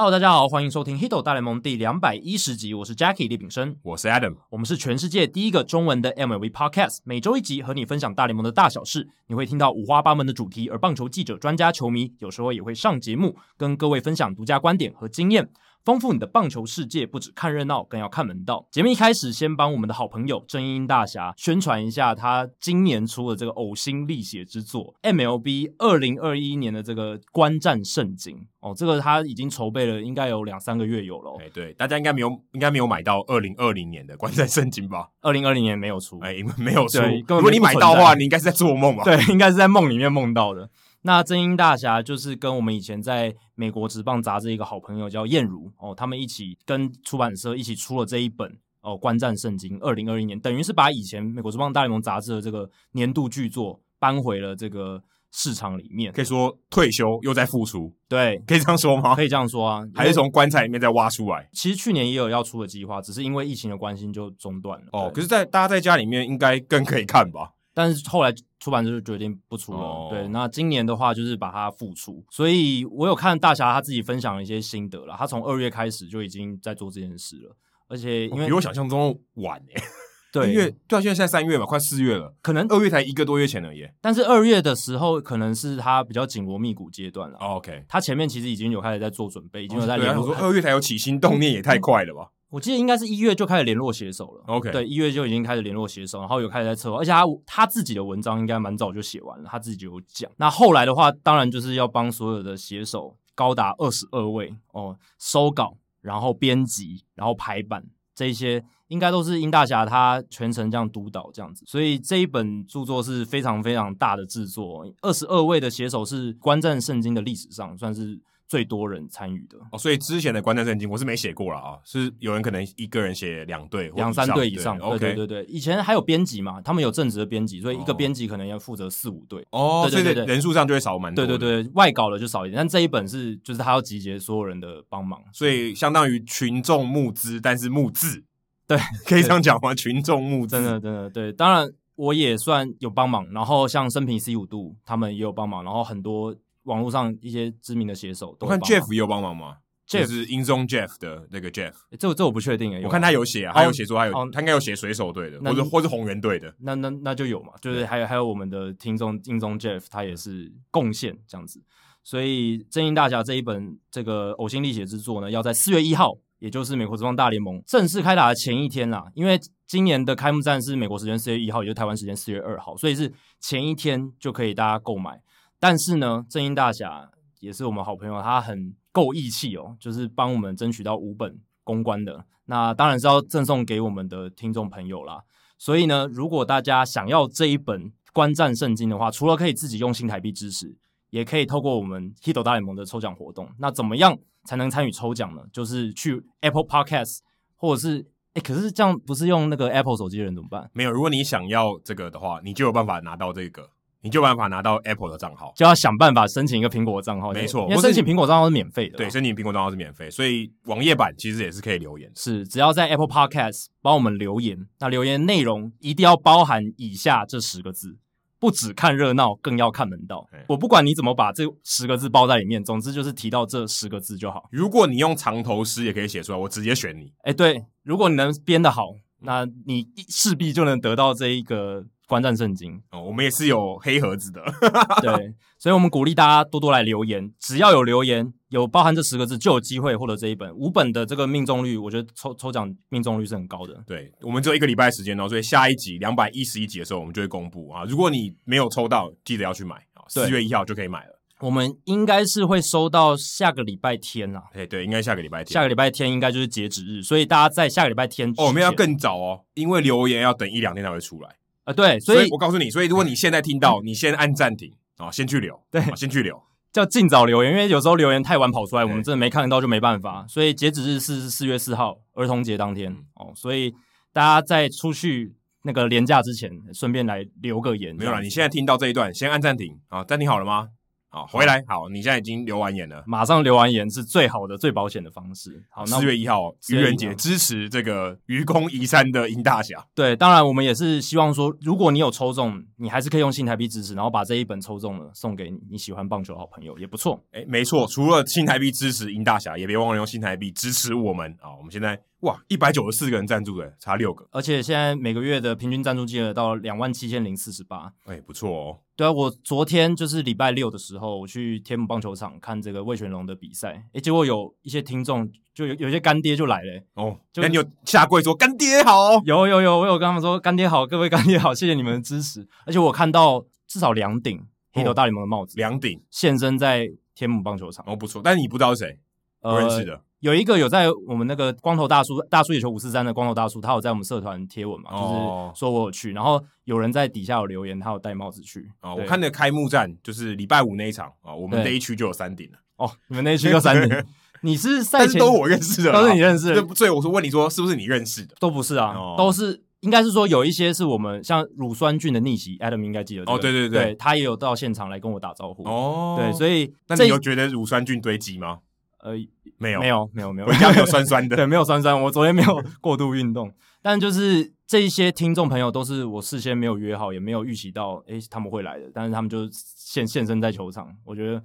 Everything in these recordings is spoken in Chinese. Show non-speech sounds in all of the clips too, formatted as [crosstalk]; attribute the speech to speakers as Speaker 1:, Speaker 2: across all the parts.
Speaker 1: Hello，大家好，欢迎收听《Hito 大联盟》第两百一十集，我是 Jackie 李炳生，
Speaker 2: 我是 Adam，
Speaker 1: 我们是全世界第一个中文的 MLB Podcast，每周一集和你分享大联盟的大小事，你会听到五花八门的主题，而棒球记者、专家、球迷有时候也会上节目，跟各位分享独家观点和经验。丰富你的棒球世界，不只看热闹，更要看门道。节目一开始，先帮我们的好朋友正英大侠宣传一下，他今年出的这个呕心沥血之作 MLB 二零二一年的这个观战圣经哦，这个他已经筹备了，应该有两三个月有了。
Speaker 2: 哎，对，大家应该没有，应该没有买到二零二零年的观战圣经吧？
Speaker 1: 二零二零年没有出，
Speaker 2: 哎，因为没有出。如果你买到的话，你应该是在做梦吧？
Speaker 1: 对，应该是在梦里面梦到的。那正英大侠就是跟我们以前在美国职棒杂志一个好朋友叫燕如哦，他们一起跟出版社一起出了这一本哦观战圣经，二零二一年等于是把以前美国职棒大联盟杂志的这个年度巨作搬回了这个市场里面，
Speaker 2: 可以说退休又在复出，
Speaker 1: 对，
Speaker 2: 可以这样说吗？
Speaker 1: 可以这样说啊，
Speaker 2: 还是从棺材里面再挖出来。
Speaker 1: 其实去年也有要出的计划，只是因为疫情的关系就中断了。
Speaker 2: 哦，可是在，在大家在家里面应该更可以看吧？
Speaker 1: 但是后来出版社就决定不出了。
Speaker 2: 哦、
Speaker 1: 对，那今年的话就是把它复出，所以我有看大侠他自己分享了一些心得了。他从二月开始就已经在做这件事了，而且因为、哦、
Speaker 2: 比我想象中晚诶。
Speaker 1: 对，
Speaker 2: 一月对啊，现在现在三月嘛，快四月了，
Speaker 1: 可能
Speaker 2: 二月才一个多月前而已。
Speaker 1: 但是二月的时候，可能是他比较紧锣密鼓阶段了。
Speaker 2: 哦、OK，
Speaker 1: 他前面其实已经有开始在做准备，已经有在
Speaker 2: 联络。二月才有起心动念，也太快了吧？
Speaker 1: 我记得应该是一月就开始联络写手了。
Speaker 2: OK，
Speaker 1: 对，一月就已经开始联络写手，然后有开始在策划，而且他他自己的文章应该蛮早就写完了，他自己就有讲。那后来的话，当然就是要帮所有的写手高达二十二位哦，收稿，然后编辑，然后排版，这一些应该都是殷大侠他全程这样督导这样子。所以这一本著作是非常非常大的制作，二十二位的写手是观战圣经的历史上算是。最多人参与的
Speaker 2: 哦，所以之前的观战圣经我是没写过了啊，是有人可能一个人写两队、
Speaker 1: 两三队以上。
Speaker 2: 对
Speaker 1: 对对对，以前还有编辑嘛，他们有正职的编辑，所以一个编辑可能要负责四五队
Speaker 2: 哦，对对对，人数上就会少蛮多。
Speaker 1: 对对对，外稿的就少一点，但这一本是就是他要集结所有人的帮忙，
Speaker 2: 所以相当于群众募资，但是募字，[laughs]
Speaker 1: 对，
Speaker 2: 可以这样讲吗？群众募资，
Speaker 1: 真的真的对，当然我也算有帮忙，然后像生平 C 五度他们也有帮忙，然后很多。网络上一些知名的写手，我
Speaker 2: 看 Jeff 也有帮忙吗
Speaker 1: ？Jeff
Speaker 2: 是英宗 Jeff 的那个 Jeff，
Speaker 1: 这这我不确定诶。
Speaker 2: 我看他有写啊，他有写说他有，他应该有写水手队的，或者或是红人队的。
Speaker 1: 那那那就有嘛，就是还有还有我们的听众英宗 Jeff，他也是贡献这样子。所以正英大侠这一本这个呕心沥血之作呢，要在四月一号，也就是美国职棒大联盟正式开打的前一天啦。因为今年的开幕战是美国时间四月一号，也就是台湾时间四月二号，所以是前一天就可以大家购买。但是呢，正英大侠。也是我们好朋友，他很够义气哦，就是帮我们争取到五本公关的，那当然是要赠送给我们的听众朋友啦。所以呢，如果大家想要这一本观战圣经的话，除了可以自己用新台币支持，也可以透过我们 Hito 大联盟的抽奖活动。那怎么样才能参与抽奖呢？就是去 Apple Podcast，或者是哎，可是这样不是用那个 Apple 手机的人怎么办？
Speaker 2: 没有，如果你想要这个的话，你就有办法拿到这个。你就有办法拿到 Apple 的账号，
Speaker 1: 就要想办法申请一个苹果账号。
Speaker 2: 没错，
Speaker 1: 因为申请苹果账号是免费的。
Speaker 2: 对，申请苹果账号是免费，所以网页版其实也是可以留言。
Speaker 1: 是，只要在 Apple Podcast 帮我们留言，那留言内容一定要包含以下这十个字：不只看热闹，更要看门道。我不管你怎么把这十个字包在里面，总之就是提到这十个字就好。
Speaker 2: 如果你用藏头诗也可以写出来，我直接选你。
Speaker 1: 哎，对，如果你能编得好，那你势必就能得到这一个。观战圣经
Speaker 2: 哦，我们也是有黑盒子的，[laughs]
Speaker 1: 对，所以我们鼓励大家多多来留言，只要有留言有包含这十个字，就有机会获得这一本五本的这个命中率，我觉得抽抽奖命中率是很高的。
Speaker 2: 对，我们只有一个礼拜时间哦，所以下一集两百一十一集的时候，我们就会公布啊。如果你没有抽到，记得要去买啊，四月一号就可以买了。
Speaker 1: 我们应该是会收到下个礼拜天啊，
Speaker 2: 对对，应该下个礼拜天，
Speaker 1: 下个礼拜天应该就是截止日，所以大家在下个礼拜天
Speaker 2: 哦，我们要更早哦，因为留言要等一两天才会出来。
Speaker 1: 啊，对，所以，
Speaker 2: 我告诉你，所以如果你现在听到，你先按暂停啊，先去留，
Speaker 1: 对，
Speaker 2: 先去留，
Speaker 1: 叫尽早留言，因为有时候留言太晚跑出来，我们真的没看得到，就没办法。所以截止日是四月四号，儿童节当天哦。所以大家在出去那个年假之前，顺便来留个言。
Speaker 2: 没有啦，你现在听到这一段，先按暂停啊，暂停好了吗？好，回来好，你现在已经留完言了，
Speaker 1: 马上留完言是最好的、最保险的方式。好，
Speaker 2: 四月一号愚人节支持这个愚公移山的殷大侠。
Speaker 1: 对，当然我们也是希望说，如果你有抽中，你还是可以用新台币支持，然后把这一本抽中了送给你你喜欢棒球的好朋友，也不错。
Speaker 2: 哎，没错，除了新台币支持殷大侠，也别忘了用新台币支持我们啊！我们现在。哇，一百九十四个人赞助的，差六个，
Speaker 1: 而且现在每个月的平均赞助金额到两万七千零四十八，
Speaker 2: 哎，不错哦。
Speaker 1: 对啊，我昨天就是礼拜六的时候，我去天母棒球场看这个魏全龙的比赛，哎，结果有一些听众，就有有些干爹就来了，
Speaker 2: 哦，那就你有下跪说干爹好？
Speaker 1: 有有有，我有跟他们说干爹好，各位干爹好，谢谢你们的支持。而且我看到至少两顶黑头大联盟的帽子，
Speaker 2: 两顶
Speaker 1: 现身在天母棒球场，
Speaker 2: 哦，不错。但是你不知道是谁，不认识的。呃
Speaker 1: 有一个有在我们那个光头大叔大叔野球五四三的光头大叔，他有在我们社团贴文嘛，哦、就是说我有去，然后有人在底下有留言，他有戴帽子去。
Speaker 2: 哦，我看那个开幕战就是礼拜五那一场啊、哦，我们那一区就有三顶了。
Speaker 1: 哦，你们那一区有三顶，[laughs] 你是赛前
Speaker 2: 是都我认识的，
Speaker 1: 都是你认识的。
Speaker 2: 所以我说问你说是不是你认识的？
Speaker 1: 都不是啊，哦、都是应该是说有一些是我们像乳酸菌的逆袭，Adam 应该记得、这个。
Speaker 2: 哦，对对对，
Speaker 1: 对，他也有到现场来跟我打招呼。
Speaker 2: 哦，
Speaker 1: 对，所以
Speaker 2: 那你有觉得乳酸菌堆积吗？
Speaker 1: 呃，没有，没有，没有，没有，
Speaker 2: 回家没有酸酸的，[laughs]
Speaker 1: 对，没有酸酸。我昨天没有 [laughs] 过度运动，但就是这一些听众朋友都是我事先没有约好，也没有预期到，诶，他们会来的，但是他们就现现身在球场，我觉得，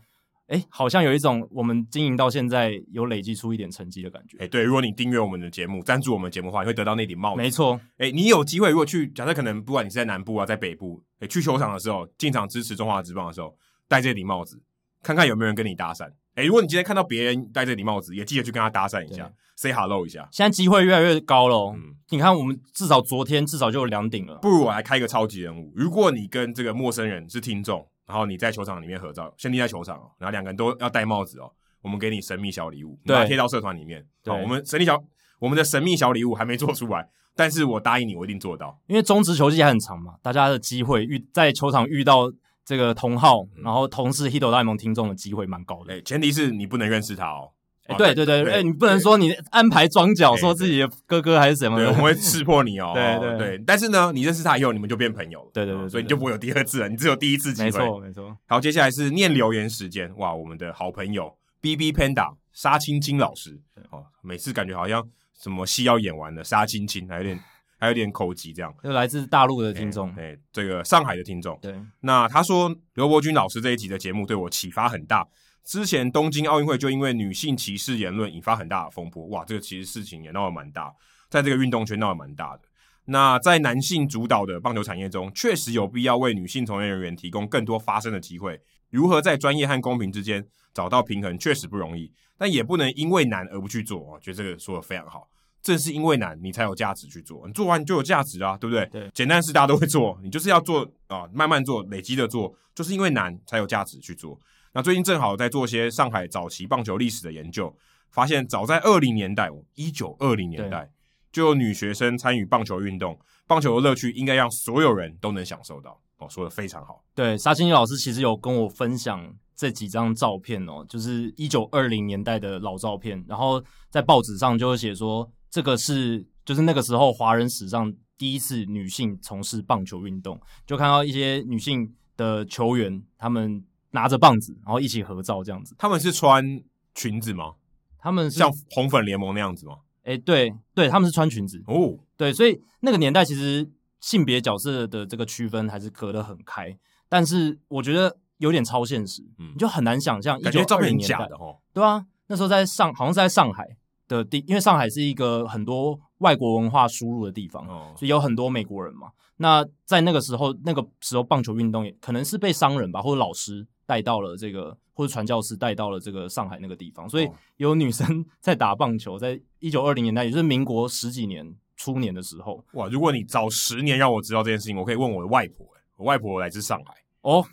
Speaker 1: 诶，好像有一种我们经营到现在有累积出一点成绩的感觉。
Speaker 2: 诶，对，如果你订阅我们的节目，赞助我们节目的话，你会得到那顶帽子。
Speaker 1: 没错，
Speaker 2: 诶，你有机会如果去，假设可能不管你是在南部啊，在北部，哎，去球场的时候，进场支持中华职棒的时候，戴这顶帽子，看看有没有人跟你搭讪。哎，如果你今天看到别人戴这顶帽子，也记得去跟他搭讪一下，say hello 一下。
Speaker 1: 现在机会越来越高了，嗯，你看我们至少昨天至少就有两顶了。
Speaker 2: 不如我来开一个超级人物，如果你跟这个陌生人是听众，然后你在球场里面合照，先立在球场哦，然后两个人都要戴帽子哦，我们给你神秘小礼物，对，贴到社团里面。对，我们神秘小我们的神秘小礼物还没做出来，但是我答应你，我一定做到。
Speaker 1: 因为中职球季也很长嘛，大家的机会遇在球场遇到。这个同号，然后同是 Hito 大联盟听众的机会蛮高的，
Speaker 2: 前提是你不能认识他哦。
Speaker 1: 哎，对对对，哎，你不能说你安排装脚，说自己的哥哥还是什么的，
Speaker 2: 我们会识破你哦。[laughs]
Speaker 1: 对对对，
Speaker 2: 但是呢，你认识他以后，你们就变朋友了。
Speaker 1: 对对对，
Speaker 2: 所以你就不会有第二次了，你只有第一次机会。
Speaker 1: 没错没错。
Speaker 2: 好，接下来是念留言时间。哇，我们的好朋友 BB Panda 沙青青老师，哦，每次感觉好像什么戏要演完了，沙青青还有点。还有点口疾，这样
Speaker 1: 就来自大陆的听众，
Speaker 2: 哎，这个上海的听众，
Speaker 1: 对，
Speaker 2: 那他说刘伯钧老师这一集的节目对我启发很大。之前东京奥运会就因为女性歧视言论引发很大的风波，哇，这个其实事情也闹得蛮大，在这个运动圈闹得蛮大的。那在男性主导的棒球产业中，确实有必要为女性从业人员提供更多发声的机会。如何在专业和公平之间找到平衡，确实不容易，但也不能因为难而不去做。我觉得这个说的非常好。正是因为难，你才有价值去做。你做完你就有价值啊，对不对？
Speaker 1: 对，
Speaker 2: 简单事大家都会做，你就是要做啊，慢慢做，累积的做，就是因为难才有价值去做。那最近正好在做些上海早期棒球历史的研究，发现早在二零年代，一九二零年代就有女学生参与棒球运动，棒球的乐趣应该让所有人都能享受到。哦，说的非常好。
Speaker 1: 对，沙青青老师其实有跟我分享这几张照片哦，就是一九二零年代的老照片，然后在报纸上就会写说。这个是就是那个时候华人史上第一次女性从事棒球运动，就看到一些女性的球员，他们拿着棒子，然后一起合照这样子。
Speaker 2: 他们是穿裙子吗？
Speaker 1: 他们是
Speaker 2: 像红粉联盟那样子吗？
Speaker 1: 哎，对对，他们是穿裙子
Speaker 2: 哦。
Speaker 1: 对，所以那个年代其实性别角色的这个区分还是隔得很开，但是我觉得有点超现实，嗯，你就很难想象，感觉照片假的哦。对啊，那时候在上好像是在上海。的地，因为上海是一个很多外国文化输入的地方，哦、所以有很多美国人嘛。那在那个时候，那个时候棒球运动也可能是被商人吧，或者老师带到了这个，或者传教士带到了这个上海那个地方，所以有女生 [laughs] 在打棒球。在一九二零年代，也就是民国十几年初年的时候，
Speaker 2: 哇！如果你早十年让我知道这件事情，我可以问我的外婆，我外婆来自上海
Speaker 1: 哦。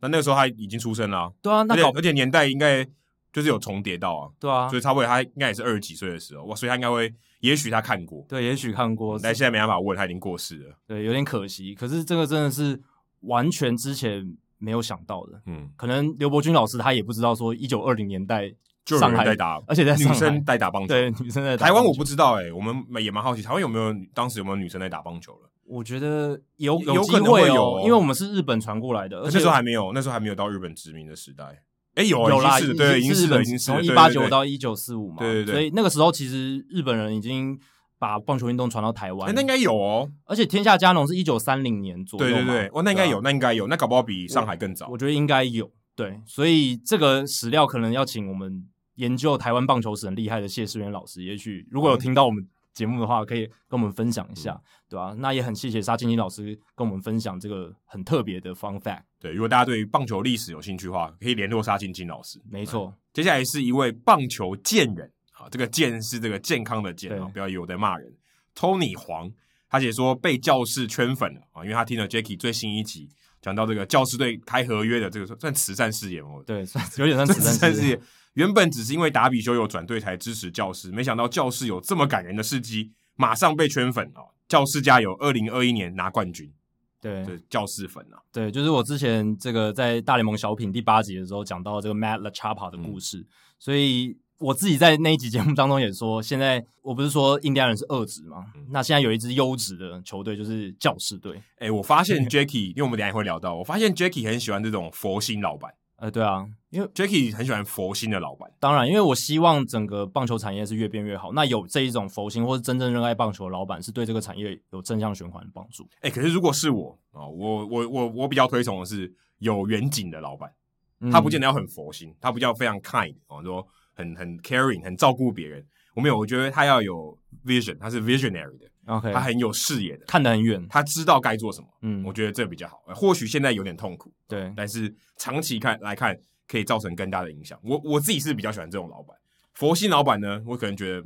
Speaker 2: 那那个时候她已经出生了，
Speaker 1: 对啊，那搞
Speaker 2: 而且年代应该。就是有重叠到啊，
Speaker 1: 对啊，
Speaker 2: 所以差不多他应该也是二十几岁的时候哇，所以他应该会，也许他看过，
Speaker 1: 对，也许看过，
Speaker 2: 但现在没办法问，他已经过世了，
Speaker 1: 对，有点可惜。可是这个真的是完全之前没有想到的，嗯，可能刘伯钧老师他也不知道说一九二零年代
Speaker 2: 就有人在打，
Speaker 1: 而且在
Speaker 2: 女生在打棒球。
Speaker 1: 对，女生在打。
Speaker 2: 台湾我不知道哎、欸，我们也蛮好奇，台湾有没有当时有没有女生在打棒球了？
Speaker 1: 我觉得有
Speaker 2: 有
Speaker 1: 可能会
Speaker 2: 有、哦，
Speaker 1: 因为我们是日本传过来的，而且
Speaker 2: 那时候还没有，那时候还没有到日本殖民的时代。哎、欸，有
Speaker 1: 有啦，
Speaker 2: 是对，已经是
Speaker 1: 日本
Speaker 2: 已经
Speaker 1: 从一八九到一九四五嘛，
Speaker 2: 对对对，
Speaker 1: 所以那个时候其实日本人已经把棒球运动传到台湾、
Speaker 2: 欸。那应该有哦，
Speaker 1: 而且天下佳农是一九三零年左右嘛，
Speaker 2: 对对对，哦，那应该有，那应该有，那搞不好比上海更早。
Speaker 1: 我，我觉得应该有，对，所以这个史料可能要请我们研究台湾棒球史很厉害的谢世元老师，也许如果有听到我们。节目的话，可以跟我们分享一下，嗯、对吧、啊？那也很谢谢沙青青老师跟我们分享这个很特别的 fun fact。
Speaker 2: 对，如果大家对于棒球历史有兴趣的话，可以联络沙青青老师。
Speaker 1: 没错，
Speaker 2: 接下来是一位棒球健人，啊，这个健是这个健康的健啊，不要以为我在骂人。Tony 黄，他写说被教室圈粉了啊，因为他听了 Jacky 最新一集讲到这个教师队开合约的这个算慈善事业吗？
Speaker 1: 对，算有点算慈善事业。[laughs]
Speaker 2: 原本只是因为达比修有转队才支持教师，没想到教师有这么感人的事迹，马上被圈粉哦！教师加油，二零二一年拿冠军，
Speaker 1: 对，
Speaker 2: 对，教师粉啊，
Speaker 1: 对，就是我之前这个在大联盟小品第八集的时候讲到这个 Matt LaChappa 的故事，嗯、所以我自己在那一集节目当中也说，现在我不是说印第安人是二职吗？嗯、那现在有一支优质的球队就是教师队。
Speaker 2: 哎、欸，我发现 Jackie，因为我们等一下也会聊到，我发现 Jackie 很喜欢这种佛心老板。
Speaker 1: 呃，对啊，因为
Speaker 2: Jacky 很喜欢佛心的老板。
Speaker 1: 当然，因为我希望整个棒球产业是越变越好。那有这一种佛心或是真正热爱棒球的老板，是对这个产业有正向循环的帮助。
Speaker 2: 哎、欸，可是如果是我啊，我我我我比较推崇的是有远景的老板。嗯、他不见得要很佛心，他不叫非常 kind 啊，说很很 caring，很照顾别人。我没有，我觉得他要有 vision，他是 visionary 的。
Speaker 1: OK，
Speaker 2: 他很有视野的，
Speaker 1: 看得很远，
Speaker 2: 他知道该做什么。
Speaker 1: 嗯，
Speaker 2: 我觉得这比较好。或许现在有点痛苦，
Speaker 1: 对，
Speaker 2: 但是长期看来看，可以造成更大的影响。我我自己是比较喜欢这种老板。佛系老板呢，我可能觉得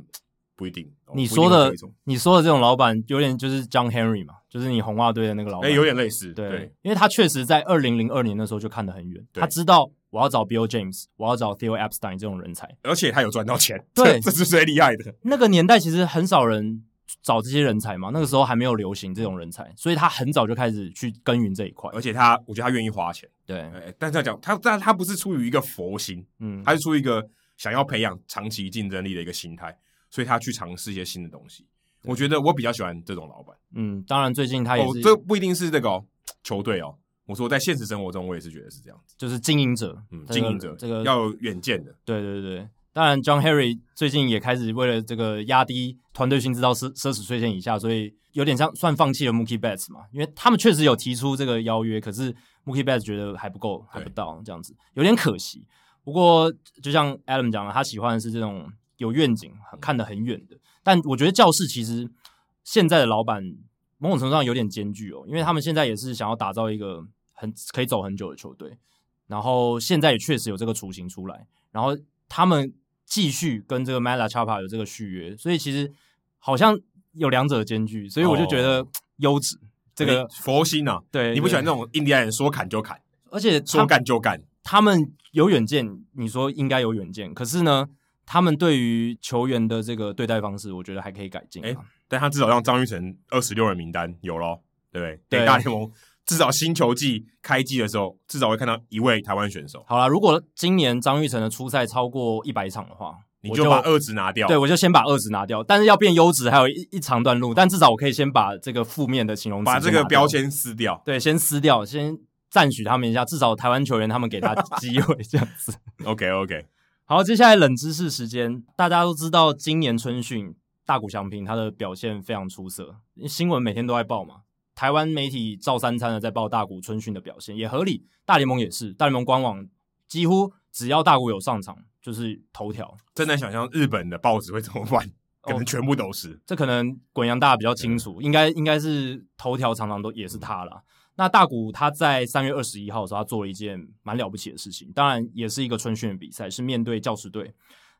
Speaker 2: 不一定。
Speaker 1: 你说的，你说的这种老板，有点就是 John Henry 嘛，就是你红袜队的那个老板，
Speaker 2: 哎、欸，有点类似。
Speaker 1: 对，
Speaker 2: 对，
Speaker 1: 因为他确实在二零零二年的时候就看得很远，他知道我要找 Bill James，我要找 Theo Epstein 这种人才，
Speaker 2: 而且他有赚到钱。
Speaker 1: 对，[laughs]
Speaker 2: 这是最厉害的。
Speaker 1: 那个年代其实很少人。找这些人才嘛，那个时候还没有流行这种人才，所以他很早就开始去耕耘这一块，
Speaker 2: 而且他，我觉得他愿意花钱，
Speaker 1: 对，
Speaker 2: 欸、但是他讲他，但他不是出于一个佛心，嗯，他是出于一个想要培养长期竞争力的一个心态，所以他去尝试一些新的东西。我觉得我比较喜欢这种老板，
Speaker 1: 嗯，当然最近他也是，
Speaker 2: 哦、这不一定是这个、哦、球队哦，我说在现实生活中，我也是觉得是这样子，
Speaker 1: 就是经营者，
Speaker 2: 嗯，经营者这个要有远见的，
Speaker 1: 对对对。当然，John Henry 最近也开始为了这个压低团队薪资到奢奢侈税线以下，所以有点像算放弃了 Mookie Betts 嘛，因为他们确实有提出这个邀约，可是 Mookie Betts 觉得还不够，还不到这样子，有点可惜。不过，就像 Adam 讲了，他喜欢的是这种有愿景、看得很远的。但我觉得教室其实现在的老板某种程度上有点艰巨哦，因为他们现在也是想要打造一个很可以走很久的球队，然后现在也确实有这个雏形出来，然后他们。继续跟这个 Matt LaChappa 有这个续约，所以其实好像有两者兼具，所以我就觉得优质、哦、这个
Speaker 2: 佛心啊，
Speaker 1: 对，
Speaker 2: 你不喜欢那种印第安人说砍就砍，
Speaker 1: 而且
Speaker 2: 说干就干，
Speaker 1: 他们有远见，你说应该有远见，可是呢，他们对于球员的这个对待方式，我觉得还可以改进、啊。哎、欸，
Speaker 2: 但他至少让张玉成二十六人名单有咯，对不对？对，大联盟。至少新球季开季的时候，至少会看到一位台湾选手。
Speaker 1: 好啦，如果今年张玉成的初赛超过一百场的话，
Speaker 2: 你就把二职拿掉。
Speaker 1: 对，我就先把二职拿掉。但是要变优质，还有一一长段路。但至少我可以先把这个负面的形容词，
Speaker 2: 把这个标签撕掉。
Speaker 1: 对，先撕掉，先赞许他们一下。至少台湾球员他们给他机会这样子。[laughs]
Speaker 2: OK OK，
Speaker 1: 好，接下来冷知识时间。大家都知道，今年春训大谷翔平他的表现非常出色，新闻每天都在报嘛。台湾媒体照三餐的在报大谷春训的表现，也合理。大联盟也是，大联盟官网几乎只要大谷有上场，就是头条。
Speaker 2: 真难想象日本的报纸会怎么办，可能全部都是。哦、这
Speaker 1: 可能滚阳大比较清楚，应该应该是头条常常都也是他啦。那大谷他在三月二十一号的时候，他做了一件蛮了不起的事情，当然也是一个春训的比赛，是面对教士队。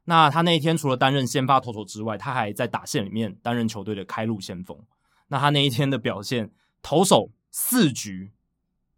Speaker 1: 那他那一天除了担任先发投手之外，他还在打线里面担任球队的开路先锋。那他那一天的表现。投手四局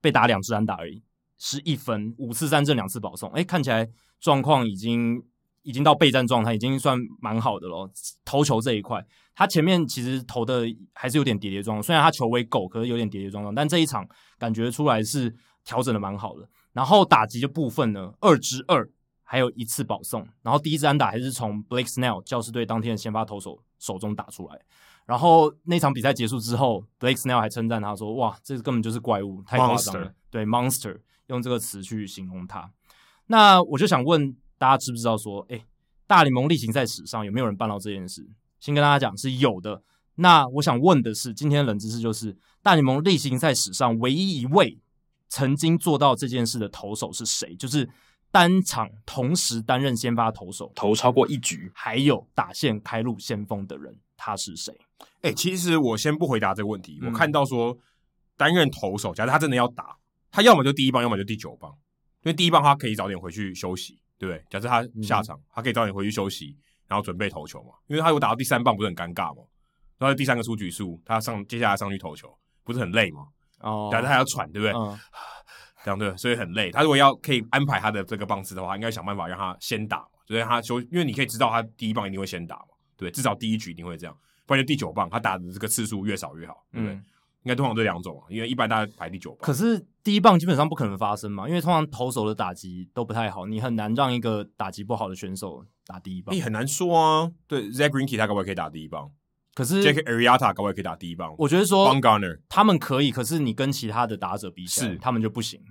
Speaker 1: 被打两支安打而已，失一分，五次三振，两次保送。哎，看起来状况已经已经到备战状态，已经算蛮好的咯。投球这一块，他前面其实投的还是有点跌跌撞撞，虽然他球威够，可是有点跌跌撞撞。但这一场感觉出来是调整的蛮好的。然后打击的部分呢，二支二还有一次保送，然后第一支安打还是从 Blake Snell 教师队当天的先发投手手中打出来。然后那场比赛结束之后，Blake Snell 还称赞他说：“哇，这根本就是怪物，太夸张了。”
Speaker 2: Monster.
Speaker 1: 对，Monster 用这个词去形容他。那我就想问大家，知不知道说，哎，大联盟例行赛史上有没有人办到这件事？先跟大家讲是有的。那我想问的是，今天的冷知识就是，大联盟例行赛史上唯一一位曾经做到这件事的投手是谁？就是单场同时担任先发投手，
Speaker 3: 投超过一局，
Speaker 1: 还有打线开路先锋的人，他是谁？
Speaker 2: 哎、欸，其实我先不回答这个问题。
Speaker 1: 嗯、
Speaker 2: 我看到说担任投手，假设他真的要打，他要么就第一棒，要么就第九棒。因为第一棒他可以早点回去休息，对不对？假设他下场，嗯、他可以早点回去休息，然后准备投球嘛。因为他如果打到第三棒，不是很尴尬嘛？然后第三个出局数，他上接下来上去投球，不是很累吗？哦，假设他要喘，对不对？嗯，[sighs] 这样对，所以很累。他如果要可以安排他的这个棒次的话，应该想办法让他先打嘛，所以他休，因为你可以知道他第一棒一定会先打嘛，对，至少第一局一定会这样。不然就第九棒，他打的这个次数越少越好，对不对？嗯应该通常这两种啊，因为一般大家排第九棒。
Speaker 1: 可是第一棒基本上不可能发生嘛，因为通常投手的打击都不太好，你很难让一个打击不好的选手打第一棒。
Speaker 2: 你很难说啊。对，Zack Greinke 他可不可以打第一棒？
Speaker 1: 可是
Speaker 2: Jake Arrieta 可不可以打第一棒？
Speaker 1: 我觉得
Speaker 2: 说
Speaker 1: 他们可以，可是你跟其他的打者比起来，
Speaker 2: 是
Speaker 1: 他们就不行。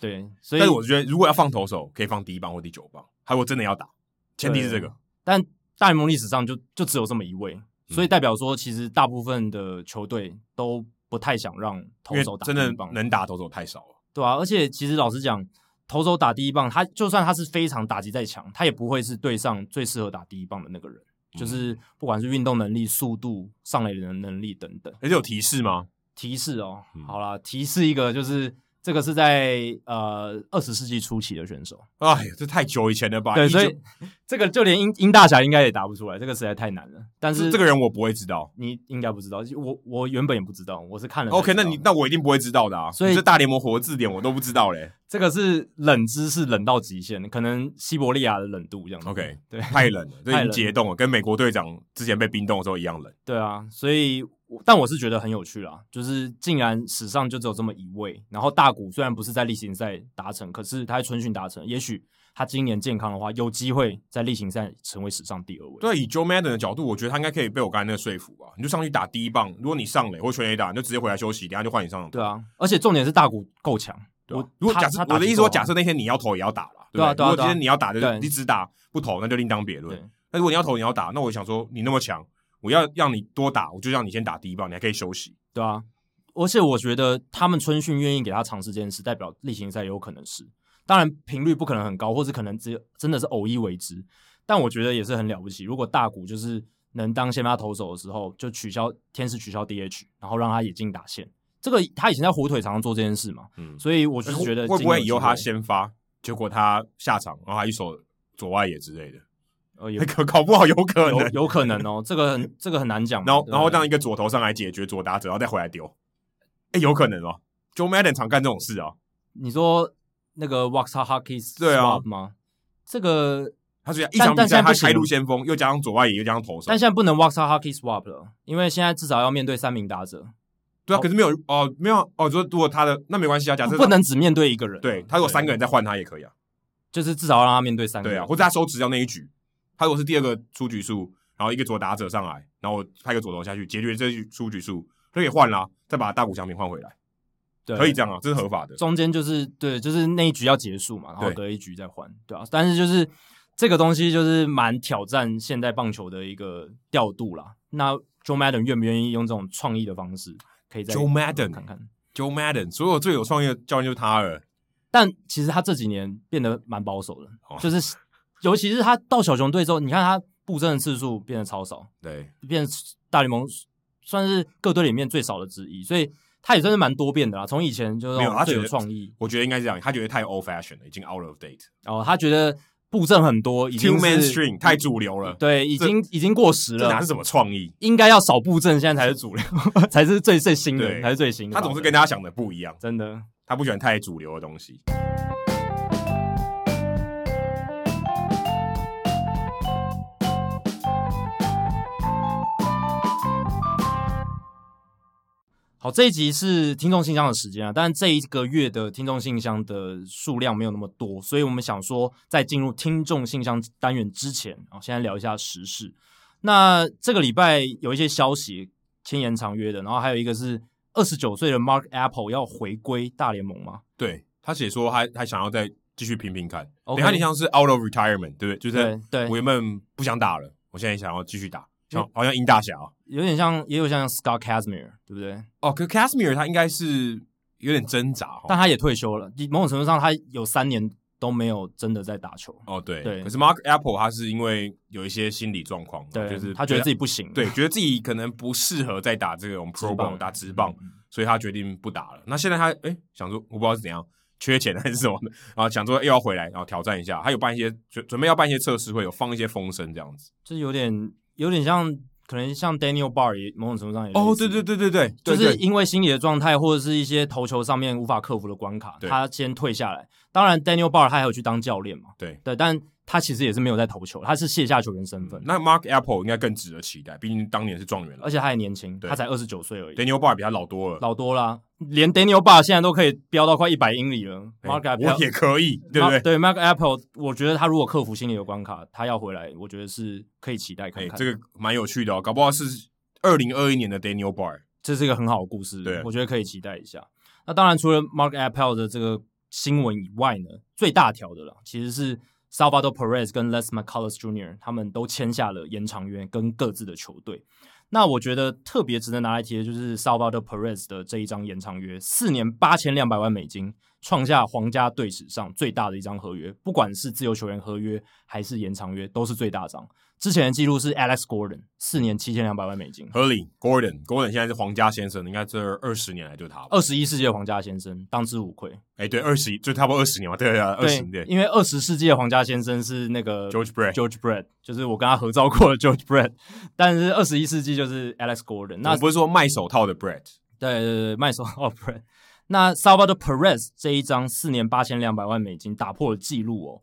Speaker 1: 对，所以
Speaker 2: 但是我觉得如果要放投手，可以放第一棒或第九棒。他如果真的要打，前提是这个。
Speaker 1: 但大联盟历史上就就只有这么一位，所以代表说其实大部分的球队都。不太想让投手打第一棒，
Speaker 2: 真的能打投手太少了，
Speaker 1: 对啊，而且其实老实讲，投手打第一棒，他就算他是非常打击再强，他也不会是队上最适合打第一棒的那个人。嗯、就是不管是运动能力、速度、上垒的能力等等。
Speaker 2: 而且有提示吗？
Speaker 1: 提示哦，嗯、好啦，提示一个就是。这个是在呃二十世纪初期的选手，
Speaker 2: 哎呀，这太久以前了吧？
Speaker 1: 对，所以这个就连英英大侠应该也答不出来，这个实在太难了。但是
Speaker 2: 这个人我不会知道，
Speaker 1: 你应该不知道，我我原本也不知道，我是看了。
Speaker 2: OK，那你那我一定不会知道的啊！所以这大联盟活字典我都不知道嘞。
Speaker 1: 这个是冷知识冷到极限，可能西伯利亚的冷度这样子。
Speaker 2: OK，
Speaker 1: 对，
Speaker 2: 太冷了，[laughs] 这已经解冻了，跟美国队长之前被冰冻的时候一样冷。
Speaker 1: 对啊，所以。但我是觉得很有趣啦，就是竟然史上就只有这么一位，然后大谷虽然不是在例行赛达成，可是他在春训达成，也许他今年健康的话，有机会在例行赛成为史上第二位。
Speaker 2: 对，以 Joe Madden 的角度，我觉得他应该可以被我刚才那个说服吧。你就上去打第一棒，如果你上垒或全垒打，你就直接回来休息，等下就换你上场。
Speaker 1: 对啊，而且重点是大谷够强。
Speaker 2: 我如果假设我的意思，我假设那天你要投也要打了，对吧？如果今天你要打的，你只打不投，那就另当别论。那如果你要投你要打，那我想说你那么强。我要让你多打，我就让你先打第一棒，你还可以休息，
Speaker 1: 对啊。而且我觉得他们春训愿意给他尝试这件事，代表例行赛有可能是，当然频率不可能很高，或是可能只有真的是偶一为之。但我觉得也是很了不起。如果大谷就是能当先发投手的时候，就取消天使取消 DH，然后让他也进打线。这个他以前在火腿常常做这件事嘛，嗯，所以我就是觉得
Speaker 2: 会不会以后他先发，结果他下场，然后他一手左外野之类的。
Speaker 1: 呃，也
Speaker 2: 可搞不好有可能，
Speaker 1: 有，有可能哦，这个很这个很难讲。
Speaker 2: 然后然后让一个左投上来解决左打者，然后再回来丢，哎，有可能哦。Joe Madden 常干这种事啊。
Speaker 1: 你说那个 Waxahachie
Speaker 2: 对啊
Speaker 1: 吗？这个
Speaker 2: 他是一场比赛他开路先锋，又加上左外野，又加上投手。
Speaker 1: 但现在不能 Waxahachie swap 了，因为现在至少要面对三名打者。
Speaker 2: 对啊，可是没有哦，没有哦。说如果他的那没关系啊，假设
Speaker 1: 不能只面对一个人，
Speaker 2: 对他如果三个人再换他也可以啊，
Speaker 1: 就是至少要让他面对三个人，
Speaker 2: 对啊，或者他收执掉那一局。他如果是第二个出局数，然后一个左打者上来，然后我派个左投下去解决这一出局数，就可以换了，再把大谷翔平换回来，对，可以这样啊，这是合法的。
Speaker 1: 中间就是对，就是那一局要结束嘛，然后隔一局再换，对，啊。但是就是这个东西就是蛮挑战现代棒球的一个调度啦。那 Joe Madden 愿不愿意用这种创意的方式，可以再
Speaker 2: Joe Madden
Speaker 1: 看看
Speaker 2: Joe Madden，所有最有创意的教练就是他了。
Speaker 1: 但其实他这几年变得蛮保守的，哦、就是尤其是他到小熊队之后，你看他。布阵的次数变得超少，
Speaker 2: 对，
Speaker 1: 变大联盟算是各队里面最少的之一，所以他也算是蛮多变的啦。从以前就是没有他最有创意，
Speaker 2: 我觉得应该是这样，他觉得太 old fashion 了，已经 out of date。
Speaker 1: 哦，他觉得布阵很多，已经
Speaker 2: mainstream 太主流了，
Speaker 1: 对，已经已经过时了。
Speaker 2: 哪是什么创意？
Speaker 1: 应该要少布阵，现在才是主流，才是最最新的，才是最新的。
Speaker 2: 他总是跟大家想的不一样，
Speaker 1: 真的，
Speaker 2: 他不喜欢太主流的东西。
Speaker 1: 好，这一集是听众信箱的时间啊，但这一个月的听众信箱的数量没有那么多，所以我们想说，在进入听众信箱单元之前啊，先来聊一下时事。那这个礼拜有一些消息签延长约的，然后还有一个是二十九岁的 Mark Apple 要回归大联盟吗？
Speaker 2: 对，他写说他还想要再继续拼拼看，你看你像是 out of retirement，对不对？就是对，我原本不想打了，我现在想要继续打。像好像鹰大侠，
Speaker 1: 有点像，也有像 Scott Casimir，对不对？
Speaker 2: 哦，可 Casimir 他应该是有点挣扎，
Speaker 1: 但他也退休了。某种程度上，他有三年都没有真的在打球。
Speaker 2: 哦，对，
Speaker 1: 对。
Speaker 2: 可是 Mark Apple 他是因为有一些心理状况，
Speaker 1: 对，
Speaker 2: 就是
Speaker 1: 他觉得自己不行，
Speaker 2: 对，觉得自己可能不适合再打这种 Pro 棒打直棒，所以他决定不打了。那现在他哎想说，我不知道是怎样，缺钱还是什么的，[laughs] 然后想说又要回来，然后挑战一下。他有办一些准准备要办一些测试会，有放一些风声这样子，
Speaker 1: 就是有点有点像。可能像 Daniel Bard 也某种程度上也
Speaker 2: 哦，对对对对对，
Speaker 1: 就是因为心理的状态或者是一些投球上面无法克服的关卡，他先退下来。当然，Daniel Bard 他还有去当教练嘛，
Speaker 2: 对
Speaker 1: 对，但。他其实也是没有在投球，他是卸下球员身份。
Speaker 2: 那 Mark Apple 应该更值得期待，毕竟当年是状元了，
Speaker 1: 而且他还年轻，他才二十九岁而已。
Speaker 2: Daniel Bard 比他老多了，
Speaker 1: 老多啦，连 Daniel Bard 现在都可以飙到快一百英里了。Mark Apple
Speaker 2: 也可以，对不对？
Speaker 1: 对 Mark Apple，我觉得他如果克服心理的关卡，他要回来，我觉得是可以期待看看。
Speaker 2: 这个蛮有趣的哦，搞不好是二零二一年的 Daniel Bard，
Speaker 1: 这是一个很好的故事，对，我觉得可以期待一下。那当然，除了 Mark Apple 的这个新闻以外呢，最大条的了，其实是。Salvador Perez 跟 Les McCullers Jr. 他们都签下了延长约，跟各自的球队。那我觉得特别值得拿来提的就是 Salvador Perez 的这一张延长约，四年八千两百万美金，创下皇家队史上最大的一张合约，不管是自由球员合约还是延长约，都是最大张。之前的记录是 Alex Gordon 四年七千两百万美金，
Speaker 2: 合理。Gordon，Gordon 现在是皇家先生，应该这二十年来就他
Speaker 1: 二十一世纪的皇家先生，当之无愧。
Speaker 2: 哎，对，二十一就差不多二十年嘛，对对二十年。
Speaker 1: 因为二十世纪的皇家先生是那个
Speaker 2: George Brett，George
Speaker 1: Brett 就是我跟他合照过的 [laughs] George Brett，但是二十一世纪就是 Alex Gordon。那
Speaker 2: 不是说卖手套的 Brett，
Speaker 1: 对对对，卖手套的 [laughs] Brett。那 Salvador Perez 这一张四年八千两百万美金打破了记录哦，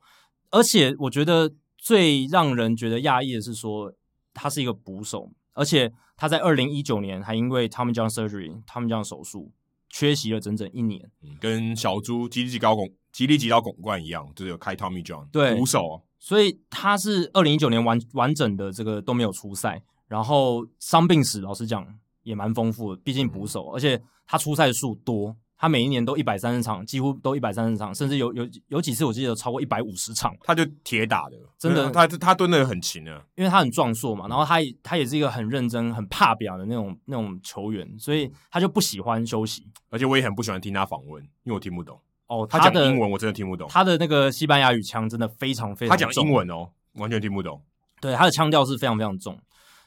Speaker 1: 而且我觉得最让人觉得讶异的是说。他是一个捕手，而且他在二零一九年还因为 Tommy John Surgery、Tommy John 手术缺席了整整一年，
Speaker 2: 嗯、跟小猪吉利吉高拱吉利吉高拱冠一样，就是有开 Tommy John
Speaker 1: 对
Speaker 2: 捕手、哦，
Speaker 1: 所以他是二零一九年完完整的这个都没有出赛，然后伤病史老实讲也蛮丰富的，毕竟捕手，嗯、而且他出赛数多。他每一年都一百三十场，几乎都一百三十场，甚至有有有几次我记得有超过一百五十场。
Speaker 2: 他就铁打的，
Speaker 1: 真的，
Speaker 2: 他他蹲的很勤啊，
Speaker 1: 因为他很壮硕嘛，然后他他也是一个很认真、很怕表的那种那种球员，所以他就不喜欢休息。
Speaker 2: 而且我也很不喜欢听他访问，因为我听不懂。
Speaker 1: 哦，
Speaker 2: 他讲英文我真的听不懂，
Speaker 1: 他的那个西班牙语腔真的非常非常重。
Speaker 2: 他讲英文哦，完全听不懂。
Speaker 1: 对，他的腔调是非常非常重。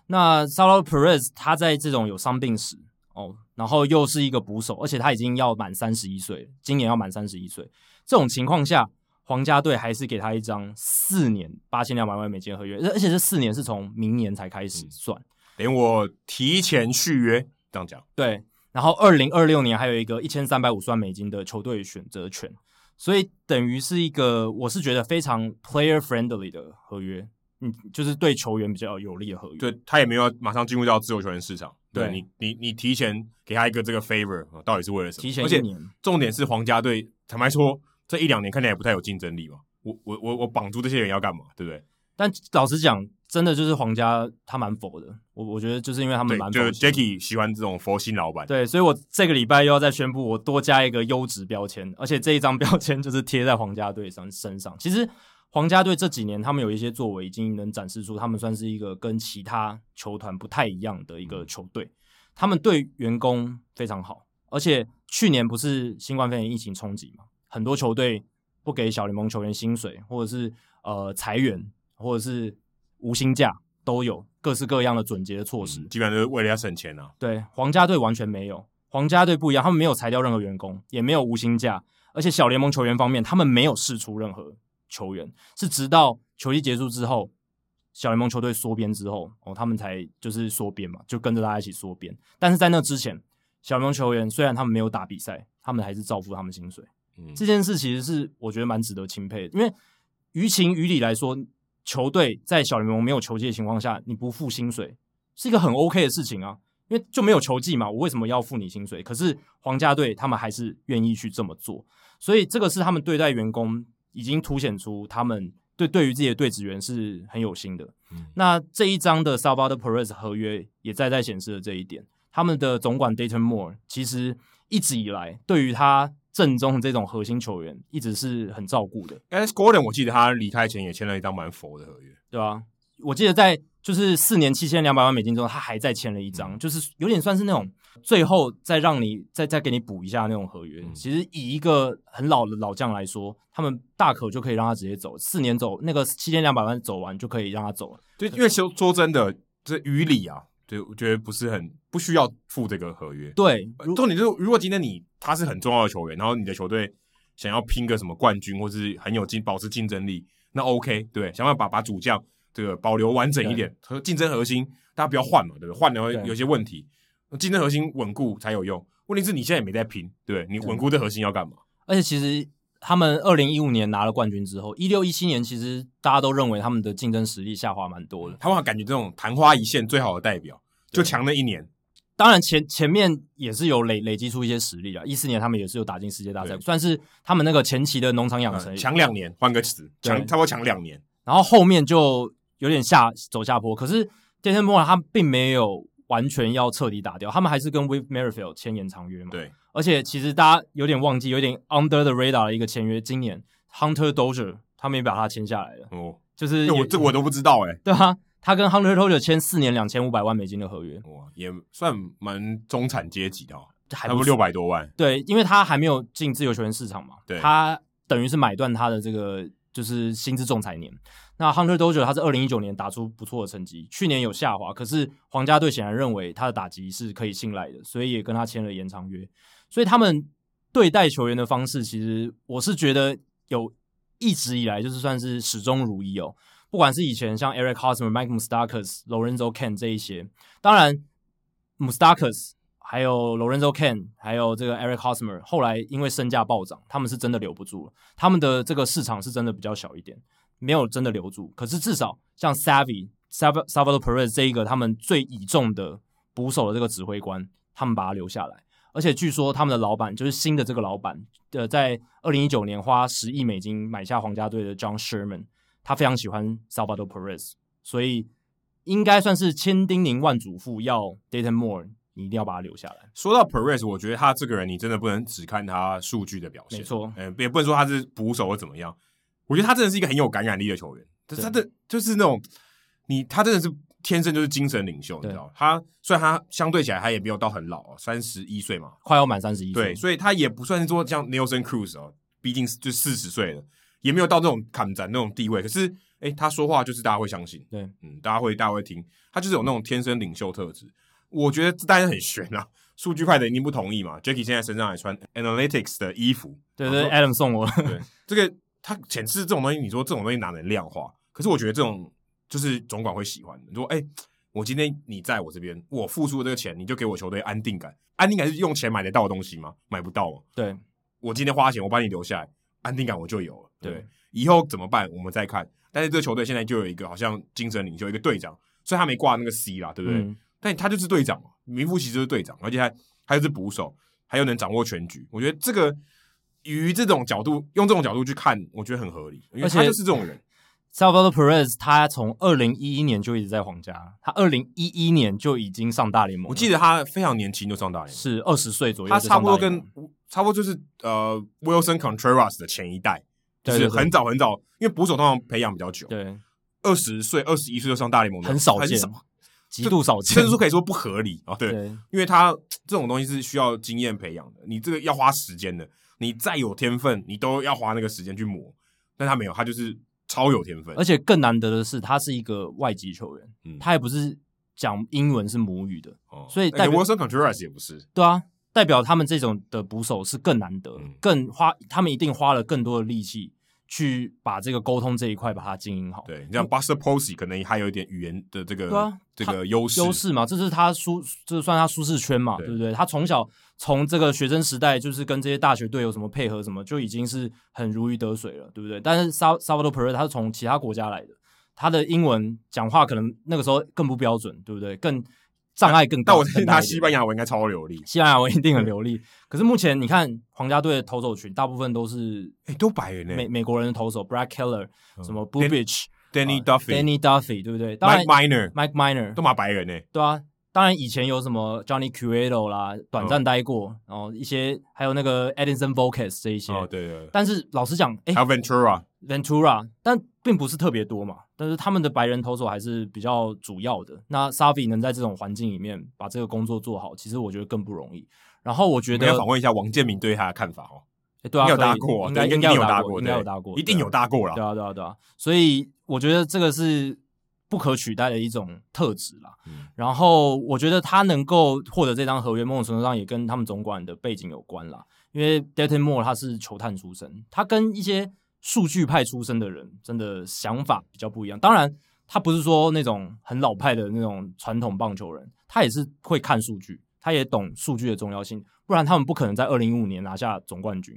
Speaker 1: 那 Salvador Perez 他在这种有伤病史。哦，然后又是一个捕手，而且他已经要满三十一岁，今年要满三十一岁。这种情况下，皇家队还是给他一张四年八千两百万美金的合约，而且这四年是从明年才开始算，
Speaker 2: 连、嗯、我提前续约这样讲。
Speaker 1: 对，然后二零二六年还有一个一千三百五十万美金的球队选择权，所以等于是一个我是觉得非常 player friendly 的合约，嗯，就是对球员比较有利的合约。
Speaker 2: 对，他也没有马上进入到自由球员市场。
Speaker 1: 对，
Speaker 2: 你，你你提前给他一个这个 favor，到底是为了什么？
Speaker 1: 提前一年，
Speaker 2: 而且重点是皇家队，坦白说，这一两年看起来也不太有竞争力嘛。我我我我绑住这些人要干嘛？对不对？
Speaker 1: 但老实讲，真的就是皇家他蛮佛的。我我觉得就是因为他们蛮佛，
Speaker 2: 就是 Jackie 喜欢这种佛心老板。
Speaker 1: 对，所以我这个礼拜又要再宣布，我多加一个优质标签，而且这一张标签就是贴在皇家队上身上。其实。皇家队这几年，他们有一些作为，已经能展示出他们算是一个跟其他球团不太一样的一个球队。他们对员工非常好，而且去年不是新冠肺炎疫情冲击嘛，很多球队不给小联盟球员薪水，或者是呃裁员，或者是无薪假，都有各式各样的准节的措施，
Speaker 2: 基本上都是为了要省钱啊。
Speaker 1: 对，皇家队完全没有，皇家队不一样，他们没有裁掉任何员工，也没有无薪假，而且小联盟球员方面，他们没有试出任何。球员是直到球季结束之后，小联盟球队缩编之后，哦，他们才就是缩编嘛，就跟着大家一起缩编。但是在那之前，小联盟球员虽然他们没有打比赛，他们还是照付他们薪水。嗯，这件事其实是我觉得蛮值得钦佩的，因为于情于理来说，球队在小联盟没有球季的情况下，你不付薪水是一个很 OK 的事情啊。因为就没有球季嘛，我为什么要付你薪水？可是皇家队他们还是愿意去这么做，所以这个是他们对待员工已经凸显出他们对对于自己的队职员是很有心的。嗯、那这一张的 Salvador Perez 合约也在在显示了这一点。他们的总管 Dayton Moore 其实一直以来对于他正中的这种核心球员一直是很照顾的。
Speaker 2: Alex Gordon 我记得他离开前也签了一张蛮佛的合约，
Speaker 1: 对吧、啊？我记得在就是四年七千两百万美金之后，他还再签了一张，嗯、就是有点算是那种最后再让你再再给你补一下那种合约。嗯、其实以一个很老的老将来说，他们大可就可以让他直接走，四年走那个七千两百万走完就可以让他走了。
Speaker 2: 对，因为说说真的，这于理啊。对，我觉得不是很不需要付这个合约。
Speaker 1: 对，
Speaker 2: 重点就是，如果今天你他是很重要的球员，然后你的球队想要拼个什么冠军，或是很有竞保持竞争力，那 OK，对，想办法把主将这个保留完整一点，和竞争核心大家不要换嘛，对不对？换了会有些问题，竞争核心稳固才有用。问题是你现在也没在拼，对，你稳固的核心要干嘛？
Speaker 1: 而且其实他们二零一五年拿了冠军之后，一六一七年其实大家都认为他们的竞争实力下滑蛮多的，
Speaker 2: 他们感觉这种昙花一现最好的代表。就强了一年，
Speaker 1: 当然前前面也是有累累积出一些实力啊。一四年他们也是有打进世界大赛，算是他们那个前期的农场养成
Speaker 2: 强两年，换个词，强差不多强两年。
Speaker 1: 然后后面就有点下走下坡，可是 Dayton Moore 他并没有完全要彻底打掉，他们还是跟 Whit Merrifield 签延长约嘛。
Speaker 2: 对，
Speaker 1: 而且其实大家有点忘记，有点 under the radar 的一个签约，今年 Hunter Dozier 他们也把他签下来了。哦，就是
Speaker 2: 我这我都不知道哎、欸，
Speaker 1: 对啊。他跟 Hunter Dozier 签四年两千五百万美金的合约，
Speaker 2: 哇，也算蛮中产阶级的哦，还不六百多万。
Speaker 1: 对，因为他还没有进自由球员市场嘛，
Speaker 2: 对，
Speaker 1: 他等于是买断他的这个就是薪资仲裁年。那 Hunter Dozier 他是二零一九年打出不错的成绩，去年有下滑，可是皇家队显然认为他的打击是可以信赖的，所以也跟他签了延长约。所以他们对待球员的方式，其实我是觉得有一直以来就是算是始终如一哦。不管是以前像 Eric Hosmer、Mike m u s t a k a s、Lorenzo Cain 这一些，当然 m u s t a k a s 还有 Lorenzo Cain 还有这个 Eric Hosmer，后来因为身价暴涨，他们是真的留不住了。他们的这个市场是真的比较小一点，没有真的留住。可是至少像 Savvy、Salvador Perez 这一个他们最倚重的捕手的这个指挥官，他们把他留下来。而且据说他们的老板就是新的这个老板，呃，在二零一九年花十亿美金买下皇家队的 John Sherman。他非常喜欢 Salvador Perez，所以应该算是千叮咛万嘱咐，要 Dayton Moore，你一定要把他留下来。
Speaker 2: 说到 Perez，我觉得他这个人，你真的不能只看他数据的表现。
Speaker 1: 没错，
Speaker 2: 嗯，也不能说他是捕手或怎么样。我觉得他真的是一个很有感染力的球员。对他的就是那种，你他真的是天生就是精神领袖，你知道？他虽然他相对起来他也没有到很老，三十一岁嘛，
Speaker 1: 快要满三十一岁，
Speaker 2: 对，所以他也不算是说像 Nelson Cruz 哦，毕竟就四十岁了。也没有到那种砍斩那种地位，可是，哎，他说话就是大家会相信，
Speaker 1: 对，
Speaker 2: 嗯，大家会大家会听，他就是有那种天生领袖特质。我觉得这当然很悬啊，[laughs] 数据派的一定不同意嘛。Jackie 现在身上还穿 Analytics 的衣服，
Speaker 1: 对对，Adam 送我。
Speaker 2: 对，这个他显示这种东西，你说这种东西哪能量化？可是我觉得这种就是总管会喜欢的。你说，哎，我今天你在我这边，我付出的这个钱，你就给我球队安定感。安定感是用钱买得到的东西吗？买不到嘛。
Speaker 1: 对，
Speaker 2: 我今天花钱，我把你留下来，安定感我就有了。对。
Speaker 1: 对
Speaker 2: 以后怎么办？我们再看。但是这个球队现在就有一个好像精神领袖，一个队长，所以他没挂那个 C 啦，对不对？嗯、但他就是队长嘛，名副其实就是队长，而且还还是捕手，还有能掌握全局。我觉得这个于这种角度，用这种角度去看，我觉得很合理，因为他就是这种人。
Speaker 1: Salvador Perez 他从二零一一年就一直在皇家，他二零一一年就已经上大联盟。
Speaker 2: 我记得他非常年轻就上大联盟，
Speaker 1: 是二十岁左右。
Speaker 2: 他差不多跟差不多就是呃 Wilson Contreras 的前一代。就是很早很早，因为捕手通常培养比较久。
Speaker 1: 对，
Speaker 2: 二十岁、二十一岁就上大联盟，
Speaker 1: 很少见，极度少见，
Speaker 2: 甚至说可以说不合理啊。对，因为他这种东西是需要经验培养的，你这个要花时间的。你再有天分，你都要花那个时间去磨。但他没有，他就是超有天分。
Speaker 1: 而且更难得的是，他是一个外籍球员，他也不是讲英文是母语的，所以代表
Speaker 2: Willson Contreras 也不是。
Speaker 1: 对啊。代表他们这种的捕手是更难得，嗯、更花，他们一定花了更多的力气去把这个沟通这一块把它经营好。
Speaker 2: 对，你像 Buster Posey 可能还有一点语言的这个、啊、这个优势优
Speaker 1: 势嘛，这是他舒，这算他舒适圈嘛，对，对不对？他从小从这个学生时代就是跟这些大学队有什么配合什么，就已经是很如鱼得水了，对不对？但是 Salvador Perez 他是从其他国家来的，他的英文讲话可能那个时候更不标准，对不对？更障碍更大。
Speaker 2: 但我相信他西班牙文应该超流利，
Speaker 1: 西班牙文一定很流利。可是目前你看皇家队的投手群，大部分都是
Speaker 2: 哎，都白人呢，
Speaker 1: 美美国人的投手，Brad Keller，什么 Bubich、
Speaker 2: Danny Duffy，Danny
Speaker 1: Duffy，对不对
Speaker 2: ？Mike Miner、
Speaker 1: Mike Miner
Speaker 2: 都嘛白人呢，
Speaker 1: 对啊。当然，以前有什么 Johnny Cueto 啦，短暂待过，哦、然后一些还有那个 Edinson Volquez 这一些，
Speaker 2: 哦对对。
Speaker 1: 但是老实讲，哎，Ventura，Ventura，但并不是特别多嘛。但是他们的白人投手还是比较主要的。那 Savi 能在这种环境里面把这个工作做好，其实我觉得更不容易。然后我觉得，
Speaker 2: 要访问一下王建民对他的看法哦。
Speaker 1: 哎，对啊，
Speaker 2: 有搭过，
Speaker 1: 应该应该有搭过，应该有搭过，
Speaker 2: 一定有搭过了。
Speaker 1: 对啊，对啊，对啊。所以我觉得这个是。不可取代的一种特质啦。嗯、然后我觉得他能够获得这张合约，某种程度上也跟他们总管的背景有关啦。因为 Dayton Moore 他是球探出身，他跟一些数据派出身的人真的想法比较不一样。当然，他不是说那种很老派的那种传统棒球人，他也是会看数据，他也懂数据的重要性。不然他们不可能在二零一五年拿下总冠军。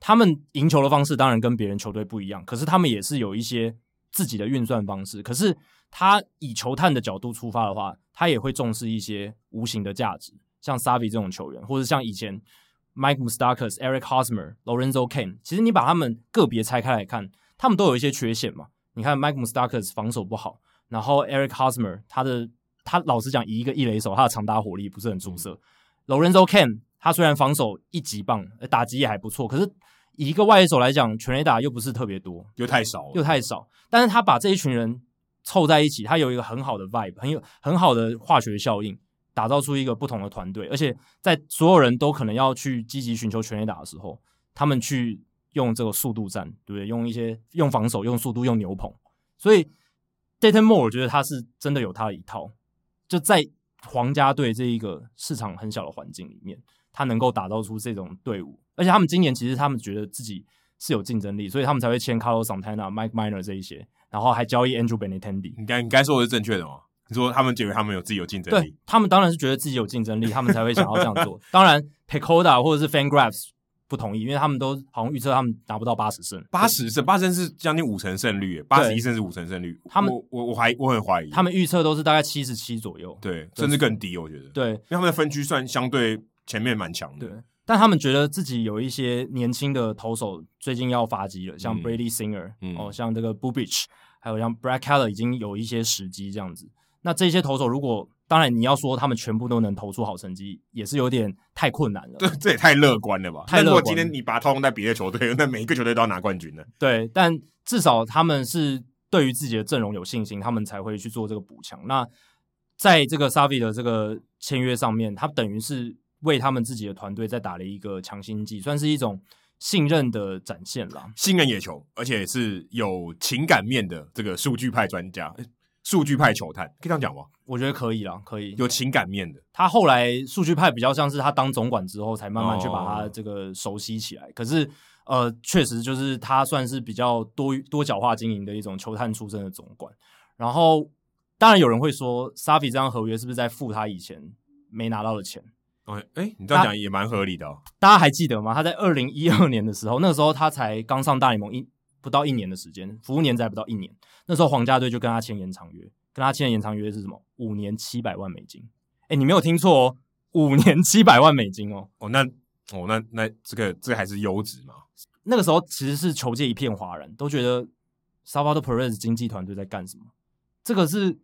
Speaker 1: 他们赢球的方式当然跟别人球队不一样，可是他们也是有一些自己的运算方式。可是。他以球探的角度出发的话，他也会重视一些无形的价值，像 Savi 这种球员，或者像以前 Mike Moustakas、Eric Hosmer、Lorenzo Cain。其实你把他们个别拆开来看，他们都有一些缺陷嘛。你看 Mike Moustakas 防守不好，然后 Eric Hosmer 他的他老实讲，以一个一垒手，他的长打火力不是很出色。Lorenzo Cain 他虽然防守一级棒，打击也还不错，可是以一个外野手来讲，全垒打又不是特别多，
Speaker 2: 又太少，
Speaker 1: 又太少。但是他把这一群人。凑在一起，他有一个很好的 vibe，很有很好的化学效应，打造出一个不同的团队。而且在所有人都可能要去积极寻求全垒打的时候，他们去用这个速度战，对不对？用一些用防守、用速度、用牛棚。所以 Dayton Moore 我觉得他是真的有他的一套，就在皇家队这一个市场很小的环境里面，他能够打造出这种队伍。而且他们今年其实他们觉得自己是有竞争力，所以他们才会签 Carlos Santana、Mike Minor 这一些。然后还交易 Andrew Benintendi，
Speaker 2: 你该你该说的是正确的吗？你说他们觉得他们有自己有竞争力，
Speaker 1: 对，他们当然是觉得自己有竞争力，他们才会想要这样做。当然 PECOTA 或者是 FanGraphs 不同意，因为他们都好像预测他们拿不到八十胜，
Speaker 2: 八十胜，八十胜是将近五成胜率，八十一胜是五成胜率。他们我我我怀我很怀疑，
Speaker 1: 他们预测都是大概七十七左右，
Speaker 2: 对，甚至更低，我觉得。
Speaker 1: 对，
Speaker 2: 因为他们的分区算相对前面蛮强的。
Speaker 1: 对。但他们觉得自己有一些年轻的投手最近要发迹了，像 Brady Singer，、嗯、哦，像这个 Bubich，还有像 Brad Keller 已经有一些时机这样子。那这些投手如果当然你要说他们全部都能投出好成绩，也是有点太困难了。
Speaker 2: 对，这也太乐观了吧？太乐观。如果今天你把它套用在别的球队，那每一个球队都要拿冠军的。
Speaker 1: 对，但至少他们是对于自己的阵容有信心，他们才会去做这个补强。那在这个 Savi 的这个签约上面，他等于是。为他们自己的团队在打了一个强心剂，算是一种信任的展现啦。
Speaker 2: 信任野球，而且是有情感面的这个数据派专家、数据派球探，可以这样讲吗？
Speaker 1: 我觉得可以啦，可以。
Speaker 2: 有情感面的，
Speaker 1: 他后来数据派比较像是他当总管之后，才慢慢去把他这个熟悉起来。哦、可是，呃，确实就是他算是比较多多角化经营的一种球探出身的总管。然后，当然有人会说，Safi 这张合约是不是在付他以前没拿到的钱？
Speaker 2: 哎、欸，你这样讲也蛮合理的哦。
Speaker 1: 大家还记得吗？他在二零一二年的时候，那个时候他才刚上大联盟一不到一年的时间，服务年资不到一年。那时候皇家队就跟他签延长约，跟他签的延长约是什么？五年七百万美金。哎、欸，你没有听错哦，五年七百万美金哦。
Speaker 2: 哦，那哦那那这个这个还是优质嘛？
Speaker 1: 那个时候其实是球界一片哗然，都觉得 Salvador Perez 经纪团队在干什么？这个是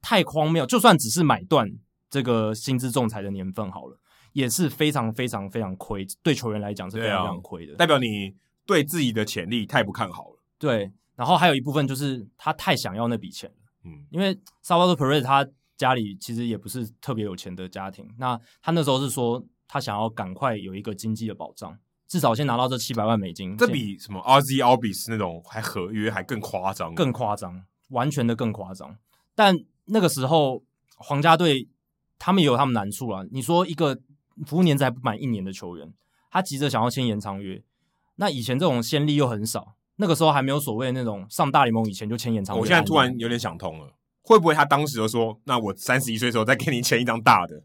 Speaker 1: 太荒谬，就算只是买断。这个薪资仲裁的年份好了，也是非常非常非常亏，对球员来讲是非常非常亏的，
Speaker 2: 代表你对自己的潜力太不看好了。
Speaker 1: 对，然后还有一部分就是他太想要那笔钱了，
Speaker 2: 嗯，
Speaker 1: 因为 Salvador Perez 他家里其实也不是特别有钱的家庭，那他那时候是说他想要赶快有一个经济的保障，至少先拿到这七百万美金，
Speaker 2: 这比什么 Ozzie Albies 那种还合约还更夸张，
Speaker 1: 更夸张，完全的更夸张。但那个时候皇家队。他们也有他们难处啊。你说一个服务年资还不满一年的球员，他急着想要签延长约，那以前这种先例又很少，那个时候还没有所谓那种上大联盟以前就签延长约。
Speaker 2: 我现在突然有点想通了，会不会他当时就说，那我三十一岁的时候再给你签一张大的？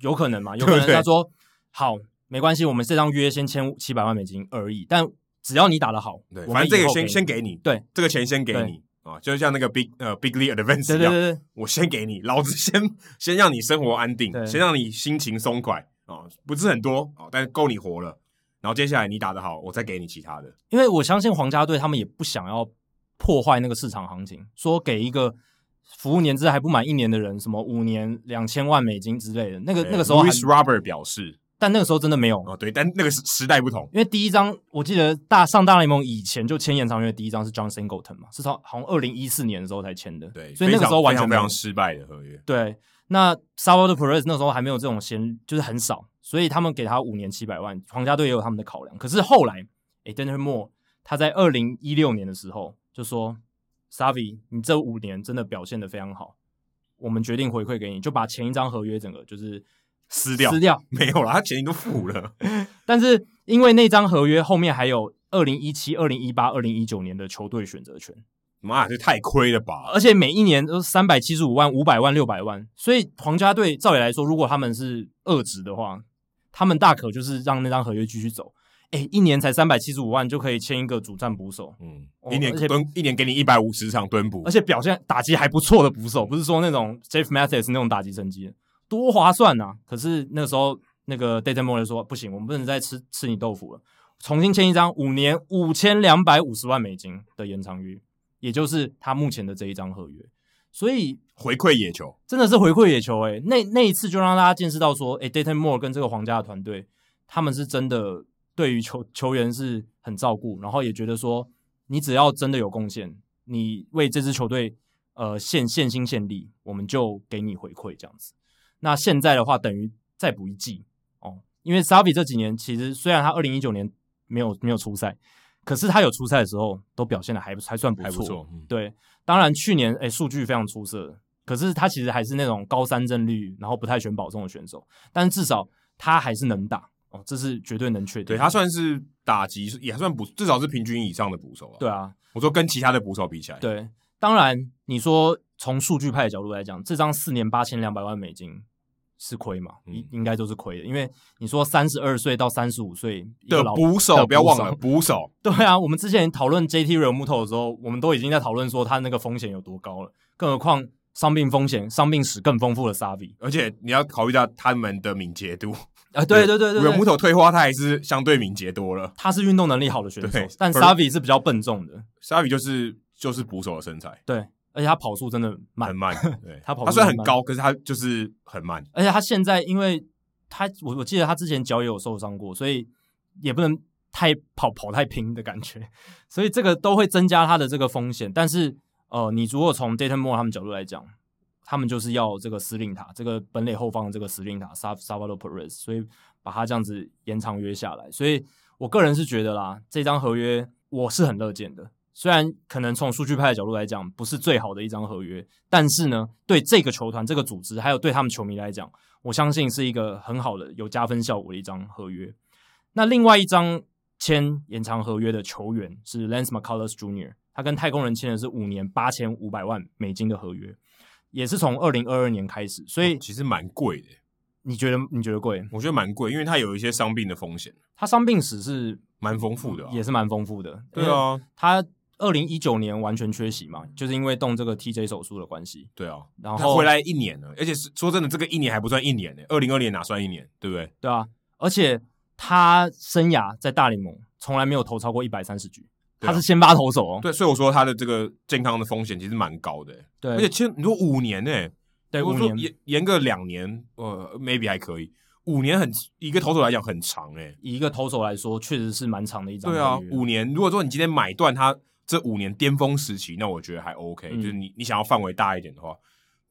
Speaker 1: 有可能嘛？有 [laughs] 可能他说好，没关系，我们这张约先签七百万美金而已，但只要你打得好，
Speaker 2: 对，反正这个先先给你，
Speaker 1: 对，
Speaker 2: 这个钱先给你。啊，就像那个 big 呃 big league advance 一样，
Speaker 1: 对对对对，
Speaker 2: 我先给你，老子先先让你生活安定，
Speaker 1: 对
Speaker 2: 先让你心情松快啊，不是很多啊，但是够你活了。然后接下来你打得好，我再给你其他的。
Speaker 1: 因为我相信皇家队他们也不想要破坏那个市场行情，说给一个服务年资还不满一年的人，什么五年两千万美金之类的，那个那个时候
Speaker 2: ，Luis Robert 表示，
Speaker 1: 但那个时候真的没有
Speaker 2: 哦，对，但那个时时代不同，
Speaker 1: 因为第一张我记得大上大联盟以前就签延长约，第一张是 John Singleton 嘛，是从好像二零一四年的时候才签的，
Speaker 2: 对，
Speaker 1: 所以那个时候完全
Speaker 2: 非常，非常失败的合约。
Speaker 1: 对，那 Salvador Perez 那时候还没有这种先，就是很少。所以他们给他五年七百万，皇家队也有他们的考量。可是后来，诶 Dayton Moore 他在二零一六年的时候就说：“Savi，你这五年真的表现的非常好，我们决定回馈给你，就把前一张合约整个就是
Speaker 2: 撕掉，
Speaker 1: 撕掉，
Speaker 2: 没有了，他钱都付了。[laughs]
Speaker 1: 但是因为那张合约后面还有二零一七、二零一八、二零一九年的球队选择权，
Speaker 2: 妈，这太亏了吧！
Speaker 1: 而且每一年都三百七十五万、五百万、六百万，所以皇家队照理来说，如果他们是二职的话。”他们大可就是让那张合约继续走，哎，一年才三百七十五万就可以签一个主战捕手，
Speaker 2: 嗯，一年蹲一年给你一百五十场蹲捕，
Speaker 1: 而且表现打击还不错的捕手，不是说那种 Jeff Mathis 那种打击成绩，多划算呐、啊！可是那个时候那个 Dayton Moore 说不行，我们不能再吃吃你豆腐了，重新签一张五年五千两百五十万美金的延长约，也就是他目前的这一张合约。所以
Speaker 2: 回馈野球
Speaker 1: 真的是回馈野球诶、欸，那那一次就让大家见识到说，诶、欸、Dayton Moore 跟这个皇家的团队，他们是真的对于球球员是很照顾，然后也觉得说，你只要真的有贡献，你为这支球队呃献献心献力，我们就给你回馈这样子。那现在的话，等于再补一季哦，因为 Savi 这几年其实虽然他二零一九年没有没有出赛。可是他有出赛的时候，都表现的还还算不错。
Speaker 2: 不嗯、
Speaker 1: 对，当然去年诶数据非常出色，可是他其实还是那种高三振率，然后不太选保送的选手。但至少他还是能打哦，这是绝对能确定。
Speaker 2: 对，他算是打击也还算不，至少是平均以上的捕手啊。
Speaker 1: 对啊，
Speaker 2: 我说跟其他的捕手比起来，
Speaker 1: 对，当然你说从数据派的角度来讲，这张四年八千两百万美金。是亏嘛？应应该都是亏的，因为你说三十二岁到三十五岁
Speaker 2: 的捕手，不要忘了捕手。[laughs]
Speaker 1: 对啊，我们之前讨论 JT Realmuto 的时候，我们都已经在讨论说他那个风险有多高了，更何况伤病风险、伤病史更丰富的 Savi，
Speaker 2: 而且你要考虑到他们的敏捷度。
Speaker 1: 啊，对对对对
Speaker 2: ，Realmuto 退化他还是相对敏捷多了，
Speaker 1: 他是运动能力好的选手，但 Savi 是比较笨重的
Speaker 2: ，Savi 就是就是捕手的身材，
Speaker 1: 对。而且他跑速真的慢。
Speaker 2: 很慢，[laughs] 对，
Speaker 1: 他跑
Speaker 2: 他虽然很高，可是他就是很慢。
Speaker 1: 而且他现在，因为他我我记得他之前脚也有受伤过，所以也不能太跑跑太拼的感觉，所以这个都会增加他的这个风险。但是呃，你如果从 Data m o r e 他们角度来讲，他们就是要这个司令塔，这个本垒后方的这个司令塔 Salvador Perez，所以把他这样子延长约下来。所以我个人是觉得啦，这张合约我是很乐见的。虽然可能从数据派的角度来讲不是最好的一张合约，但是呢，对这个球团、这个组织，还有对他们球迷来讲，我相信是一个很好的、有加分效果的一张合约。那另外一张签延长合约的球员是 Lance McCullers Jr.，他跟太空人签的是五年八千五百万美金的合约，也是从二零二二年开始，所以、
Speaker 2: 哦、其实蛮贵的。
Speaker 1: 你觉得？你觉得贵？
Speaker 2: 我觉得蛮贵，因为他有一些伤病的风险。
Speaker 1: 他伤病史是
Speaker 2: 蛮丰富的、啊，
Speaker 1: 也是蛮丰富的。
Speaker 2: 对啊，
Speaker 1: 他。二零一九年完全缺席嘛，就是因为动这个 TJ 手术的关系。
Speaker 2: 对啊，
Speaker 1: 然后
Speaker 2: 他回来一年了，而且说真的，这个一年还不算一年呢。二零二年哪算一年？对不对？
Speaker 1: 对啊，而且他生涯在大联盟从来没有投超过一百三十局，啊、他是先发投手哦。
Speaker 2: 对，所以我说他的这个健康的风险其实蛮高的。
Speaker 1: 对，
Speaker 2: 而且签你说五年呢？
Speaker 1: 对，五年延
Speaker 2: 延个两年，呃，maybe 还可以。五年很一个投手来讲很长诶，
Speaker 1: 以一个投手来说，确实是蛮长的一张。
Speaker 2: 对啊，五年，如果说你今天买断他。这五年巅峰时期，那我觉得还 OK，、嗯、就是你你想要范围大一点的话，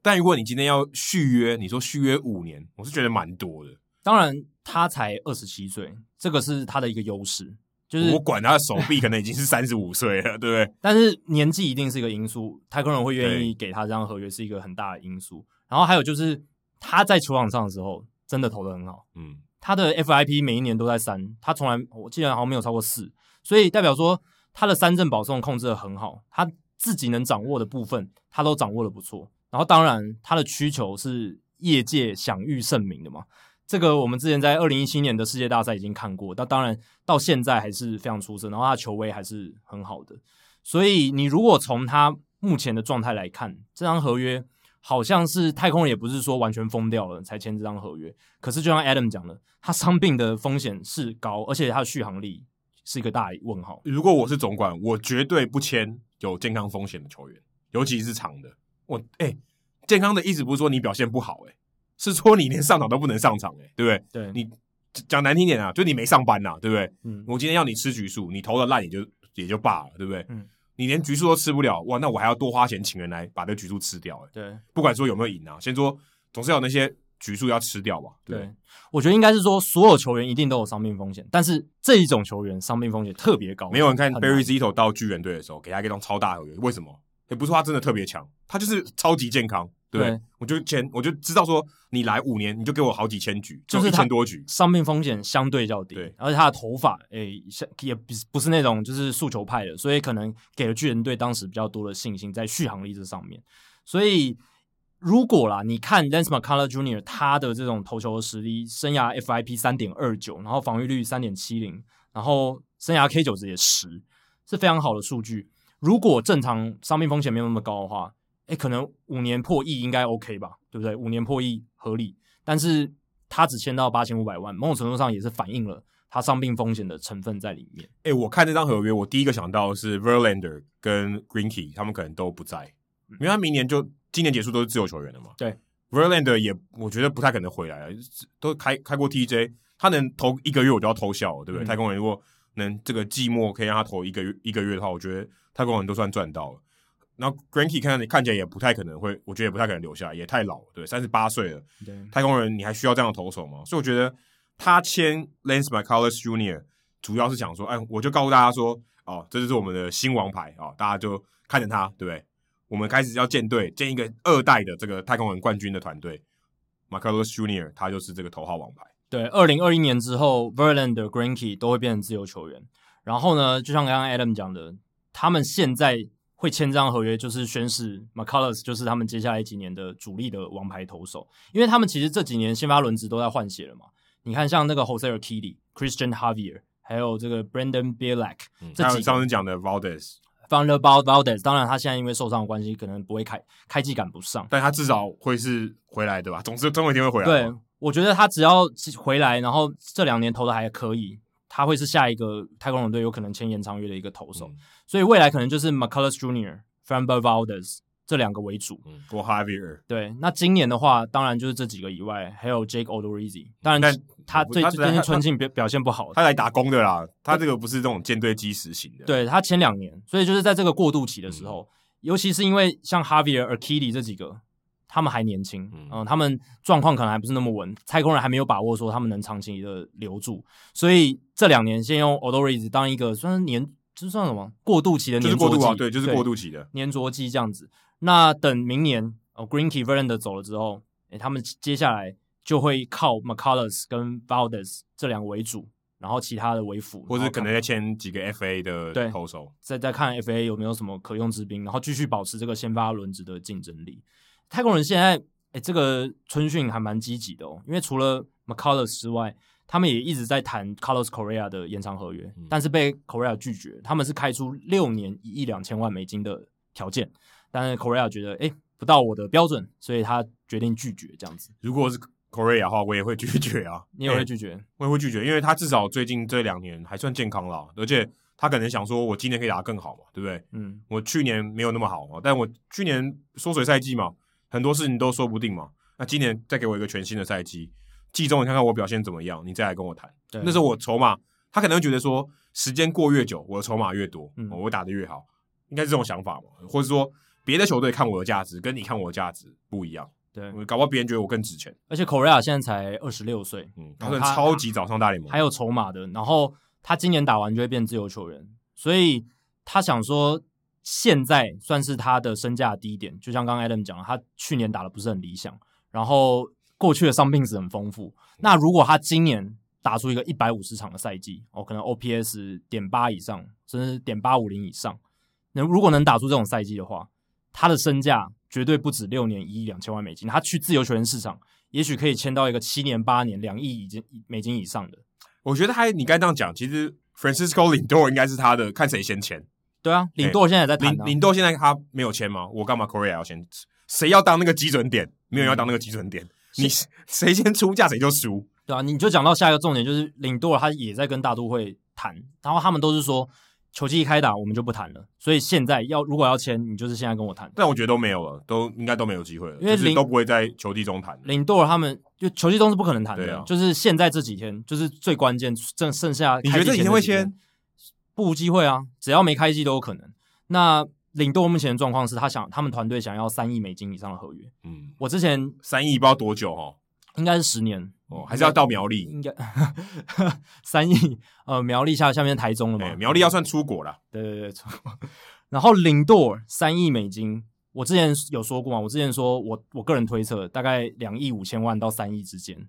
Speaker 2: 但如果你今天要续约，你说续约五年，我是觉得蛮多的。
Speaker 1: 当然，他才二十七岁，这个是他的一个优势，就是
Speaker 2: 我管他的手臂可能已经是三十五岁了，对不对？
Speaker 1: 但是年纪一定是一个因素，太空人会愿意给他这张合约是一个很大的因素。然后还有就是他在球场上的时候真的投的很好，嗯，他的 FIP 每一年都在三，他从来我记得好像没有超过四，所以代表说。他的三振保送控制的很好，他自己能掌握的部分，他都掌握的不错。然后，当然，他的需求是业界享誉盛名的嘛。这个我们之前在二零一七年的世界大赛已经看过。那当然，到现在还是非常出色。然后，他球威还是很好的。所以你如果从他目前的状态来看，这张合约好像是太空人也不是说完全疯掉了才签这张合约。可是就像 Adam 讲的，他伤病的风险是高，而且他的续航力是一个大问号。
Speaker 2: 如果我是总管，我绝对不签有健康风险的球员，尤其是长的。我哎、健康的意思不是说你表现不好、欸，哎，是说你连上场都不能上场、欸，哎，对不对？
Speaker 1: 对，
Speaker 2: 你讲难听点啊，就你没上班呐、啊，对不对？
Speaker 1: 嗯，
Speaker 2: 我今天要你吃局数，你投的烂也就也就罢了，对不对？
Speaker 1: 嗯。
Speaker 2: 你连局数都吃不了，哇！那我还要多花钱请人来把这个局数吃掉，哎，
Speaker 1: 对，
Speaker 2: 不管说有没有赢啊，先说总是要有那些局数要吃掉吧。对，
Speaker 1: 对，我觉得应该是说所有球员一定都有伤病风险，但是这一种球员伤病风险特别高。
Speaker 2: 没有人看 Barry Zito 到巨人队的时候给他一张超大合约，为什么？也不是他真的特别强，他就是超级健康。对，对，我就前，我就知道说你来五年，你就给我好几千局，就是一千多局，
Speaker 1: 伤病风险相对较低。
Speaker 2: 对，
Speaker 1: 而且他的头发，诶、也不不是那种就是速球派的，所以可能给了巨人队当时比较多的信心在续航力这上面。所以如果啦，你看 Lance McCullers Jr. 他的这种投球的实力，生涯 FIP 三点二九，然后防御率三点七零，然后生涯 K 九值也十，是非常好的数据。如果正常伤病风险没有那么高的话。诶，可能五年破亿应该 OK 吧，对不对？五年破亿合理，但是他只签到八千五百万，某种程度上也是反映了他伤病风险的成分在里面。
Speaker 2: 诶，我看这张合约，我第一个想到的是 Verlander 跟 Greinke，他们可能都不在，因为他明年就今年结束都是自由球员了嘛。
Speaker 1: 对
Speaker 2: ，Verlander 也我觉得不太可能回来了，都开开过 TJ，他能投一个月我就要偷笑了，对不对？嗯、太空人如果能这个季末可以让他投一个月一个月的话，我觉得太空人都算赚到了。然后 Granky 看你看起来也不太可能会，我觉得也不太可能留下来，也太老了，对，三十八岁了。
Speaker 1: 对，
Speaker 2: 太空人你还需要这样的投手吗？所以我觉得他签 Lance McCullers Jr. 主要是想说，哎，我就告诉大家说，哦，这就是我们的新王牌啊、哦，大家就看着他，对不对？我们开始要建队，建一个二代的这个太空人冠军的团队。McCullers Jr. 他就是这个头号王牌。
Speaker 1: 对，二零二一年之后，Verlander、Granky 都会变成自由球员。然后呢，就像刚刚 Adam 讲的，他们现在。会签这张合约，就是宣示 McCullers 就是他们接下来几年的主力的王牌投手，因为他们其实这几年先发轮值都在换血了嘛。你看，像那个 Jose Urquidy、Christian Javier，还有这个 Brandon Bielak，
Speaker 2: 嗯、这几个上次讲的 Valdez，Founder
Speaker 1: Valdez，当然他现在因为受伤的关系，可能不会开开季赶不上，
Speaker 2: 但他至少会是回来的吧？总之总有一天会回来。
Speaker 1: 对，我觉得他只要回来，然后这两年投的还可以。他会是下一个太空人队有可能签延长约的一个投手，嗯、所以未来可能就是 McCullers Jr.、Framber Valdez 这两个为主。
Speaker 2: 嗯，或 Javier。
Speaker 1: 对，那今年的话，当然就是这几个以外，还有 Jake Odorizzi。当然，他最最近春训表表现不好，
Speaker 2: 他来打工的啦。他这个不是这种舰队基石型的。
Speaker 1: 对，他签两年，所以就是在这个过渡期的时候，嗯、尤其是因为像 Javier、Urquidy 这几个。他们还年轻，嗯、呃，他们状况可能还不是那么稳，太空人还没有把握说他们能长期的留住，所以这两年先用 Odorizzi 当一个算是年，这算什么？过渡期的年，就是过渡啊，
Speaker 2: 对，就是过渡期的。
Speaker 1: 粘着剂这样子。那等明年哦，Green Key Verlander 走了之后，诶，他们接下来就会靠 McCullers 跟 Valdez 这两个为主，然后其他的为辅，
Speaker 2: 或者可能再签几个 FA 的投手，
Speaker 1: 再再看 FA 有没有什么可用之兵，然后继续保持这个先发轮值的竞争力。太空人现在，哎，这个春训还蛮积极的哦，因为除了 McCullers 之外，他们也一直在谈 Carlos Correa 的延长合约，嗯、但是被 Correa 拒绝。他们是开出六年一亿两千万美金的条件，但是 Correa 觉得，哎，不到我的标准，所以他决定拒绝这样子。
Speaker 2: 如果是 Correa 的话，我也会拒绝啊。
Speaker 1: 你也会拒绝？
Speaker 2: 我也会拒绝，因为他至少最近这两年还算健康了，而且他可能想说，我今年可以打得更好嘛，对不对？
Speaker 1: 嗯，
Speaker 2: 我去年没有那么好嘛，但我去年缩水赛季嘛。很多事情都说不定嘛。那今年再给我一个全新的赛季，季中你看看我表现怎么样，你再来跟我谈。对那时候我筹码，他可能会觉得说，时间过越久，我的筹码越多，嗯、我会打得越好，应该是这种想法嘛。或者说，别的球队看我的价值，跟你看我的价值不一样。
Speaker 1: 对，
Speaker 2: 搞不好别人觉得我更值钱。
Speaker 1: 而且 Correa 现在才二十六岁，
Speaker 2: 嗯，他算超级早上大联盟，
Speaker 1: 还有筹码的。然后他今年打完就会变自由球员，所以他想说。现在算是他的身价低点，就像刚刚 Adam 讲，他去年打的不是很理想，然后过去的伤病史很丰富。那如果他今年打出一个一百五十场的赛季，哦，可能 OPS 点八以上，甚至点八五零以上，那如果能打出这种赛季的话，他的身价绝对不止六年一亿两千万美金。他去自由球员市场，也许可以签到一个七年八年两亿已经美金以上的。
Speaker 2: 我觉得他，你该这样讲，其实 Francisco Lindor 应该是他的，看谁先签。
Speaker 1: 对啊，领舵现在也在谈、啊。
Speaker 2: 领领舵现在他没有签吗？我干嘛 Correa 要先？谁要当那个基准点？没有人要当那个基准点。嗯、你谁先出价谁就输。
Speaker 1: 对啊，你就讲到下一个重点，就是领舵他也在跟大都会谈，然后他们都是说。球季一开打，我们就不谈了。所以现在要如果要签，你就是现在跟我谈。
Speaker 2: 但我觉得都没有了，都应该都没有机会了，因为领都不会在球季中谈。
Speaker 1: 领舵他们就球季中是不可能谈的，啊、就是现在这几天就是最关键，剩剩下
Speaker 2: 你觉得这几天会签？
Speaker 1: 不无机会啊，只要没开季都有可能。那领舵目前的状况是他想，他们团队想要三亿美金以上的合约。嗯，我之前
Speaker 2: 三亿不知道多久哦，
Speaker 1: 应该是十年。
Speaker 2: 哦，还是要到苗栗，
Speaker 1: 应该 [laughs] 三亿。呃，苗栗下下面台中了嘛？
Speaker 2: 欸、苗栗要算出国了。
Speaker 1: 对对对，出国。然后领舵三亿美金，我之前有说过嘛？我之前说我我个人推测大概两亿五千万到三亿之间，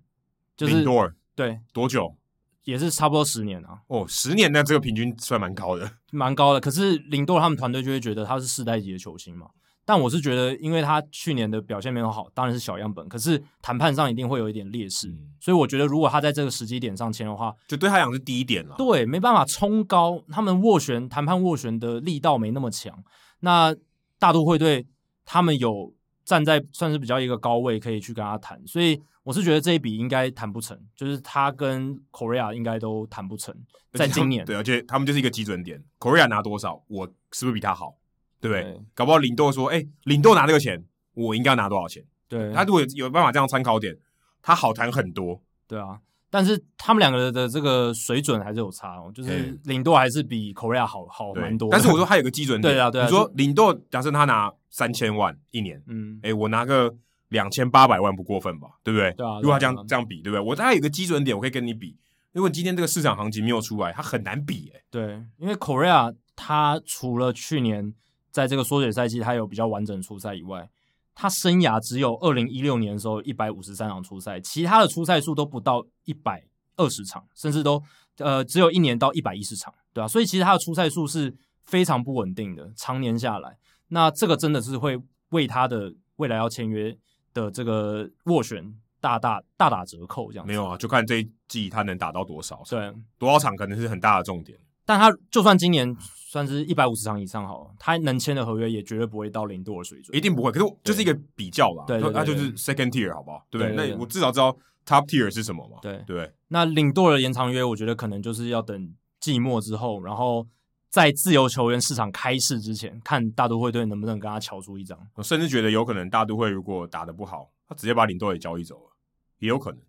Speaker 1: 就是
Speaker 2: 领舵
Speaker 1: 对，
Speaker 2: 多久？
Speaker 1: 也是差不多十年啊。
Speaker 2: 哦，十年那这个平均算蛮高的，[laughs]
Speaker 1: 蛮高的。可是林多他们团队就会觉得他是世代级的球星嘛。但我是觉得，因为他去年的表现没有好，当然是小样本。可是谈判上一定会有一点劣势，嗯、所以我觉得如果他在这个时机点上签的话，
Speaker 2: 就对他讲是低点了。
Speaker 1: 对，没办法冲高，他们斡旋谈判斡旋的力道没那么强。那大都会队他们有站在算是比较一个高位，可以去跟他谈。所以我是觉得这一笔应该谈不成，就是他跟 Correa 应该都谈不成，在今年。
Speaker 2: 对，而且他们就是一个基准点，Correa 拿多少，我是不是比他好？对不对？对，搞不好领豆说：“哎，领豆拿这个钱，我应该要拿多少钱？”
Speaker 1: 对，
Speaker 2: 他如果有，有办法这样参考点，他好谈很多。
Speaker 1: 对啊，但是他们两个的这个水准还是有差哦，就是领舵还是比 Correa 好好蛮多。
Speaker 2: 但是我说他有个基准点，
Speaker 1: 对啊，对啊。
Speaker 2: 你说领舵，假设他拿三千万一年，嗯，哎，我拿个两千八百万不过分吧？对不对？
Speaker 1: 对啊。
Speaker 2: 如果他这样这样比，对不对？我大概有个基准点，我可以跟你比。如果今天这个市场行情没有出来，他很难比。哎，
Speaker 1: 对，因为 Correa 他除了去年。在这个缩水赛季，他有比较完整出赛以外，他生涯只有二零一六年的时候一百五十三场出赛，其他的出赛数都不到一百二十场，甚至都呃只有一年到一百一十场，对啊，所以其实他的出赛数是非常不稳定的，常年下来，那这个真的是会为他的未来要签约的这个斡旋大大大打折扣，这样。
Speaker 2: 没有啊，就看这一季他能打到多少，
Speaker 1: 对，
Speaker 2: 多少场可能是很大的重点。
Speaker 1: 但他就算今年算是一百五十场以上好了，他能签的合约也绝对不会到零度的水准，
Speaker 2: 一定不会。可是就是一个比较吧，
Speaker 1: 对，
Speaker 2: 那就是 second tier 好不好？对不对？那我至少知道 top tier 是什么嘛？
Speaker 1: 对
Speaker 2: 对。
Speaker 1: 那领舵的延长约，我觉得可能就是要等季末之后，然后在自由球员市场开市之前，看大都会队能不能跟他敲出一张。
Speaker 2: 我甚至觉得有可能大都会如果打得不好，他直接把领舵也交易走了，也有可能。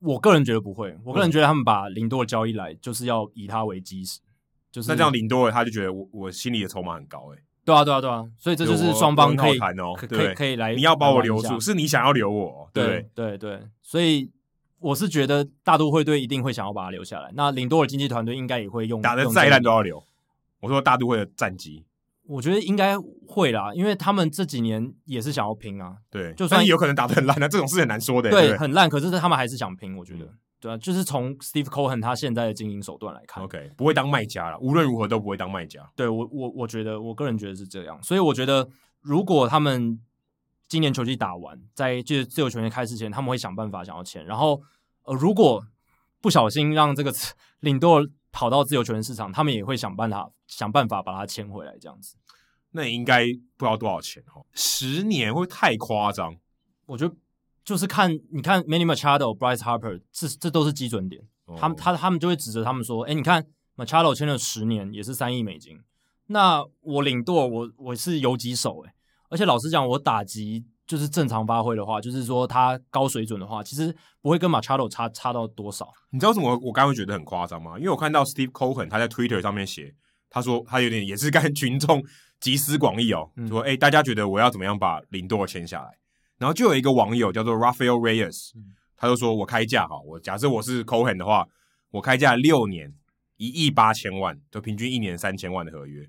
Speaker 1: 我个人觉得不会，我个人觉得他们把领舵交易来，就是要以他为基石。就是
Speaker 2: 那这样领舵了，他就觉得我我心里的筹码很高诶、欸。
Speaker 1: 对啊对啊对啊，所以这就是双方可以
Speaker 2: 谈哦，
Speaker 1: 可以可以来，
Speaker 2: 你要把我留住，是你想要留我，对
Speaker 1: 对对，所以我是觉得大都会队一定会想要把他留下来，那领舵的经济团队应该也会用，
Speaker 2: 打的再烂都要留。我说大都会的战绩，
Speaker 1: 我觉得应该会啦，因为他们这几年也是想要拼啊，
Speaker 2: 对，就算有可能打得很烂，那这种事很难说的，
Speaker 1: 对，很烂，可是他们还是想拼，我觉得。对啊，就是从 Steve Cohen 他现在的经营手段来看
Speaker 2: ，OK，不会当卖家了，无论如何都不会当卖家。
Speaker 1: 对我，我我觉得，我个人觉得是这样，所以我觉得，如果他们今年球季打完，在就是自由球员开始前，他们会想办法想要签，然后呃，如果不小心让这个 [laughs] 领舵跑到自由球员市场，他们也会想办法想办法把他签回来，这样子。
Speaker 2: 那也应该不知道多少钱哦，十年会太夸张，
Speaker 1: 我觉得。就是看，你看 Manny Machado、Bryce Harper，这这都是基准点。他们他他们就会指责他们说：“哎，你看 Machado 签了十年，也是三亿美金。那我领舵，我我是游击手，哎，而且老实讲，我打击就是正常发挥的话，就是说他高水准的话，其实不会跟 Machado 差差到多少。
Speaker 2: 你知道为什么我刚刚会觉得很夸张吗？因为我看到 Steve Cohen 他在 Twitter 上面写，他说他有点也是跟 [laughs] 群众集思广益哦，嗯、说哎，大家觉得我要怎么样把领舵签下来？然后就有一个网友叫做 Rafael Reyes，他就说：“我开价哈，我假设我是 Cohen 的话，我开价六年一亿八千万，就平均一年三千万的合约。”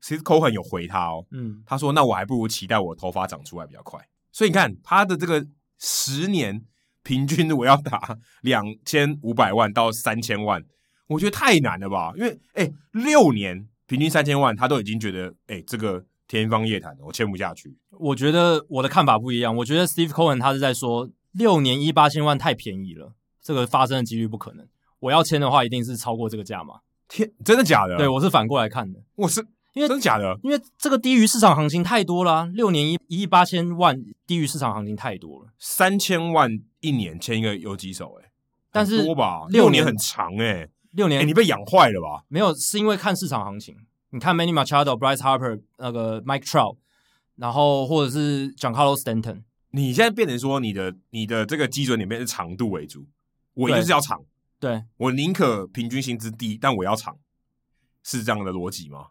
Speaker 2: 其实 Cohen 有回他哦，嗯，他说：“那我还不如期待我头发长出来比较快。”所以你看他的这个十年平均，我要打两千五百万到三千万，我觉得太难了吧？因为哎，六年平均三千万，他都已经觉得哎这个。天方夜谭，我签不下去。
Speaker 1: 我觉得我的看法不一样。我觉得 Steve Cohen 他是在说六年一八千万太便宜了，这个发生的几率不可能。我要签的话，一定是超过这个价嘛。
Speaker 2: 天，真的假的？
Speaker 1: 对，我是反过来看的。
Speaker 2: 我是
Speaker 1: 因为
Speaker 2: 真的假的？
Speaker 1: 因为这个低于市场行情太多了啊，六年一一亿八千万，低于市场行情太多了。
Speaker 2: 三千万一年签一个游击手，哎，
Speaker 1: 但是
Speaker 2: 多吧？
Speaker 1: 六年
Speaker 2: 很长哎，
Speaker 1: 六年
Speaker 2: 哎，你被养坏了吧？
Speaker 1: 没有，是因为看市场行情。你看 Manny Machado、Bryce Harper、那个 Mike Trout，然后或者是 Giancarlo Stanton，
Speaker 2: 你现在变成说你的你的这个基准里面是长度为主，我一定是要长。
Speaker 1: 对，
Speaker 2: 我宁可平均薪资低，但我要长，是这样的逻辑吗？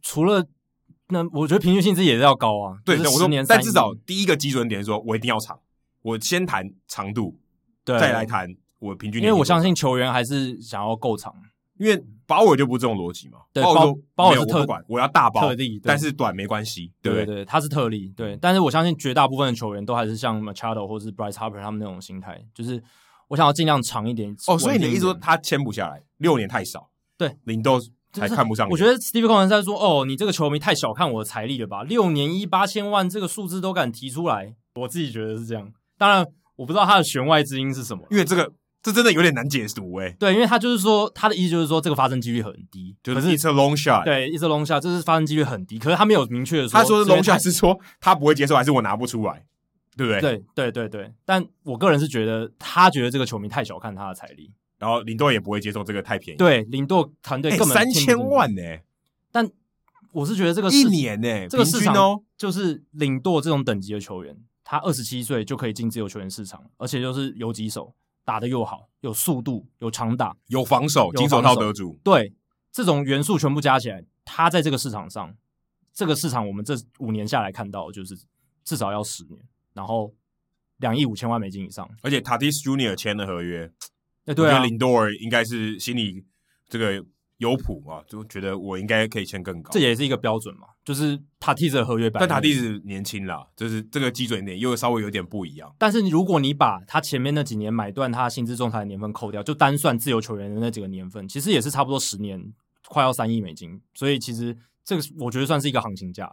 Speaker 1: 除了那，我觉得平均薪资也是要高啊。
Speaker 2: 对，
Speaker 1: 就是
Speaker 2: 我说
Speaker 1: 年，
Speaker 2: 但至少第一个基准点是说我一定要长，我先谈长度，
Speaker 1: 对，
Speaker 2: 再来谈我平均年。
Speaker 1: 因为我相信球员还是想要够长。
Speaker 2: 因为鲍尔就不是这种逻辑嘛，
Speaker 1: 对，
Speaker 2: 鲍尔
Speaker 1: 鲍尔是特
Speaker 2: 我管，我要大包
Speaker 1: 特例，
Speaker 2: 但是短没关系，对
Speaker 1: 对对，他是特例，对。但是我相信绝大部分的球员都还是像 Machado 或是 Bryce Harper 他们那种心态，就是我想要尽量长一点。
Speaker 2: 哦，所以你的意思说他签不下来，六年太少，
Speaker 1: 对，
Speaker 2: 林豆才看不上。
Speaker 1: 我觉得 Steve Cohen 在说，哦，你这个球迷太小看我的财力了吧？六年一八千万这个数字都敢提出来，我自己觉得是这样。当然，我不知道他的弦外之音是什么，
Speaker 2: 因为这个。这真的有点难解读哎，
Speaker 1: 对，因为他就是说，他的意思就是说，这个发生几率很低，
Speaker 2: 就是 it's a long shot，
Speaker 1: 对，it's a long shot，这是发生几率很低，可是他没有明确的说，
Speaker 2: 他说是 long shot 是说他不会接受，还是我拿不出来，对不对？
Speaker 1: 对，对，对，对。但我个人是觉得，他觉得这个球迷太小看他的财力，
Speaker 2: 然后领队也不会接受这个太便宜，
Speaker 1: 对，领队团队根本
Speaker 2: 三千万呢，
Speaker 1: 但我是觉得这个
Speaker 2: 一年呢，
Speaker 1: 这个市场哦，就是领队这种等级的球员，他二十七岁就可以进自由球员市场，而且就是游击手。打的又好，有速度，有长打，
Speaker 2: 有防守，金手套得主。
Speaker 1: 对，这种元素全部加起来，他在这个市场上，这个市场我们这五年下来看到，就是至少要十年，然后两亿五千万美金以上。
Speaker 2: 而且 Tatis Junior 签的合约，
Speaker 1: 对啊，我觉得
Speaker 2: 林多尔应该是心里这个。有谱啊，就觉得我应该可以签更高，
Speaker 1: 这也是一个标准嘛。就是塔蒂斯的合约版，
Speaker 2: 但塔蒂斯年轻啦，就是这个基准点又稍微有点不一样。
Speaker 1: 但是如果你把他前面那几年买断他薪资仲裁的年份扣掉，就单算自由球员的那几个年份，其实也是差不多十年，快要三亿美金。所以其实这个我觉得算是一个行情价。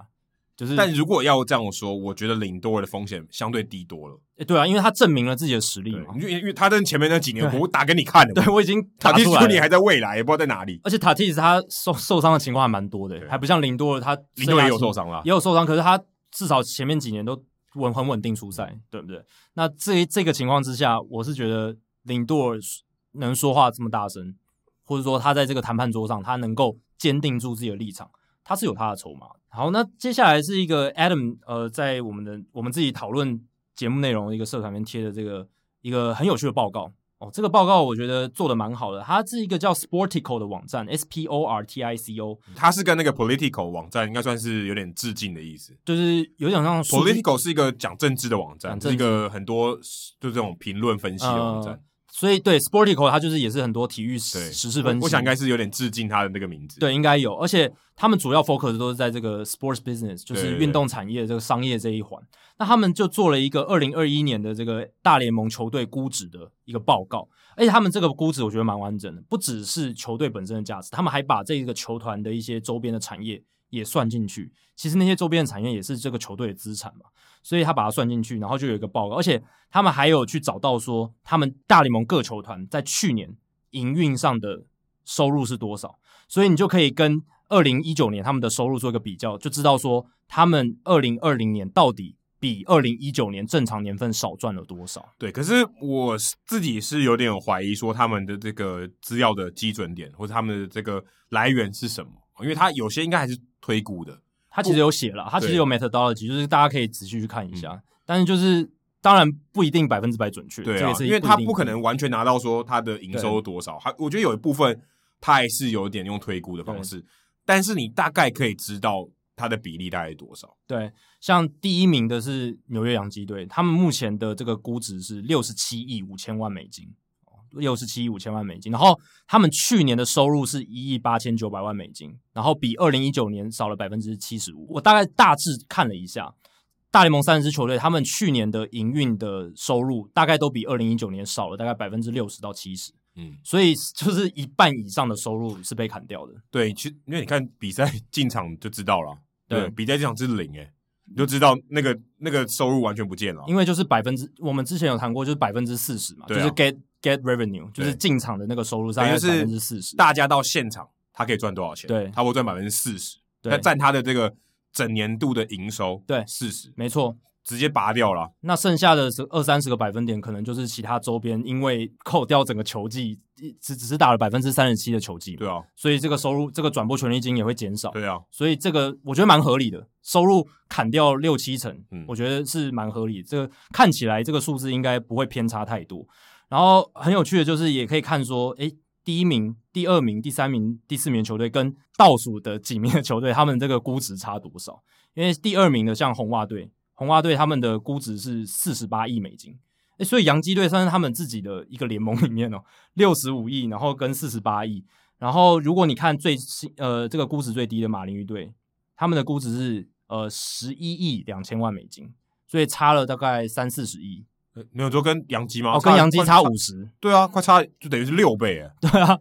Speaker 1: 就是，
Speaker 2: 但如果要这样说，我觉得林多尔的风险相对低多了。
Speaker 1: 诶对啊，因为他证明了自己的实力嘛。
Speaker 2: 因为因为他在前面那几年，我打给你看的。
Speaker 1: 对，我已经
Speaker 2: 塔蒂斯今年还在未来，也不知道在哪里。
Speaker 1: 而且塔蒂斯他受受伤的情况还蛮多的，还不像林多尔，他
Speaker 2: 林多尔也有受伤了，
Speaker 1: 也有受伤，可是他至少前面几年都稳很稳定出赛，对不对？那这这个情况之下，我是觉得林多尔能说话这么大声，或者说他在这个谈判桌上，他能够坚定住自己的立场。他是有他的筹码。好，那接下来是一个 Adam，呃，在我们的我们自己讨论节目内容的一个社团里面贴的这个一个很有趣的报告哦。这个报告我觉得做的蛮好的，它是一个叫 Sportico 的网站，S P O R T I C O，
Speaker 2: 它是跟那个 Political 网站应该算是有点致敬的意思，
Speaker 1: 就是有点像
Speaker 2: Political 是一个讲政治的网站，是一个很多就这种评论分析的网站。呃
Speaker 1: 所以对 Sportico 它就是也是很多体育时事分析，
Speaker 2: 我想应该是有点致敬他的那个名字。
Speaker 1: 对，应该有，而且他们主要 focus 都是在这个 sports business，就是运动产业这个商业这一环。那他们就做了一个二零二一年的这个大联盟球队估值的一个报告，而且他们这个估值我觉得蛮完整的，不只是球队本身的价值，他们还把这个球团的一些周边的产业也算进去。其实那些周边的产业也是这个球队的资产嘛。所以他把它算进去，然后就有一个报告，而且他们还有去找到说，他们大联盟各球团在去年营运上的收入是多少，所以你就可以跟二零一九年他们的收入做一个比较，就知道说他们二零二零年到底比二零一九年正常年份少赚了多少。
Speaker 2: 对，可是我自己是有点怀疑说他们的这个资料的基准点或者他们的这个来源是什么，因为他有些应该还是推估的。
Speaker 1: 他其实有写了，他其实有 methodology，就是大家可以仔细去看一下。但是就是当然不一定百分之百准确，
Speaker 2: 对啊，因为他不可能完全拿到说他的营收多少。他我觉得有一部分他还是有点用推估的方式，但是你大概可以知道他的比例大概多少。
Speaker 1: 对，像第一名的是纽约洋基队，他们目前的这个估值是六十七亿五千万美金。六十七亿五千万美金，然后他们去年的收入是一亿八千九百万美金，然后比二零一九年少了百分之七十五。我大概大致看了一下，大联盟三十支球队，他们去年的营运的收入大概都比二零一九年少了大概百分之六十到七十。嗯，所以就是一半以上的收入是被砍掉的。
Speaker 2: 对，其实因为你看比赛进场就知道了，对，对比赛进场是零诶。你就知道那个那个收入完全不见了，
Speaker 1: 因为就是百分之，我们之前有谈过，就是百分之四十嘛，啊、就是 get get revenue，就是进场的那个收入大概是百分之四十。
Speaker 2: 大家到现场，他可以赚多少钱？
Speaker 1: 对，
Speaker 2: 他会赚百分之四十。
Speaker 1: 对
Speaker 2: 那占他的这个整年度的营收，
Speaker 1: 对，
Speaker 2: 四十，
Speaker 1: 没错。
Speaker 2: 直接拔掉了，
Speaker 1: 那剩下的是二三十个百分点，可能就是其他周边，因为扣掉整个球季，只只是打了百分之三十七的球季，
Speaker 2: 对啊，
Speaker 1: 所以这个收入，这个转播权利金也会减少，
Speaker 2: 对啊，
Speaker 1: 所以这个我觉得蛮合理的，收入砍掉六七成，
Speaker 2: 嗯，
Speaker 1: 我觉得是蛮合理，这个看起来这个数字应该不会偏差太多。然后很有趣的就是，也可以看说，诶，第一名、第二名、第三名、第四名球队跟倒数的几名的球队，他们这个估值差多少？因为第二名的像红袜队。红袜队他们的估值是四十八亿美金，诶，所以洋基队算是他们自己的一个联盟里面哦，六十五亿，然后跟四十八亿，然后如果你看最新呃这个估值最低的马林鱼队，他们的估值是呃十一亿两千万美金，所以差了大概三四十亿，
Speaker 2: 没有说跟洋基吗？
Speaker 1: 哦，跟洋基差五十，
Speaker 2: 对啊，快差就等于是六倍诶，
Speaker 1: 对啊，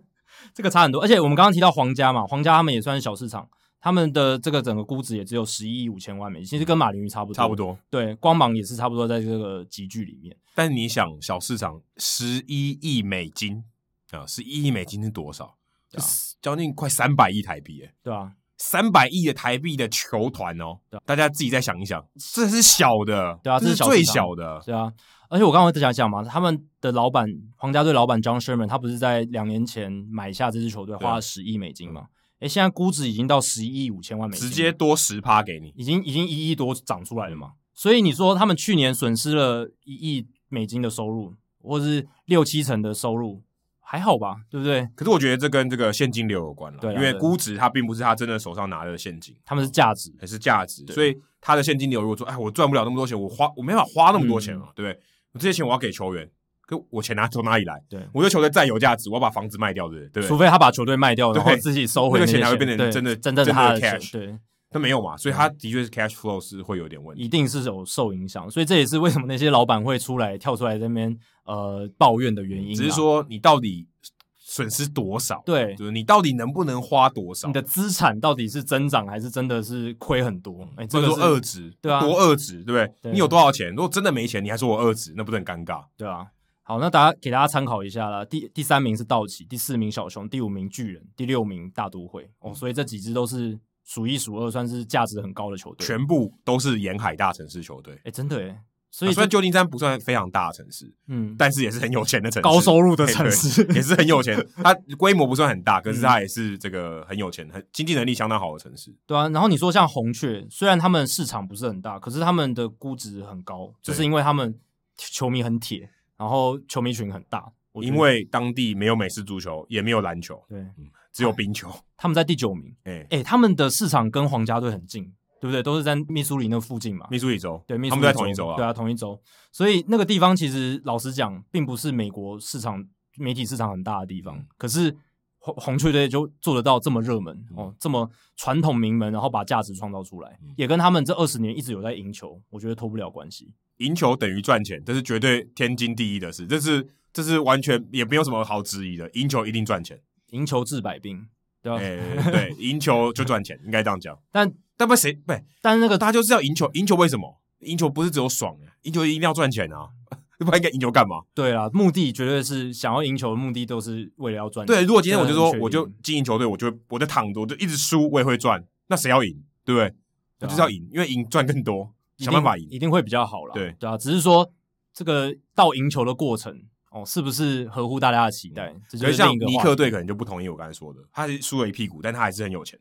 Speaker 1: 这个差很多，而且我们刚刚提到皇家嘛，皇家他们也算是小市场。他们的这个整个估值也只有十一亿五千万美金，其实跟马林鱼差不多，
Speaker 2: 差不多。
Speaker 1: 对，光芒也是差不多在这个级距里面。
Speaker 2: 但是你想，小市场十一亿美金啊，十一亿美金是多少？
Speaker 1: 啊，
Speaker 2: 将近快三百亿台币，诶，
Speaker 1: 对啊，
Speaker 2: 三百亿的台币的球团哦，
Speaker 1: 对啊，
Speaker 2: 大家自己再想一想，这是小的，
Speaker 1: 对啊，这是
Speaker 2: 最小的，
Speaker 1: 对啊。而且我刚刚在讲讲嘛，他们的老板皇家队老板 John Sherman，他不是在两年前买下这支球队，花了十亿美金吗？哎，现在估值已经到十一亿五千万美金，
Speaker 2: 直接多十趴给你，
Speaker 1: 已经已经一亿多涨出来了嘛。所以你说他们去年损失了一亿美金的收入，或者是六七成的收入，还好吧，对不对？
Speaker 2: 可是我觉得这跟这个现金流有关了，
Speaker 1: 对，
Speaker 2: 因为估值它并不是他真的手上拿的现金，
Speaker 1: 他们是价值，
Speaker 2: 还是价值，所以他的现金流如果说，哎，我赚不了那么多钱，我花我没法花那么多钱嘛，嗯、对不对？我这些钱我要给球员。可我钱拿从哪里来？对，我的球队再有价值，我要把房子卖掉，对不对？
Speaker 1: 除非他把球队卖掉，然后自己收回那个钱，才会变成真的真正他的 cash。对，
Speaker 2: 他没有嘛，所以他的确是 cash flow 是会有点问题，
Speaker 1: 一定是有受影响。所以这也是为什么那些老板会出来跳出来这边呃抱怨的原因。
Speaker 2: 只是说你到底损失多少？
Speaker 1: 对，
Speaker 2: 就是你到底能不能花多少？
Speaker 1: 你的资产到底是增长还是真的是亏很多？哎，这个
Speaker 2: 说二值，对啊，多二值，对不对？你有多少钱？如果真的没钱，你还说我二值，那不是很尴尬？
Speaker 1: 对啊。好，那大家给大家参考一下啦。第第三名是道奇，第四名小熊，第五名巨人，第六名大都会。哦，所以这几支都是数一数二，算是价值很高的球队。
Speaker 2: 全部都是沿海大城市球队。
Speaker 1: 哎，真的哎。所以、啊、
Speaker 2: 虽然旧金山不算非常大的城市，嗯，但是也是很有钱的城市，
Speaker 1: 高收入的城市，
Speaker 2: 也是很有钱。[laughs] 它规模不算很大，可是它也是这个很有钱、很经济能力相当好的城市。
Speaker 1: 对啊，然后你说像红雀，虽然他们市场不是很大，可是他们的估值很高，就是因为他们球迷很铁。然后球迷群很大，
Speaker 2: 因为当地没有美式足球，也没有篮球，
Speaker 1: 对，
Speaker 2: 嗯，只有冰球。
Speaker 1: 他们在第九名，哎哎，他们的市场跟皇家队很近，对不对？都是在密苏里那附近嘛。
Speaker 2: 密苏里州，
Speaker 1: 对，密苏里州，
Speaker 2: 他们在同一州啊，
Speaker 1: 对啊，同一州。所以那个地方其实老实讲，并不是美国市场媒体市场很大的地方。嗯、可是红红雀队就做得到这么热门、嗯、哦，这么传统名门，然后把价值创造出来，嗯、也跟他们这二十年一直有在赢球，我觉得脱不了关系。
Speaker 2: 赢球等于赚钱，这是绝对天经地义的事，这是这是完全也没有什么好质疑的。赢球一定赚钱，
Speaker 1: 赢球治百病，对吧？
Speaker 2: 欸、对，赢球就赚钱，应该这样讲。
Speaker 1: 但
Speaker 2: 但不谁不？
Speaker 1: 但是那个
Speaker 2: 大家就是要赢球，赢球为什么？赢球不是只有爽，赢球一定要赚钱啊！[laughs] 不然应该赢球干嘛？
Speaker 1: 对啊，目的绝对是想要赢球的目的都是为了要赚钱。
Speaker 2: 对，如果今天我就说我就经营球队，我就我就躺着，我就一直输，我也会赚。那谁要赢？对不对？我就是要赢，因为赢赚更多。想办法赢，
Speaker 1: 一定会比较好了。
Speaker 2: 对
Speaker 1: 对啊，只是说这个到赢球的过程哦，是不是合乎大家的期待？这就是
Speaker 2: 像尼克队可能就不同意我刚才说的，他是输了一屁股，但他还是很有钱，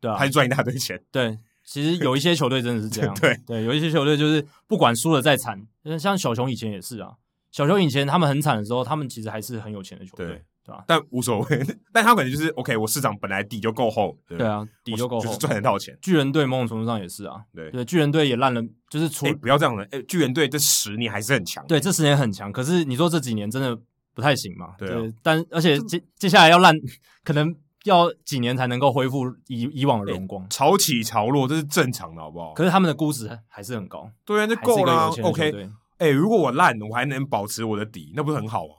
Speaker 1: 对啊，
Speaker 2: 还是赚一大堆钱。[laughs]
Speaker 1: 对，其实有一些球队真的是这样，[laughs]
Speaker 2: 对
Speaker 1: 对，有一些球队就是不管输了再惨，像小熊以前也是啊，小熊以前他们很惨的时候，他们其实还是很有钱的球队。对吧？
Speaker 2: 但无所谓，但他可能就是 OK，我市场本来底就够厚，对，
Speaker 1: 对啊，底就够厚，
Speaker 2: 就是赚得到钱。
Speaker 1: 巨人队某种程度上也是啊，
Speaker 2: 对
Speaker 1: 对，巨人队也烂了，就是除、
Speaker 2: 欸、不要这样的，哎、欸，巨人队这十年还是很强，
Speaker 1: 对，这十年很强。可是你说这几年真的不太行嘛？
Speaker 2: 对，
Speaker 1: 但而且接接下来要烂，可能要几年才能够恢复以以往的荣光，
Speaker 2: 潮起潮落这是正常的，好不好？
Speaker 1: 可是他们的估值还是很高，
Speaker 2: 对啊，这够了，OK。哎、欸，如果我烂，我还能保持我的底，那不是很好吗？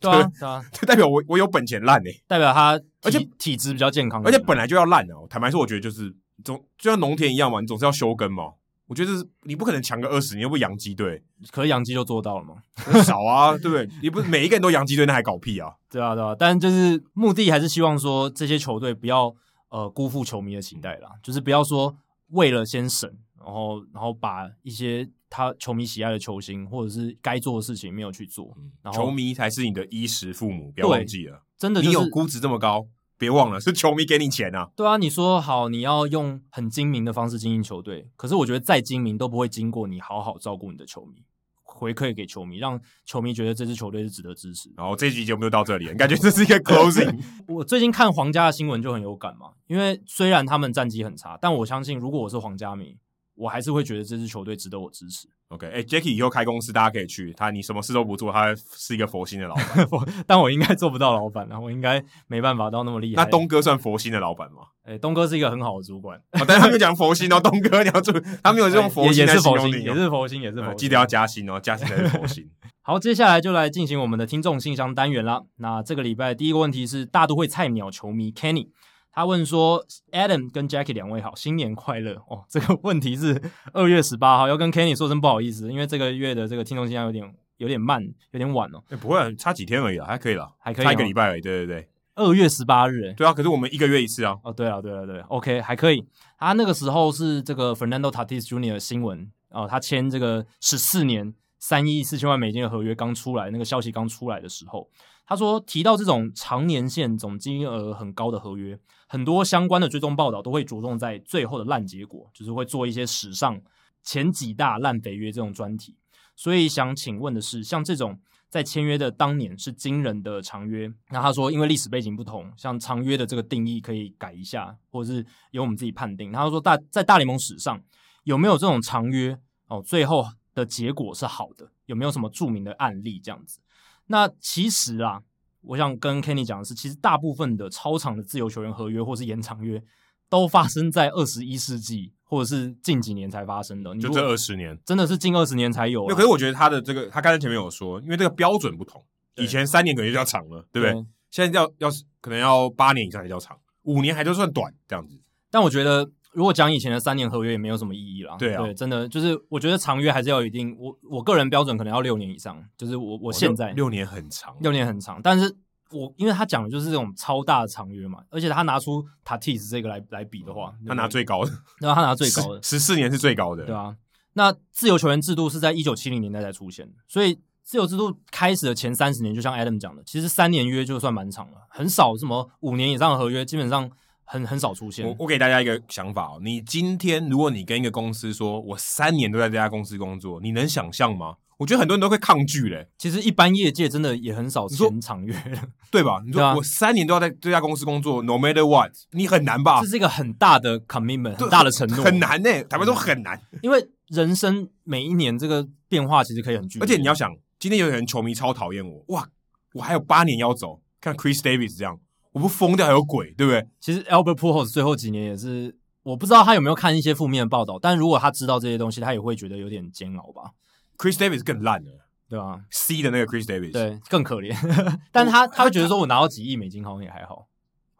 Speaker 1: 对啊，对啊，[laughs]
Speaker 2: 这代表我我有本钱烂诶，
Speaker 1: 代表他
Speaker 2: 而且
Speaker 1: 体质比较健康，
Speaker 2: 而且本来就要烂哦。坦白说，我觉得就是总就像农田一样嘛，你总是要休耕嘛。我觉得是你不可能强个二十你，又不洋基队，
Speaker 1: 可是洋基就做到了嘛？
Speaker 2: 少啊，[laughs] 对不对？你不是每一个人都洋基队，那还搞屁啊？
Speaker 1: 对啊，对啊。但就是目的还是希望说这些球队不要呃辜负球迷的期待啦，就是不要说为了先省，然后然后把一些他球迷喜爱的球星或者是该做的事情没有去做，然后
Speaker 2: 球迷才是你的衣食父母，不要忘记了，
Speaker 1: 真的、就是、
Speaker 2: 你有估值这么高。别忘了，是球迷给你钱啊！
Speaker 1: 对啊，你说好你要用很精明的方式经营球队，可是我觉得再精明都不会经过你好好照顾你的球迷，回馈给球迷，让球迷觉得这支球队是值得支持。
Speaker 2: 然后这集节目就到这里，感觉这是一个 closing。[laughs]
Speaker 1: 我最近看皇家的新闻就很有感嘛，因为虽然他们战绩很差，但我相信如果我是皇家迷，我还是会觉得这支球队值得我支持。
Speaker 2: OK，哎、欸、Jacky 以后开公司，大家可以去他。你什么事都不做，他是一个佛心的老板。[laughs]
Speaker 1: 但我应该做不到老板啊，我应该没办法到那么厉害。
Speaker 2: 那东哥算佛心的老板吗？
Speaker 1: 哎、欸，东哥是一个很好的主管。
Speaker 2: 哦、但他们讲佛心哦，东哥你要注意，他们有这种佛心、哦，
Speaker 1: 也是佛心，也是佛心，也是佛心。
Speaker 2: 嗯、记得要加薪哦，加薪才是佛心。[laughs]
Speaker 1: 好，接下来就来进行我们的听众信箱单元啦。那这个礼拜第一个问题是大都会菜鸟球迷 Kenny。他问说：“Adam 跟 Jackie 两位好，新年快乐哦！这个问题是二月十八号，要跟 Kenny 说声不好意思，因为这个月的这个听众信箱有点有点慢，有点晚哦。
Speaker 2: 欸、不会、啊，差几天而已啊，还可以了，
Speaker 1: 还可以，
Speaker 2: 差一个礼拜而已。对对对，
Speaker 1: 二月十八日，
Speaker 2: 对啊，可是我们一个月一次啊。
Speaker 1: 哦，对啊，对啊，对啊，OK，还可以。他那个时候是这个 Fernando Tatis Jr. 的新闻哦，他签这个十四年三亿四千万美金的合约刚出来，那个消息刚出来的时候。”他说：“提到这种长年限、总金额很高的合约，很多相关的追踪报道都会着重在最后的烂结果，就是会做一些史上前几大烂肥约这种专题。所以想请问的是，像这种在签约的当年是惊人的长约，那他说因为历史背景不同，像长约的这个定义可以改一下，或者是由我们自己判定。他说大在大联盟史上有没有这种长约哦？最后的结果是好的，有没有什么著名的案例这样子？”那其实啊，我想跟 Kenny 讲的是，其实大部分的超长的自由球员合约或是延长约，都发生在二十一世纪或者是近几年才发生的。
Speaker 2: 就这二十年，
Speaker 1: 真的是近二十年才有啊。
Speaker 2: 可是我觉得他的这个，他刚才前面有说，因为这个标准不同，以前三年可能就叫长了，对不对？对，现在要要是可能要八年以上才叫长，五年还就算短这样子。
Speaker 1: 但我觉得。如果讲以前的三年合约也没有什么意义啦。
Speaker 2: 对啊，
Speaker 1: 对，真的就是我觉得长约还是要有一定，我我个人标准可能要六年以上，就是我我现在
Speaker 2: 六年很长，
Speaker 1: 六年很长，但是我因为他讲的就是这种超大的长约嘛，而且他拿出 Tatis 这个来来比的话，
Speaker 2: 他拿最高的，
Speaker 1: 对吧？他拿最高的 [laughs]
Speaker 2: 十四年是最高的，
Speaker 1: 对啊。那自由球员制度是在一九七零年代才出现的，所以自由制度开始的前三十年，就像 Adam 讲的，其实三年约就算蛮长了，很少什么五年以上的合约，基本上。很很少出现。
Speaker 2: 我我给大家一个想法哦，你今天如果你跟一个公司说，我三年都在这家公司工作，你能想象吗？我觉得很多人都会抗拒嘞。
Speaker 1: 其实一般业界真的也很少签长约，[laughs]
Speaker 2: 对吧？你说我三年都要在这家公司工作，no matter what，你很难吧？
Speaker 1: 这是一个很大的 commitment，很大的承诺，
Speaker 2: 很难呢。坦白说很难，
Speaker 1: 因为人生每一年这个变化其实可以很巨大。
Speaker 2: 而且你要想，今天有人球迷超讨厌我，哇，我还有八年要走，看 Chris Davis 这样。我不疯掉还有鬼，对不对？
Speaker 1: 其实 Albert Pujols 最后几年也是，我不知道他有没有看一些负面的报道，但如果他知道这些东西，他也会觉得有点煎熬吧。
Speaker 2: Chris Davis 更烂了，
Speaker 1: 对吧
Speaker 2: ？C 的那个 Chris Davis，
Speaker 1: 对，更可怜。[laughs] 但是他他会觉得说，我拿到几亿美金好像也还好。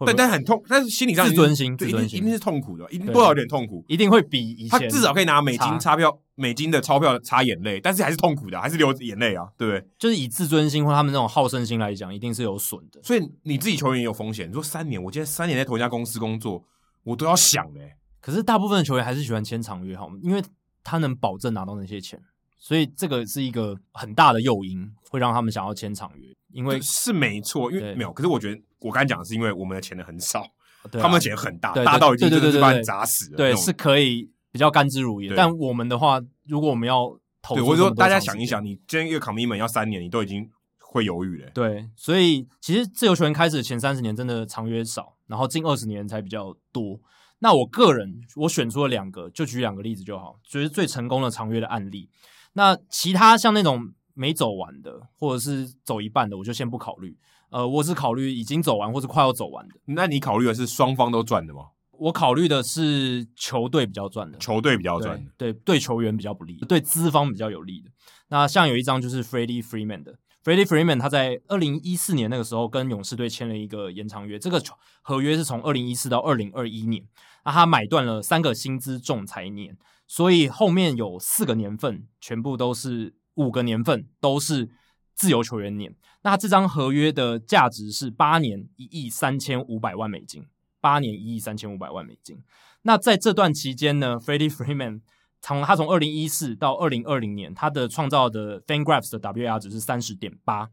Speaker 2: 但但很痛，但是心理上
Speaker 1: 自尊心，自尊
Speaker 2: 心一定是痛苦的，一定多少有点痛苦，
Speaker 1: 一定会比以前
Speaker 2: 他至少可以拿美金钞票、美金的钞票擦眼泪，但是还是痛苦的，还是流眼泪啊，对不对？
Speaker 1: 就是以自尊心或他们那种好胜心来讲，一定是有损的。
Speaker 2: 所以你自己球员也有风险。你说三年，我今天三年在同一家公司工作，我都要想嘞、欸。
Speaker 1: 可是大部分的球员还是喜欢签长约，好吗？因为他能保证拿到那些钱，所以这个是一个很大的诱因，会让他们想要签长约。因为
Speaker 2: 是没错，因为没有。可是我觉得我刚才讲的是因为我们的钱的很少。
Speaker 1: 啊、
Speaker 2: 他们钱很大，大到已经就是把你砸死了。
Speaker 1: 对，是可以比较甘之如饴。但我们的话，如果我们要投，对，
Speaker 2: 我说大家想一想，你今天一个 commitment 要三年，你都已经会犹豫了。
Speaker 1: 对，所以其实自由球员开始的前三十年真的长约少，然后近二十年才比较多。那我个人我选出了两个，就举两个例子就好，就是最成功的长约的案例。那其他像那种没走完的，或者是走一半的，我就先不考虑。呃，我只考虑已经走完或是快要走完的。
Speaker 2: 那你考虑的是双方都赚的吗？
Speaker 1: 我考虑的是球队比较赚的，
Speaker 2: 球队比较赚的，
Speaker 1: 对对球员比较不利，对资方比较有利的。那像有一张就是 Freddie Freeman 的，Freddie Freeman 他在二零一四年那个时候跟勇士队签了一个延长约，这个合约是从二零一四到二零二一年，那他买断了三个薪资仲裁年，所以后面有四个年份全部都是五个年份都是自由球员年。那这张合约的价值是八年一亿三千五百万美金，八年一亿三千五百万美金。那在这段期间呢，Freddie Freeman 从他从二零一四到二零二零年，他的创造的 FanGraphs 的 WAR 值是三十点八，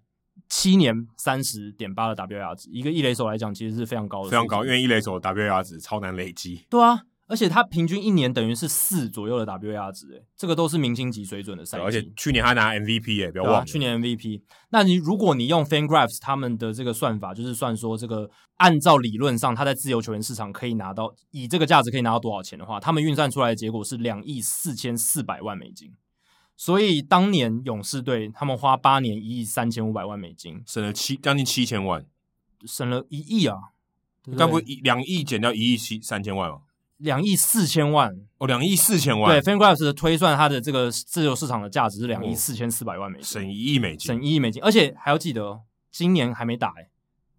Speaker 1: 七年三十点八的 WAR 值，一个一垒手来讲，其实是非常高的，
Speaker 2: 非常高，因为一垒手的 WAR 值超难累积。
Speaker 1: 对啊。而且他平均一年等于是四左右的 WAR 值，诶，这个都是明星级水准的赛季。
Speaker 2: 而且去年他拿 MVP，哎，不要忘了，
Speaker 1: 去年 MVP。那你如果你用 FanGraphs 他们的这个算法，就是算说这个按照理论上他在自由球员市场可以拿到以这个价值可以拿到多少钱的话，他们运算出来的结果是两亿四千四百万美金。所以当年勇士队他们花八年一亿三千五百万美金，
Speaker 2: 省了七将近七千万，
Speaker 1: 省了一亿啊！
Speaker 2: 该不会一两亿减掉一亿七三千万吗？
Speaker 1: 两亿四千万
Speaker 2: 哦，两亿四千万。
Speaker 1: 对，FanGraphs 的推算，它的这个自由市场的价值是两亿四千四百万美金，
Speaker 2: 省一亿美金，
Speaker 1: 省一亿美金。而且还要记得，今年还没打哎，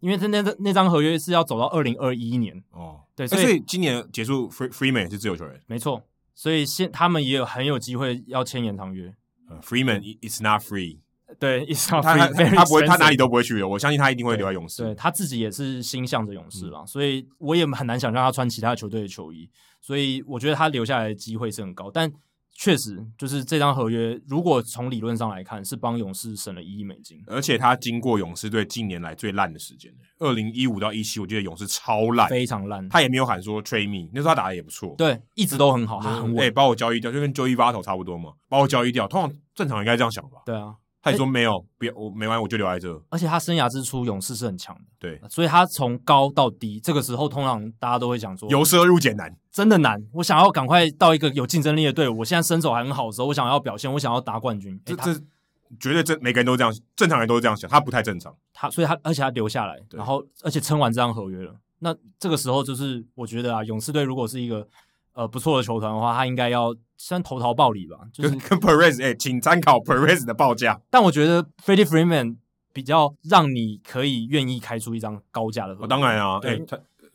Speaker 1: 因为他那那那张合约是要走到二零二一年
Speaker 2: 哦。
Speaker 1: 对，
Speaker 2: 所以，所以今年结束，Free Freeman 是自由球员，
Speaker 1: 没错。所以现他们也有很有机会要签延长约。
Speaker 2: Uh, Freeman is not free。
Speaker 1: 对，他
Speaker 2: 他他不会，他哪里都不会去的。我相信他一定会留在勇士。
Speaker 1: 对，他自己也是心向着勇士了，嗯、所以我也很难想象他穿其他球队的球衣。所以我觉得他留下来的机会是很高。但确实，就是这张合约，如果从理论上来看，是帮勇士省了一亿美金。
Speaker 2: 而且他经过勇士队近年来最烂的时间，二零一五到一七，我觉得勇士超烂，
Speaker 1: 非常烂。
Speaker 2: 他也没有喊说 trade me，那时候他打的也不错，
Speaker 1: 对，一直都很好，他很稳。
Speaker 2: 哎、欸，把我交易掉，就跟 Joey Votto 差不多嘛，把我交易掉。通常正常应该这样想吧？
Speaker 1: 对啊。
Speaker 2: 他也说没有，别我没完，我就留在这。
Speaker 1: 而且他生涯之初，勇士是很强的，
Speaker 2: 对，
Speaker 1: 所以他从高到低，这个时候通常大家都会想说，
Speaker 2: 由奢入俭难，
Speaker 1: 真的难。我想要赶快到一个有竞争力的队伍，我现在身手还很好的时候，我想要表现，我想要拿冠军。
Speaker 2: 这这绝对正，每个人都这样，正常人都是这样想，他不太正常。
Speaker 1: 他所以他而且他留下来，然后而且撑完这张合约了，那这个时候就是我觉得啊，勇士队如果是一个。呃，不错的球团的话，他应该要先投桃报李吧，就是跟
Speaker 2: ，Perez 哎、欸，请参考 Perez 的报价。
Speaker 1: 但我觉得 Freddie Freeman 比较让你可以愿意开出一张高价的合约。
Speaker 2: 哦，当然啊，哎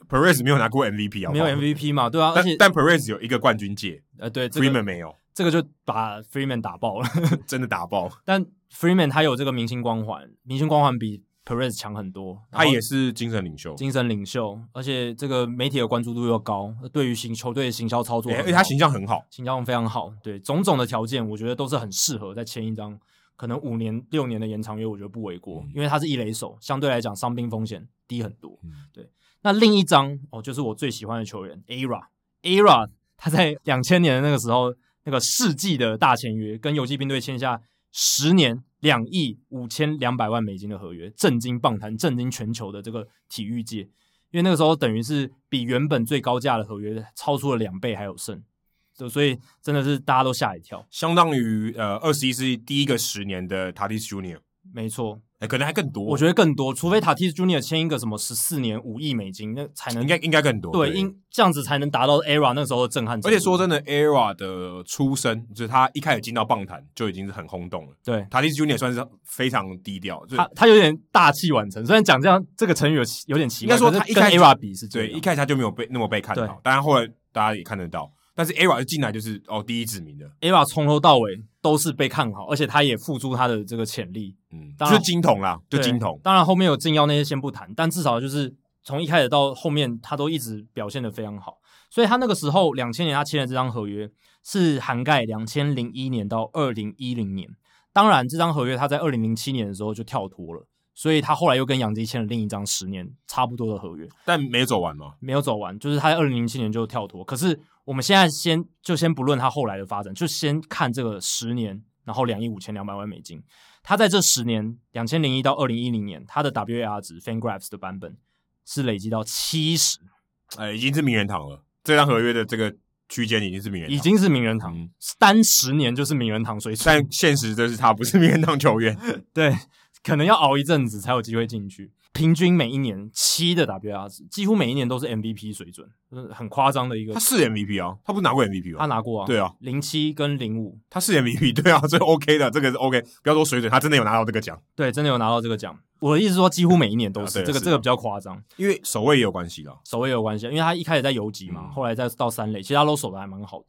Speaker 2: ，Perez 没有拿过 MVP 啊，
Speaker 1: 没有 MVP 嘛，对啊，而且
Speaker 2: 但 Perez 有一个冠军戒，
Speaker 1: 呃，对，这个
Speaker 2: ，Freeman 没有，
Speaker 1: 这个就把 Freeman 打爆了，
Speaker 2: 真的打爆。[laughs]
Speaker 1: 但 Freeman 他有这个明星光环，明星光环比。Perez 强很多，
Speaker 2: 他也是精神领袖，
Speaker 1: 精神领袖，而且这个媒体的关注度又高，对于行球队的行销操作，
Speaker 2: 而且他形象很好，
Speaker 1: 形象非常好，对，种种的条件，我觉得都是很适合再签一张可能五年六年的延长约，我觉得不为过，嗯、因为他是一垒手，相对来讲伤病风险低很多。嗯、对，那另一张哦，就是我最喜欢的球员 Ara，Ara 他在两千年的那个时候，那个世纪的大签约，跟游骑兵队签下十年。两亿五千两百万美金的合约，震惊棒坛，震惊全球的这个体育界，因为那个时候等于是比原本最高价的合约超出了两倍还有剩，所以真的是大家都吓一跳，
Speaker 2: 相当于呃二十一世纪第一个十年的 Tatis Junior，
Speaker 1: 没错。
Speaker 2: 哎，可能还更多。
Speaker 1: 我觉得更多，除非塔蒂斯 Junior 签一个什么十四年五亿美金，那才能
Speaker 2: 应该应该更多。
Speaker 1: 对，应这样子才能达到 Era 那时候的震撼。
Speaker 2: 而且说真的，Era 的出身就是他一开始进到棒坛就已经是很轰动了。
Speaker 1: 对，
Speaker 2: 塔蒂斯 Junior 算是非常低调，
Speaker 1: 他他有点大器晚成。虽然讲这样这个成语有有点奇怪，应该说他一开 Era 比是对，
Speaker 2: 一开始他就没有被那么被看到，当然后来大家也看得到。但是 Era 进来就是哦第一指名的
Speaker 1: eva 从头到尾都是被看好，而且他也付出他的这个潜力，
Speaker 2: 嗯，就是金童啦，就金童。
Speaker 1: 当然后面有政要那些先不谈，但至少就是从一开始到后面，他都一直表现的非常好。所以他那个时候两千年他签的这张合约是涵盖两千零一年到二零一零年。当然这张合约他在二零零七年的时候就跳脱了，所以他后来又跟杨基签了另一张十年差不多的合约，
Speaker 2: 但没走完吗？
Speaker 1: 没有走完，就是他在二零零七年就跳脱，可是。我们现在先就先不论他后来的发展，就先看这个十年，然后两亿五千两百万美金。他在这十年，两千零一到二零一零年，他的 WAR 值 FanGraphs 的版本是累积到七十，
Speaker 2: 哎，已经是名人堂了。这张合约的这个区间已经是名人堂，
Speaker 1: 已经是名人堂，嗯、单十年就是名人堂水准。
Speaker 2: 但现实就是他不是名人堂球员，
Speaker 1: 对，可能要熬一阵子才有机会进去。平均每一年七的 WAR 值，几乎每一年都是 MVP 水准，就是很夸张的一个。
Speaker 2: 他是 MVP 啊，他不是拿过 MVP 吗？
Speaker 1: 他拿过啊，
Speaker 2: 对啊，
Speaker 1: 零七跟零五，
Speaker 2: 他是 MVP，[laughs] 对啊，这 OK 的，这个是 OK，不要说水准，他真的有拿到这个奖，
Speaker 1: 对，真的有拿到这个奖。我的意思说，几乎每一年都是、啊、这个，这个比较夸张，
Speaker 2: 因为守卫也有关系啦，
Speaker 1: 守卫也有关系，因为他一开始在游击嘛，嗯、后来再到三垒，其实他都守的还蛮好的。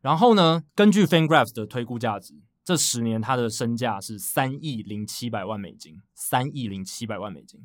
Speaker 1: 然后呢，根据 FanGraphs 的推估价值，这十年他的身价是三亿零七百万美金，三亿零七百万美金。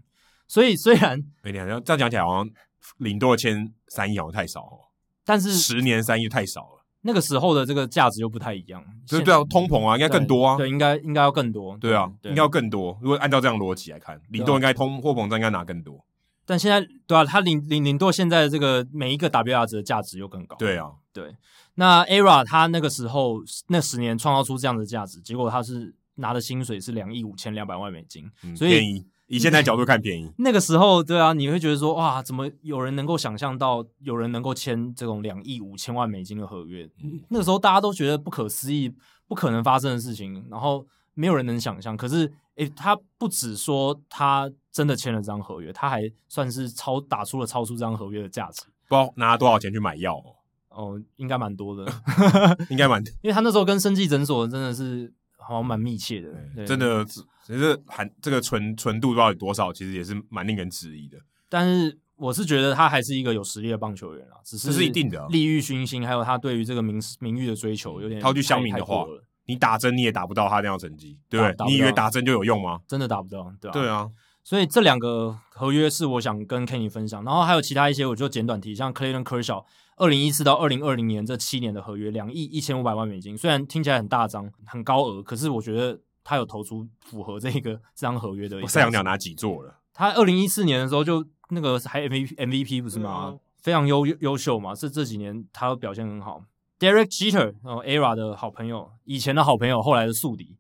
Speaker 1: 所以虽然，
Speaker 2: 哎，你好像这样讲起来，好像零多签三亿好像太少哦，
Speaker 1: 但是
Speaker 2: 十年三亿太少了。
Speaker 1: 那个时候的这个价值又不太一样，
Speaker 2: 对对啊，通膨啊，应该更多啊，
Speaker 1: 对，应该应该要更多，
Speaker 2: 对啊，应该要更多。如果按照这样逻辑来看，零多应该通货膨胀应该拿更多。
Speaker 1: 但现在对啊，他零零零多现在的这个每一个 WR 值的价值又更高。
Speaker 2: 对啊，
Speaker 1: 对。那 ERA 他那个时候那十年创造出这样的价值，结果他是拿的薪水是两亿五千两百万美金，
Speaker 2: 嗯、
Speaker 1: 所以。
Speaker 2: 以现在角度看便宜，
Speaker 1: 那个时候对啊，你会觉得说哇，怎么有人能够想象到有人能够签这种两亿五千万美金的合约？嗯、那个时候大家都觉得不可思议、不可能发生的事情，然后没有人能想象。可是，诶，他不只说他真的签了这张合约，他还算是超打出了超出这张合约的价值。
Speaker 2: 不知道拿多少钱去买药哦？
Speaker 1: 哦，应该蛮多的，[laughs]
Speaker 2: 应该蛮，
Speaker 1: 因为他那时候跟生技诊所真的是好像蛮密切的，对
Speaker 2: 真的。其实含这个纯纯度到底多少，其实也是蛮令人质疑的。
Speaker 1: 但是我是觉得他还是一个有实力的棒球员啊，只是
Speaker 2: 这是一定的，
Speaker 1: 利欲熏心，还有他对于这个名名誉的追求有点。
Speaker 2: 套句乡民的话，你打针你也打不到他那样成绩，对不对？你以为打针就有用吗？
Speaker 1: 真的打不到，对吧？
Speaker 2: 对啊。
Speaker 1: 所以这两个合约是我想跟 Kenny 分享，然后还有其他一些，我就简短提，像 Clayton Kershaw 二零一四到二零二零年这七年的合约，两亿一千五百万美金，虽然听起来很大张、很高额，可是我觉得。他有投出符合这个这张合约的。赛扬
Speaker 2: 鸟拿几座了？
Speaker 1: 他二零一四年的时候就那个还 MVP MVP 不是吗？嗯、非常优优秀嘛，这这几年他都表现很好。Derek Jeter 然后，ERA 的好朋友，以前的好朋友，后来的宿敌。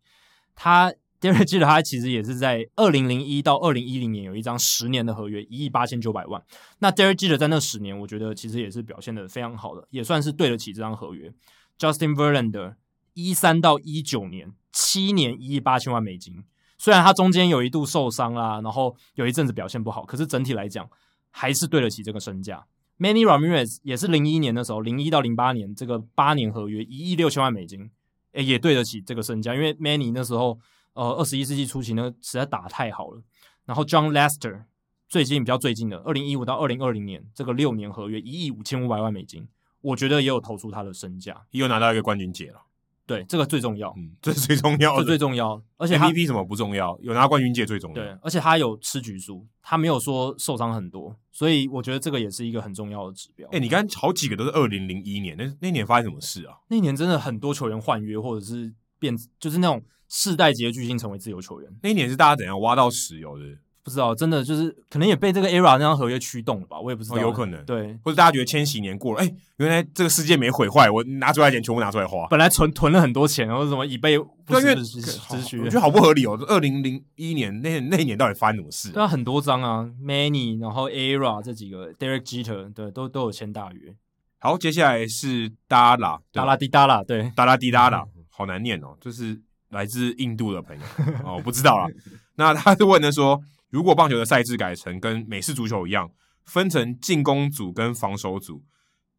Speaker 1: 他 Derek Jeter 他其实也是在二零零一到二零一零年有一张十年的合约，一亿八千九百万。那 Derek Jeter 在那十年，我觉得其实也是表现得非常好的，也算是对得起这张合约。Justin Verlander 一三到一九年。七年一亿八千万美金，虽然他中间有一度受伤啊，然后有一阵子表现不好，可是整体来讲还是对得起这个身价。Many Ramirez 也是零一年的时候，零一到零八年这个八年合约一亿六千万美金，诶，也对得起这个身价，因为 Many 那时候呃二十一世纪初期呢实在打得太好了。然后 John Lester 最近比较最近的二零一五到二零二零年这个六年合约一亿五千五百万美金，我觉得也有投出他的身价，
Speaker 2: 又拿到一个冠军节了。
Speaker 1: 对，这个最重要，
Speaker 2: 嗯，这是最重要的，
Speaker 1: 这最重要。而且
Speaker 2: MVP 什么不重要，有拿冠军戒最重要。
Speaker 1: 对，而且他有吃局数，他没有说受伤很多，所以我觉得这个也是一个很重要的指标。
Speaker 2: 哎，你刚才好几个都是二零零一年，那那年发生什么事啊？
Speaker 1: 那年真的很多球员换约，或者是变，就是那种世代级的巨星成为自由球员。
Speaker 2: 那一年是大家怎样挖到石油的？
Speaker 1: 不知道，真的就是可能也被这个 ERA 那张合约驱动了吧，我也不知道，
Speaker 2: 哦、有可能
Speaker 1: 对，
Speaker 2: 或者大家觉得千禧年过了，哎，原来这个世界没毁坏，我拿出来钱全部拿出来花，
Speaker 1: 本来存囤了很多钱，然后什么以备不时之需，
Speaker 2: 我觉得好不合理哦。二零零一年那那一年到底发生什么事？
Speaker 1: 对啊，很多张啊，Manny，然后 ERA 这几个，Derek Jeter，对，都都有签大约。
Speaker 2: 好，接下来是 Dara，
Speaker 1: 达拉迪达拉，对，
Speaker 2: 达拉迪达拉，好难念哦，就是来自印度的朋友哦，我不知道啦。[laughs] 那他是问的说。如果棒球的赛制改成跟美式足球一样，分成进攻组跟防守组，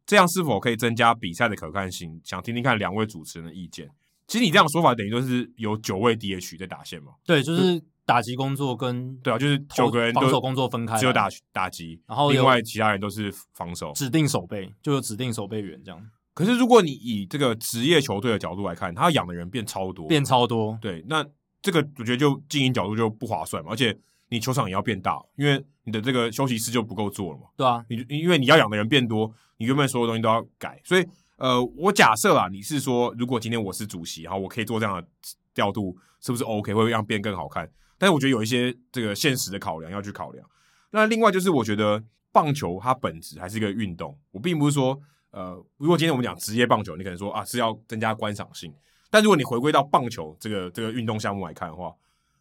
Speaker 2: 这样是否可以增加比赛的可看性？想听听看两位主持人的意见。其实你这样说法等于就是有九位 DH 在打线嘛？
Speaker 1: 对，就是打击工作跟
Speaker 2: 对啊，就是九个人
Speaker 1: 防守工作分开，
Speaker 2: 只有打打击，
Speaker 1: 然后
Speaker 2: 另外其他人都是防守，
Speaker 1: 指定守备就有指定守备员这样。
Speaker 2: 可是如果你以这个职业球队的角度来看，他养的人变超多，
Speaker 1: 变超多，
Speaker 2: 对，那这个我觉得就经营角度就不划算嘛，而且。你球场也要变大，因为你的这个休息室就不够做了嘛。
Speaker 1: 对啊，
Speaker 2: 你因为你要养的人变多，你原本所有东西都要改。所以，呃，我假设啊，你是说，如果今天我是主席，然后我可以做这样的调度，是不是 OK？会让变更好看？但是我觉得有一些这个现实的考量要去考量。那另外就是，我觉得棒球它本质还是一个运动。我并不是说，呃，如果今天我们讲职业棒球，你可能说啊是要增加观赏性。但如果你回归到棒球这个这个运动项目来看的话，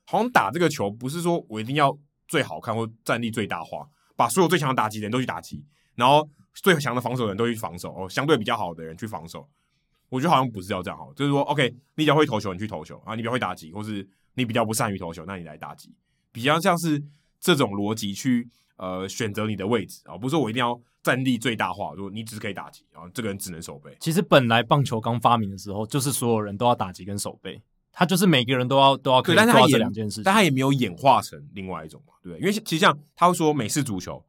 Speaker 2: 好像打这个球不是说我一定要最好看或战力最大化，把所有最强的打击人都去打击，然后最强的防守人都去防守，哦，相对比较好的人去防守。我觉得好像不是要这样哈，就是说，OK，你比较会投球，你去投球啊；你比较会打击，或是你比较不善于投球，那你来打击，比较像是这种逻辑去呃选择你的位置啊，不是说我一定要战力最大化，如果你只可以打击，然后这个人只能守备。
Speaker 1: 其实本来棒球刚发明的时候，就是所有人都要打击跟守备。他就是每个人都要都要可以做到这两件事情，
Speaker 2: 但他也没有演化成另外一种嘛，对不对？因为其实像他会说美式足球，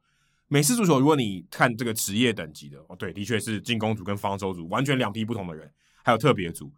Speaker 2: 美式足球如果你看这个职业等级的哦，对，的确是进攻组跟防守组完全两批不同的人，还有特别组。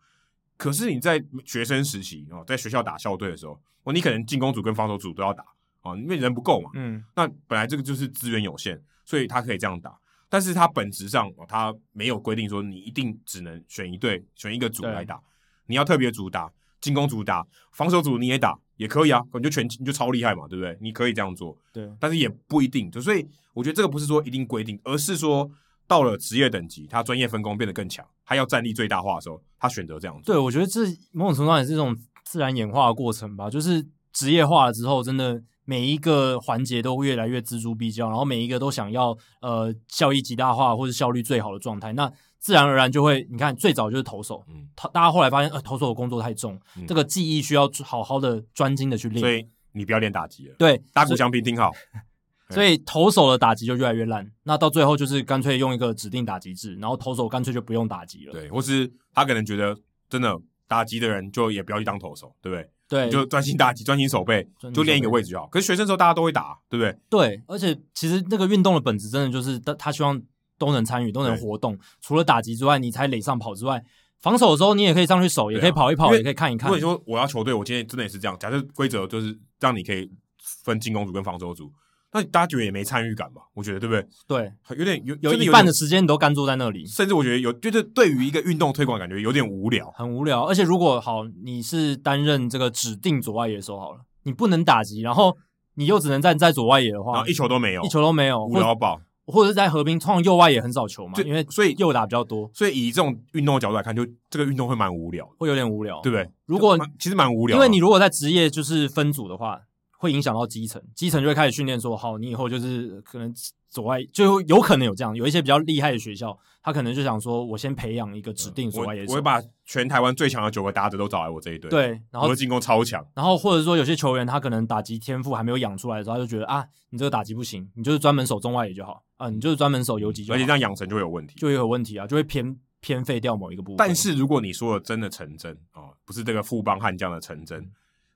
Speaker 2: 可是你在学生时期哦，在学校打校队的时候，哦，你可能进攻组跟防守组都要打啊，因为人不够嘛，嗯，那本来这个就是资源有限，所以他可以这样打。但是他本质上，他没有规定说你一定只能选一队、选一个组来打。你要特别主打，进攻组打，防守组你也打也可以啊，你就全你就超厉害嘛，对不对？你可以这样做。
Speaker 1: 对，
Speaker 2: 但是也不一定。就所以我觉得这个不是说一定规定，而是说到了职业等级，他专业分工变得更强，他要战力最大化的时候，他选择这样做。
Speaker 1: 对，我觉得这某种程度上也是一种自然演化的过程吧。就是职业化了之后，真的。每一个环节都越来越锱铢必较，然后每一个都想要呃效益极大化或者效率最好的状态，那自然而然就会，你看最早就是投手，嗯，大家后来发现呃投手的工作太重，嗯、这个技艺需要好好的专精的去练，
Speaker 2: 所以你不要练打击了，
Speaker 1: 对，
Speaker 2: 打鼓响平听好，[laughs]
Speaker 1: 所以投手的打击就越来越烂，那到最后就是干脆用一个指定打击制，然后投手干脆就不用打击了，
Speaker 2: 对，或是他可能觉得真的打击的人就也不要去当投手，对不对？
Speaker 1: 对，
Speaker 2: 就专心打击，专心守备，就练一个位置就好。可是学生时候大家都会打，对不对？
Speaker 1: 对，而且其实那个运动的本质真的就是他他希望都能参与，都能活动。除了打击之外，你才垒上跑之外，防守的时候你也可以上去守，也可以跑一跑，也可以看一看。
Speaker 2: 如果你说我要球队，我今天真的也是这样。假设规则就是让你可以分进攻组跟防守组。那大家觉得也没参与感吧？我觉得对不对？
Speaker 1: 对，
Speaker 2: 有点有
Speaker 1: 有一半的时间你都干坐在那里，
Speaker 2: 甚至我觉得有就是对于一个运动推广感觉有点无聊，
Speaker 1: 很无聊。而且如果好，你是担任这个指定左外野手好了，你不能打击，然后你又只能站在左外野的话，
Speaker 2: 然后一球都没有，
Speaker 1: 一球都没有，
Speaker 2: 无聊爆。
Speaker 1: 或者是在河滨，通常右外野很少球嘛，因为
Speaker 2: 所以
Speaker 1: 右打比较多，
Speaker 2: 所以以这种运动的角度来看，就这个运动会蛮无聊，
Speaker 1: 会有点无聊，
Speaker 2: 对不对？
Speaker 1: 如果
Speaker 2: 其实蛮无聊，
Speaker 1: 因为你如果在职业就是分组的话。会影响到基层，基层就会开始训练说，好，你以后就是可能走外，就有可能有这样，有一些比较厉害的学校，他可能就想说，我先培养一个指定左外野手，
Speaker 2: 我会把全台湾最强的九个打者都找来我这一队，
Speaker 1: 对，然后
Speaker 2: 我的进攻超强，
Speaker 1: 然后或者说有些球员他可能打击天赋还没有养出来的时候，他就觉得啊，你这个打击不行，你就是专门守中外野就好啊，你就是专门守游击就好，
Speaker 2: 而且这样养成就会有问题，
Speaker 1: 就会有问题啊，就会偏偏废掉某一个部分。
Speaker 2: 但是如果你说的真的成真哦，不是这个富邦悍将的成真。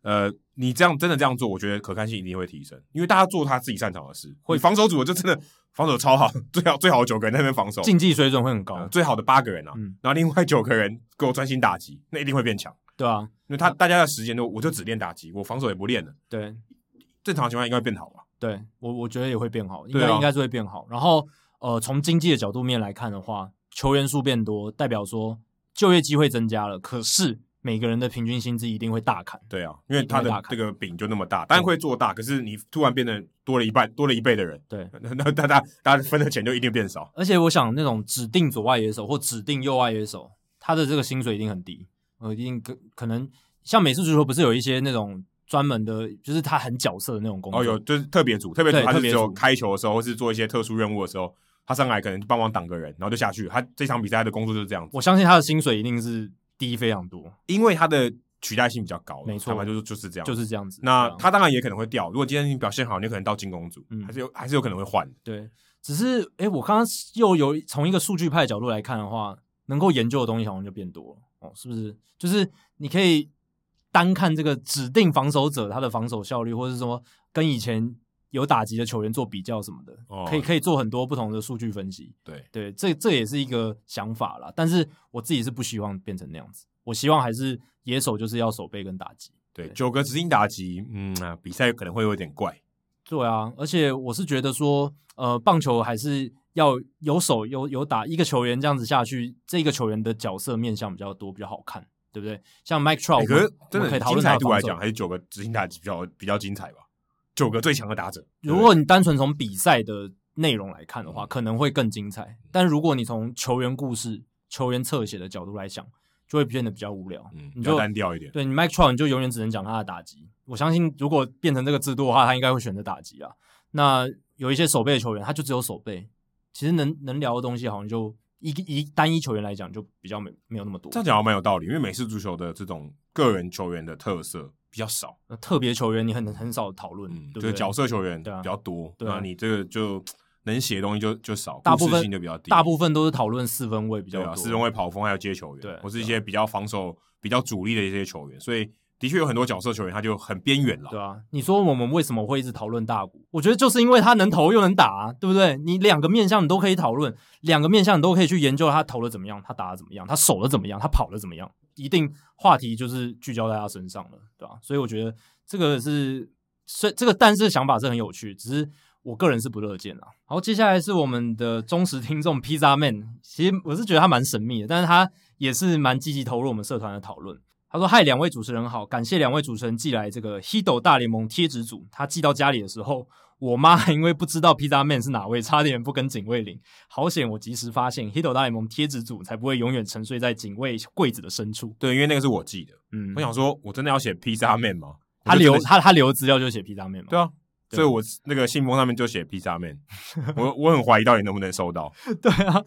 Speaker 2: 呃，你这样真的这样做，我觉得可看性一定会提升，因为大家做他自己擅长的事。会防守组就真的防守超好，最好最好的九个人在那边防守，
Speaker 1: 竞技水准会很高。
Speaker 2: 呃、最好的八个人啊，嗯、然后另外九个人给我专心打击，那一定会变强。
Speaker 1: 对啊，
Speaker 2: 因为他大家的时间都，我就只练打击，我防守也不练了。
Speaker 1: 对，
Speaker 2: 正常情况应该会变好吧？
Speaker 1: 对我我觉得也会变好，应该、啊、应该是会变好。然后呃，从经济的角度面来看的话，球员数变多，代表说就业机会增加了。可是。每个人的平均薪资一定会大砍，
Speaker 2: 对啊，因为他的这个饼就那么大，当然会做大，可是你突然变得多了一半，多了一倍的人，
Speaker 1: 对，
Speaker 2: 那大家大家分的钱就一定变少。
Speaker 1: 而且我想那种指定左外野手或指定右外野手，他的这个薪水一定很低，呃，一定可可能像美式足球不是有一些那种专门的，就是他很角色的那种工作，
Speaker 2: 哦，有就是特别组，特别组他是只有开球的时候或是做一些特殊任务的时候，他上来可能帮忙挡个人，然后就下去，他这场比赛的工作就是这样子。
Speaker 1: 我相信他的薪水一定是低非常多，
Speaker 2: 因为它的。取代性比较高，
Speaker 1: 没错，
Speaker 2: 就是就是这样，
Speaker 1: 就是这样子。
Speaker 2: 那他当然也可能会掉。如果今天你表现好，你可能到进攻组，嗯，还是有还是有可能会换。
Speaker 1: 对，只是哎，我刚刚又有从一个数据派的角度来看的话，能够研究的东西好像就变多了哦，是不是？就是你可以单看这个指定防守者他的防守效率，或者是说跟以前有打击的球员做比较什么的，哦，可以可以做很多不同的数据分析。
Speaker 2: 对
Speaker 1: 对，这这也是一个想法啦。但是我自己是不希望变成那样子。我希望还是野手就是要守备跟打击，
Speaker 2: 对，九个指定打击，嗯啊，比赛可能会有点怪，
Speaker 1: 对啊，而且我是觉得说，呃，棒球还是要有手有有打，一个球员这样子下去，这个球员的角色面向比较多，比较好看，对不对？像 Mike Trout，
Speaker 2: 欸、可是真的精彩度来讲，还是九个执行打击比较比较精彩吧？九个最强的打者，
Speaker 1: 如果你单纯从比赛的内容来看的话，嗯、可能会更精彩，但如果你从球员故事、球员侧写的角度来讲。就会变得比较无聊，
Speaker 2: 嗯，比较单调一点。
Speaker 1: 对你 Mike Trout 你就永远只能讲他的打击。我相信，如果变成这个制度的话，他应该会选择打击啊。那有一些守备的球员，他就只有守备，其实能能聊的东西好像就一一单一球员来讲就比较没没有那么多。
Speaker 2: 这样讲蛮有道理，因为美式足球的这种个人球员的特色比较少，
Speaker 1: 那特别球员你很很少讨论，
Speaker 2: 嗯，
Speaker 1: 对，
Speaker 2: 就是角色球员比较多，对啊，那你这个就。能写的东西就就少，大部分性就比较低，
Speaker 1: 大部分都是讨论四分位比较多，
Speaker 2: 对啊，四分位跑锋还有接球员，对，或是一些比较防守比较主力的一些球员，所以的确有很多角色球员他就很边缘了，
Speaker 1: 对啊，你说我们为什么会一直讨论大谷？我觉得就是因为他能投又能打啊，对不对？你两个面向你都可以讨论，两个面向你都可以去研究他投的怎么样，他打的怎么样，他守的怎么样，他跑的怎么样，一定话题就是聚焦在他身上了，对吧？所以我觉得这个是，所以这个但是想法是很有趣，只是。我个人是不乐见啊。好，接下来是我们的忠实听众 Pizza Man，其实我是觉得他蛮神秘的，但是他也是蛮积极投入我们社团的讨论。他说：“嗨，两位主持人好，感谢两位主持人寄来这个 Hito 大联盟贴纸组。他寄到家里的时候，我妈还因为不知道 Pizza Man 是哪位，差点不跟警卫领。好险，我及时发现 Hito 大联盟贴纸组，才不会永远沉睡在警卫柜子的深处。
Speaker 2: 对，因为那个是我寄的。嗯，我想说，我真的要写 Pizza Man 吗？
Speaker 1: 他留他他留资料就写 Pizza Man 吗？
Speaker 2: 对啊。”所以，我那个信封上面就写 Pizza Man，我我很怀疑到底能不能收到。[laughs]
Speaker 1: 对啊，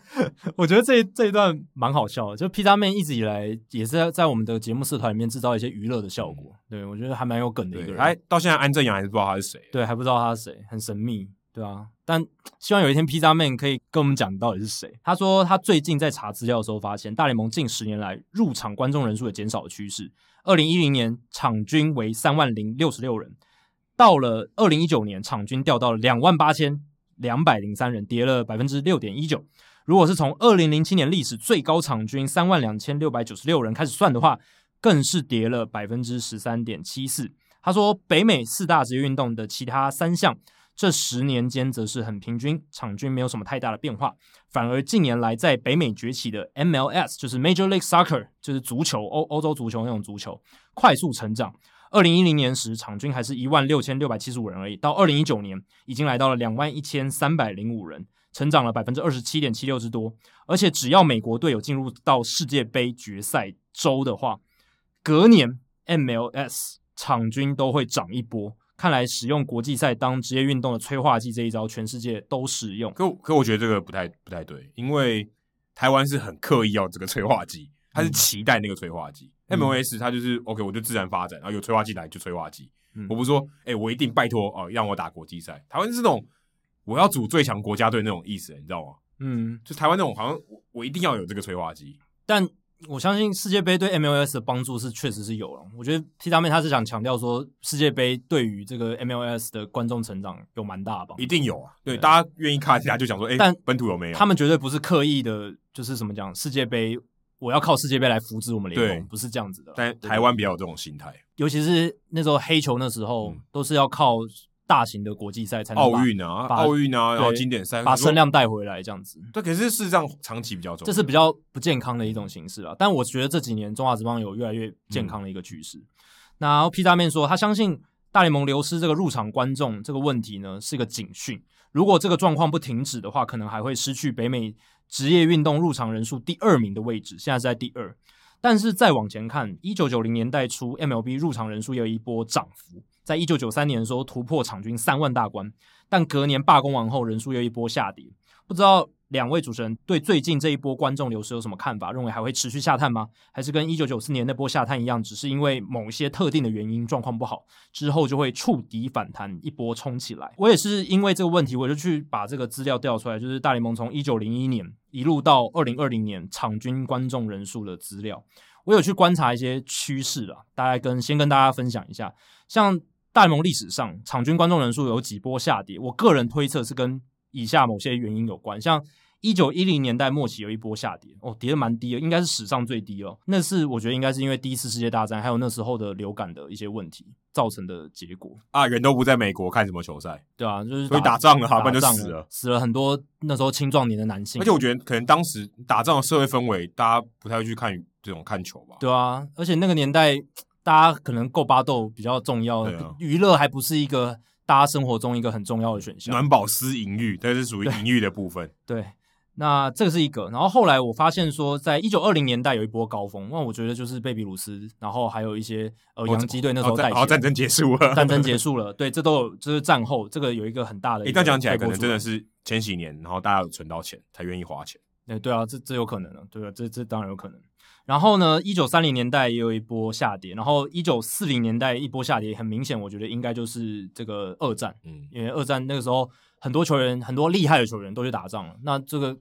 Speaker 1: 我觉得这这一段蛮好笑的，就 Pizza Man 一直以来也是在在我们的节目社团里面制造一些娱乐的效果。对，我觉得还蛮有梗的一个人。
Speaker 2: 哎，到现在安正阳还是不知道他是谁。
Speaker 1: 对，还不知道他是谁，很神秘。对啊，但希望有一天 Pizza Man 可以跟我们讲到底是谁。他说他最近在查资料的时候发现，大联盟近十年来入场观众人数的减少的趋势。二零一零年场均为三万零六十六人。到了二零一九年，场均掉到了两万八千两百零三人，跌了百分之六点一九。如果是从二零零七年历史最高场均三万两千六百九十六人开始算的话，更是跌了百分之十三点七四。他说，北美四大职业运动的其他三项，这十年间则是很平均，场均没有什么太大的变化。反而近年来在北美崛起的 MLS，就是 Major League Soccer，就是足球，欧欧洲足球那种足球，快速成长。二零一零年时，场均还是一万六千六百七十五人而已。到二零一九年，已经来到了两万一千三百零五人，成长了百分之二十七点七六之多。而且，只要美国队有进入到世界杯决赛周的话，隔年 MLS 场均都会涨一波。看来，使用国际赛当职业运动的催化剂这一招，全世界都使用。
Speaker 2: 可可，我觉得这个不太不太对，因为台湾是很刻意要这个催化剂。他是期待那个催化剂，MLS 他就是 OK，我就自然发展，然后有催化剂来就催化剂。嗯、我不是说，哎、欸，我一定拜托哦，让我打国际赛。台湾是那种我要组最强国家队那种意思，你知道吗？嗯，就台湾那种好像我我一定要有这个催化剂。
Speaker 1: 但我相信世界杯对 MLS 的帮助是确实是有了。我觉得 T 大妹他是想强调说，世界杯对于这个 MLS 的观众成长有蛮大的帮助。
Speaker 2: 一定有啊，对，对大家愿意看一下就讲说，哎、欸，但本土有没有？
Speaker 1: 他们绝对不是刻意的，就是怎么讲世界杯。我要靠世界杯来扶植我们联盟，不是这样子的。
Speaker 2: 但台湾比较有这种心态，
Speaker 1: 尤其是那时候黑球那时候，嗯、都是要靠大型的国际赛才能
Speaker 2: 奥运啊，奥运啊，然后经典赛
Speaker 1: 把声量带回来这样子。
Speaker 2: 对，可是事实上长期比较重，
Speaker 1: 这是比较不健康的一种形式啊。但我觉得这几年中华职棒有越来越健康的一个趋势。那然后 P 大面说，他相信大联盟流失这个入场观众这个问题呢，是个警讯。如果这个状况不停止的话，可能还会失去北美职业运动入场人数第二名的位置，现在是在第二。但是再往前看，一九九零年代初，MLB 入场人数有一波涨幅，在一九九三年的时候突破场均三万大关，但隔年罢工完后，人数又一波下跌，不知道。两位主持人对最近这一波观众流失有什么看法？认为还会持续下探吗？还是跟一九九四年那波下探一样，只是因为某些特定的原因状况不好，之后就会触底反弹，一波冲起来？我也是因为这个问题，我就去把这个资料调出来，就是大联盟从一九零一年一路到二零二零年场均观众人数的资料，我有去观察一些趋势了，大概跟先跟大家分享一下。像大联盟历史上场均观众人数有几波下跌，我个人推测是跟以下某些原因有关，像一九一零年代末期有一波下跌，哦，跌得蛮低的，应该是史上最低哦。那是我觉得应该是因为第一次世界大战还有那时候的流感的一些问题造成的结果
Speaker 2: 啊。人都不在美国看什么球赛，
Speaker 1: 对啊，就是
Speaker 2: 所以打仗了，好，不然就死了，
Speaker 1: 死了很多那时候青壮年的男性。
Speaker 2: 而且我觉得可能当时打仗的社会氛围，大家不太会去看这种看球吧？
Speaker 1: 对啊，而且那个年代大家可能够巴豆比较重要，娱乐、啊、还不是一个。大家生活中一个很重要的选项，
Speaker 2: 暖宝私淫欲，这是属于淫欲的部分。
Speaker 1: 对，[laughs] 对，那这个是一个。然后后来我发现说，在一九二零年代有一波高峰，那我觉得就是贝比鲁斯，然后还有一些呃洋基队那时候带起。
Speaker 2: 然后战争结束了，[laughs]
Speaker 1: 战争结束了，对，这都有，就是战后这个有一个很大的一个。
Speaker 2: 一旦讲起来，可能真的是前几年，然后大家有存到钱才愿意花钱。
Speaker 1: 对对啊，这这有可能啊，对啊，这这当然有可能。然后呢，一九三零年代也有一波下跌，然后一九四零年代一波下跌，很明显，我觉得应该就是这个二战，嗯，因为二战那个时候很多球员，很多厉害的球员都去打仗了，那这个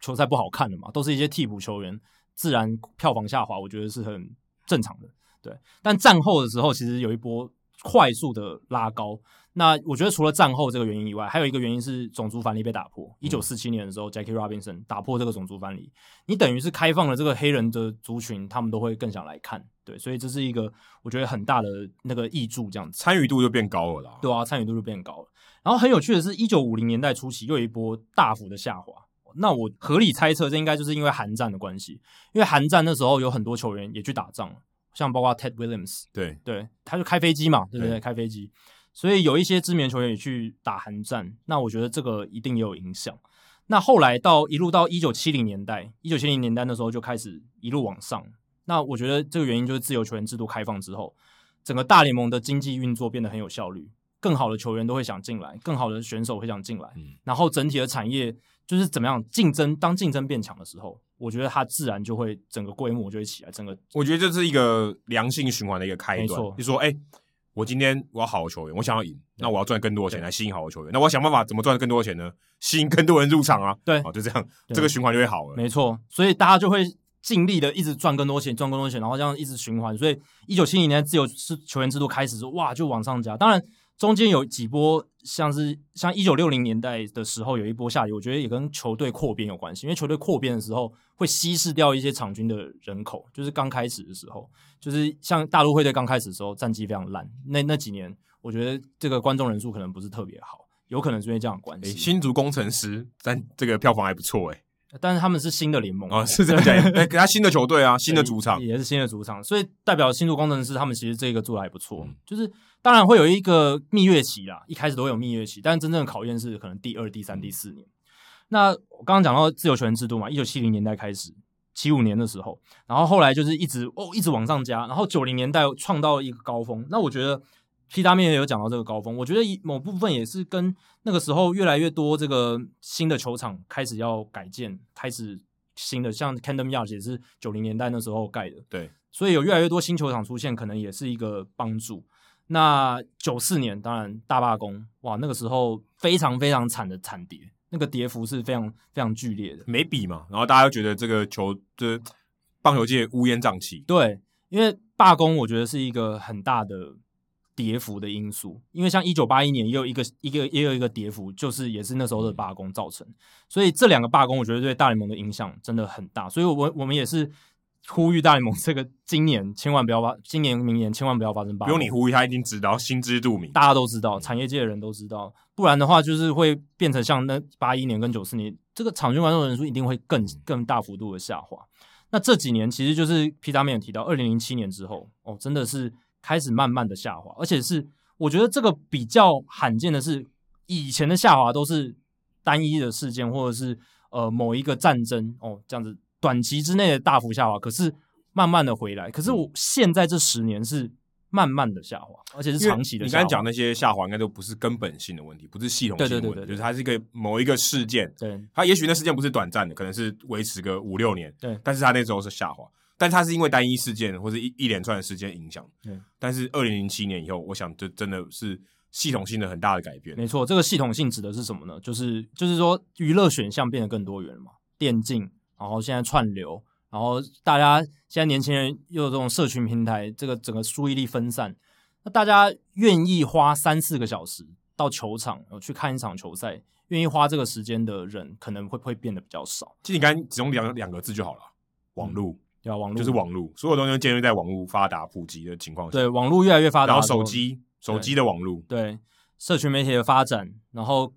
Speaker 1: 球赛不好看了嘛，都是一些替补球员，自然票房下滑，我觉得是很正常的，对。但战后的时候，其实有一波快速的拉高。那我觉得除了战后这个原因以外，还有一个原因是种族藩篱被打破。一九四七年的时候，嗯，Jackie Robinson 打破这个种族藩篱，你等于是开放了这个黑人的族群，他们都会更想来看。对，所以这是一个我觉得很大的那个益助，这样子
Speaker 2: 参与度就变高了啦。
Speaker 1: 对啊，参与度就变高了。然后很有趣的是，一九五零年代初期又有一波大幅的下滑。那我合理猜测，这应该就是因为韩战的关系，因为韩战那时候有很多球员也去打仗，像包括 Ted Williams，
Speaker 2: 对
Speaker 1: 对，他就开飞机嘛，对不对？对开飞机。所以有一些知名球员也去打韩战，那我觉得这个一定也有影响。那后来到一路到一九七零年代，一九七零年代的时候就开始一路往上。那我觉得这个原因就是自由球员制度开放之后，整个大联盟的经济运作变得很有效率，更好的球员都会想进来，更好的选手会想进来，嗯，然后整体的产业就是怎么样竞争，当竞争变强的时候，我觉得它自然就会整个规模就会起来。整个
Speaker 2: 我觉得这是一个良性循环的一个开端。
Speaker 1: 没错，
Speaker 2: 就说哎。我今天我要好的球员，我想要赢，那我要赚更多的钱来吸引好的球员。那我要想办法怎么赚更多的钱呢？吸引更多人入场啊！
Speaker 1: 对，
Speaker 2: 哦，就这样，这个循环就会好了。
Speaker 1: 没错，所以大家就会尽力的一直赚更多钱，赚更多钱，然后这样一直循环。所以一九七零年自由是球员制度开始说，哇，就往上加。当然。中间有几波，像是像一九六零年代的时候有一波下跌，我觉得也跟球队扩编有关系，因为球队扩编的时候会稀释掉一些场均的人口，就是刚开始的时候，就是像大陆会队刚开始的时候战绩非常烂，那那几年我觉得这个观众人数可能不是特别好，有可能是因为这样的关系。
Speaker 2: 新竹工程师，但这个票房还不错诶。
Speaker 1: 但是他们是新的联盟
Speaker 2: 啊、哦，是这样讲，哎，给他新的球队啊，新的主场
Speaker 1: 也是新的主场，所以代表新竹工程师他们其实这个做的还不错，嗯、就是当然会有一个蜜月期啦，一开始都会有蜜月期，但是真正的考验是可能第二、第三、第四年。那我刚刚讲到自由球员制度嘛，一九七零年代开始，七五年的时候，然后后来就是一直哦一直往上加，然后九零年代创造一个高峰。那我觉得。P 大面也有讲到这个高峰，我觉得某部分也是跟那个时候越来越多这个新的球场开始要改建，开始新的像 Camden Yards 也是九零年代那时候盖的，
Speaker 2: 对，
Speaker 1: 所以有越来越多新球场出现，可能也是一个帮助。那九四年当然大罢工，哇，那个时候非常非常惨的惨跌，那个跌幅是非常非常剧烈的，
Speaker 2: 没比嘛，然后大家都觉得这个球这棒球界乌烟瘴气，
Speaker 1: 对，因为罢工我觉得是一个很大的。跌幅的因素，因为像一九八一年也有一个一个也有一个跌幅，就是也是那时候的罢工造成，所以这两个罢工我觉得对大联盟的影响真的很大，所以我我们也是呼吁大联盟这个今年千万不要发，今年明年千万不要发生罢工。
Speaker 2: 不用你呼吁，他已经知道，心知肚明，
Speaker 1: 大家都知道，产业界的人都知道，不然的话就是会变成像那八一年跟九四年，这个场均观众人数一定会更更大幅度的下滑。那这几年其实就是 P 大面提到，二零零七年之后哦，真的是。开始慢慢的下滑，而且是我觉得这个比较罕见的是，以前的下滑都是单一的事件，或者是呃某一个战争哦这样子短期之内的大幅下滑，可是慢慢的回来。可是我现在这十年是慢慢的下滑，而且是长期的下滑。
Speaker 2: 你刚才讲那些下滑应该都不是根本性的问题，不是系统性的问题，就是它是一个某一个事件，
Speaker 1: 对，
Speaker 2: 它也许那事件不是短暂的，可能是维持个五六年，
Speaker 1: 对，
Speaker 2: 但是它那时候是下滑。但它是因为单一事件或者一一连串的事件影响，
Speaker 1: 对。
Speaker 2: 但是二零零七年以后，我想这真的是系统性的很大的改变。
Speaker 1: 没错，这个系统性指的是什么呢？就是就是说娱乐选项变得更多元了嘛，电竞，然后现在串流，然后大家现在年轻人又有这种社群平台，这个整个注意力分散，那大家愿意花三四个小时到球场去看一场球赛，愿意花这个时间的人，可能会会变得比较少。
Speaker 2: 其实你刚才只用两两个字就好了，网络。嗯
Speaker 1: 对啊，网络
Speaker 2: 就是网络，所有东西都建立在网络发达普及的情况下。
Speaker 1: 对，网络越来越发达，
Speaker 2: 然后手机，手机的网络，
Speaker 1: 对，社群媒体的发展，然后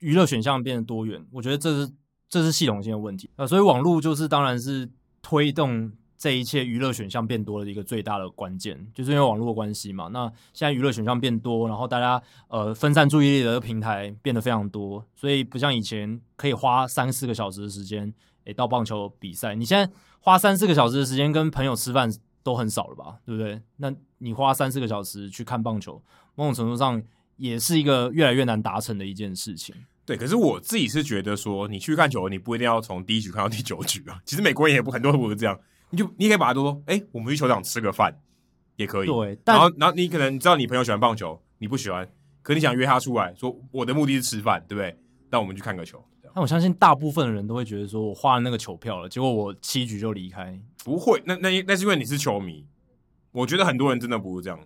Speaker 1: 娱乐选项变得多元，我觉得这是这是系统性的问题啊。所以网络就是当然是推动这一切娱乐选项变多的一个最大的关键，就是因为网络的关系嘛。那现在娱乐选项变多，然后大家呃分散注意力的平台变得非常多，所以不像以前可以花三四个小时的时间。诶，到棒球比赛，你现在花三四个小时的时间跟朋友吃饭都很少了吧？对不对？那你花三四个小时去看棒球，某种程度上也是一个越来越难达成的一件事情。
Speaker 2: 对，可是我自己是觉得说，你去看球，你不一定要从第一局看到第九局啊。其实美国人也不很多都不是这样，你就你可以把它说，哎，我们去球场吃个饭也可以。
Speaker 1: 对，
Speaker 2: 然后然后你可能知道你朋友喜欢棒球，你不喜欢，可你想约他出来说，我的目的是吃饭，对不对？那我们去看个球。
Speaker 1: 那我相信大部分的人都会觉得说，我花了那个球票了，结果我七局就离开。
Speaker 2: 不会，那那那是因为你是球迷。我觉得很多人真的不是这样。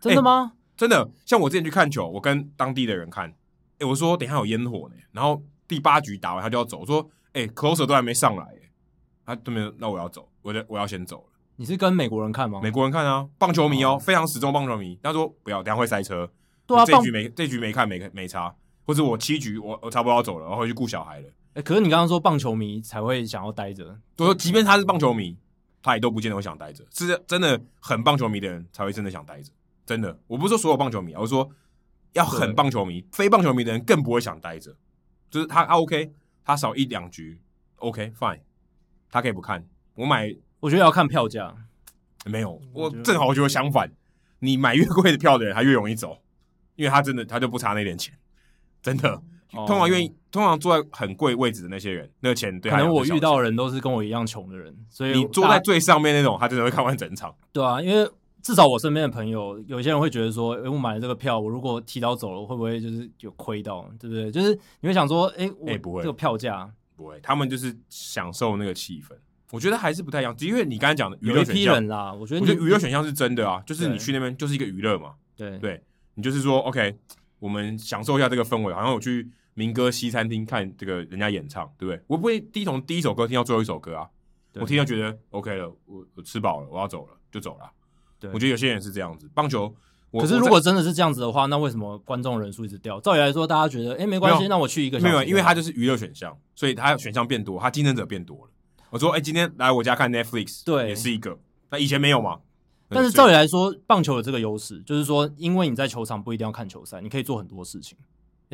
Speaker 1: 真的吗？
Speaker 2: 真的，像我之前去看球，我跟当地的人看，哎，我说等一下有烟火呢，然后第八局打完他就要走，我说哎，closer 都还没上来，他都没有，那我要走，我得我要先走了。
Speaker 1: 你是跟美国人看吗？
Speaker 2: 美国人看啊，棒球迷哦，非常死忠棒球迷。他说不要，等下会塞车。
Speaker 1: 对啊，
Speaker 2: 这局没这局没看没没差，或者我七局我我差不多要走了，我回去顾小孩了。
Speaker 1: 哎，可是你刚刚说棒球迷才会想要待着，
Speaker 2: 我说即便他是棒球迷，他也都不见得会想待着。是真的很棒球迷的人才会真的想待着。真的，我不是说所有棒球迷，我是说要很棒球迷，非棒球迷的人更不会想待着。就是他啊，OK，他少一两局，OK fine，他可以不看。我买。
Speaker 1: 我觉得要看票价，
Speaker 2: 没有，我正好我觉得相反，你买越贵的票的人，他越容易走，因为他真的他就不差那点钱，真的。哦、通常愿意，通常坐在很贵位置的那些人，那个钱对。
Speaker 1: 可能我遇到的人都是跟我一样穷的人，所以
Speaker 2: 你坐在最上面那种，他真的会看完整场。
Speaker 1: 对啊，因为至少我身边的朋友，有些人会觉得说，哎，我买了这个票，我如果提早走了，会不会就是有亏到，对不对？就是你会想说，哎，哎，不会，这个票价
Speaker 2: 不会，他们就是享受那个气氛。我觉得还是不太一样，因为你刚才讲的
Speaker 1: 娱乐选项，啦，我觉得，
Speaker 2: 我觉得娱乐选项是真的啊，就是你去那边就是一个娱乐嘛，
Speaker 1: 对
Speaker 2: 对，你就是说，OK，我们享受一下这个氛围，好像我去民歌西餐厅看这个人家演唱，对不对？我不会第一从第一首歌听到最后一首歌啊，我听到觉得 OK 了，我我吃饱了，我要走了就走了。对，我觉得有些人是这样子，棒球，
Speaker 1: 可是如果真的是这样子的话，那为什么观众人数一直掉？照理来说，大家觉得，哎，没关系，那我去一个，
Speaker 2: 没有，因为它就是娱乐选项，所以它选项变多，它竞争者变多了。我说，哎、欸，今天来我家看 Netflix，对，也是一个。那以前没有吗？
Speaker 1: 但是照理来说，棒球有这个优势，就是说，因为你在球场不一定要看球赛，你可以做很多事情。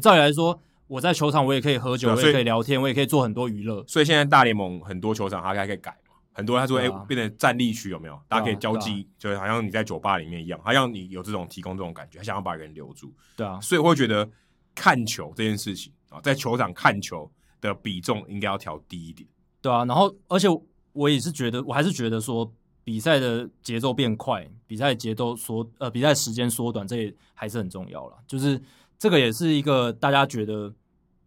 Speaker 1: 照理来说，我在球场我也可以喝酒，我也可以聊天，我也可以做很多娱乐。
Speaker 2: 所以现在大联盟很多球场它还可以改嘛，很多他说，哎、啊欸，变成站立区有没有？大家可以交际，就好像你在酒吧里面一样，好像你有这种提供这种感觉，他想要把人留住。
Speaker 1: 对啊，
Speaker 2: 所以我会觉得看球这件事情啊，在球场看球的比重应该要调低一点。
Speaker 1: 对啊，然后而且。我也是觉得，我还是觉得说比赛的节奏变快，比赛节奏缩呃，比赛时间缩短，这也还是很重要了。就是这个也是一个大家觉得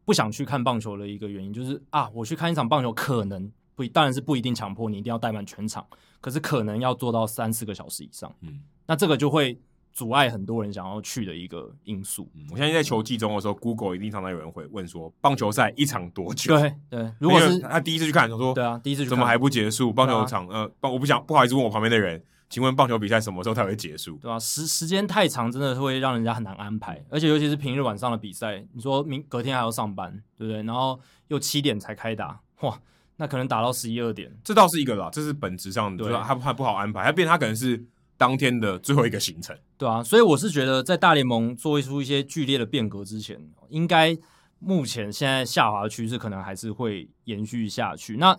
Speaker 1: 不想去看棒球的一个原因，就是啊，我去看一场棒球，可能不当然是不一定强迫你一定要待满全场，可是可能要做到三四个小时以上。嗯，那这个就会。阻碍很多人想要去的一个因素。
Speaker 2: 嗯、我相信在球季中的时候，Google 一定常常有人会问说，棒球赛一场多久？
Speaker 1: 对对，如果是
Speaker 2: 他第一次去看，他说，
Speaker 1: 对啊，第一次去看
Speaker 2: 怎么还不结束？棒球场，啊、呃，棒，我不想不好意思问我旁边的人，请问棒球比赛什么时候才会结束？
Speaker 1: 对吧、啊？时时间太长，真的会让人家很难安排，而且尤其是平日晚上的比赛，你说明隔天还要上班，对不对？然后又七点才开打，哇，那可能打到十一二点，
Speaker 2: 这倒是一个啦，这是本质上的，对，他他不好安排，他变他可能是。当天的最后一个行程，
Speaker 1: 对啊，所以我是觉得，在大联盟做出一些剧烈的变革之前，应该目前现在下滑的趋势可能还是会延续下去。那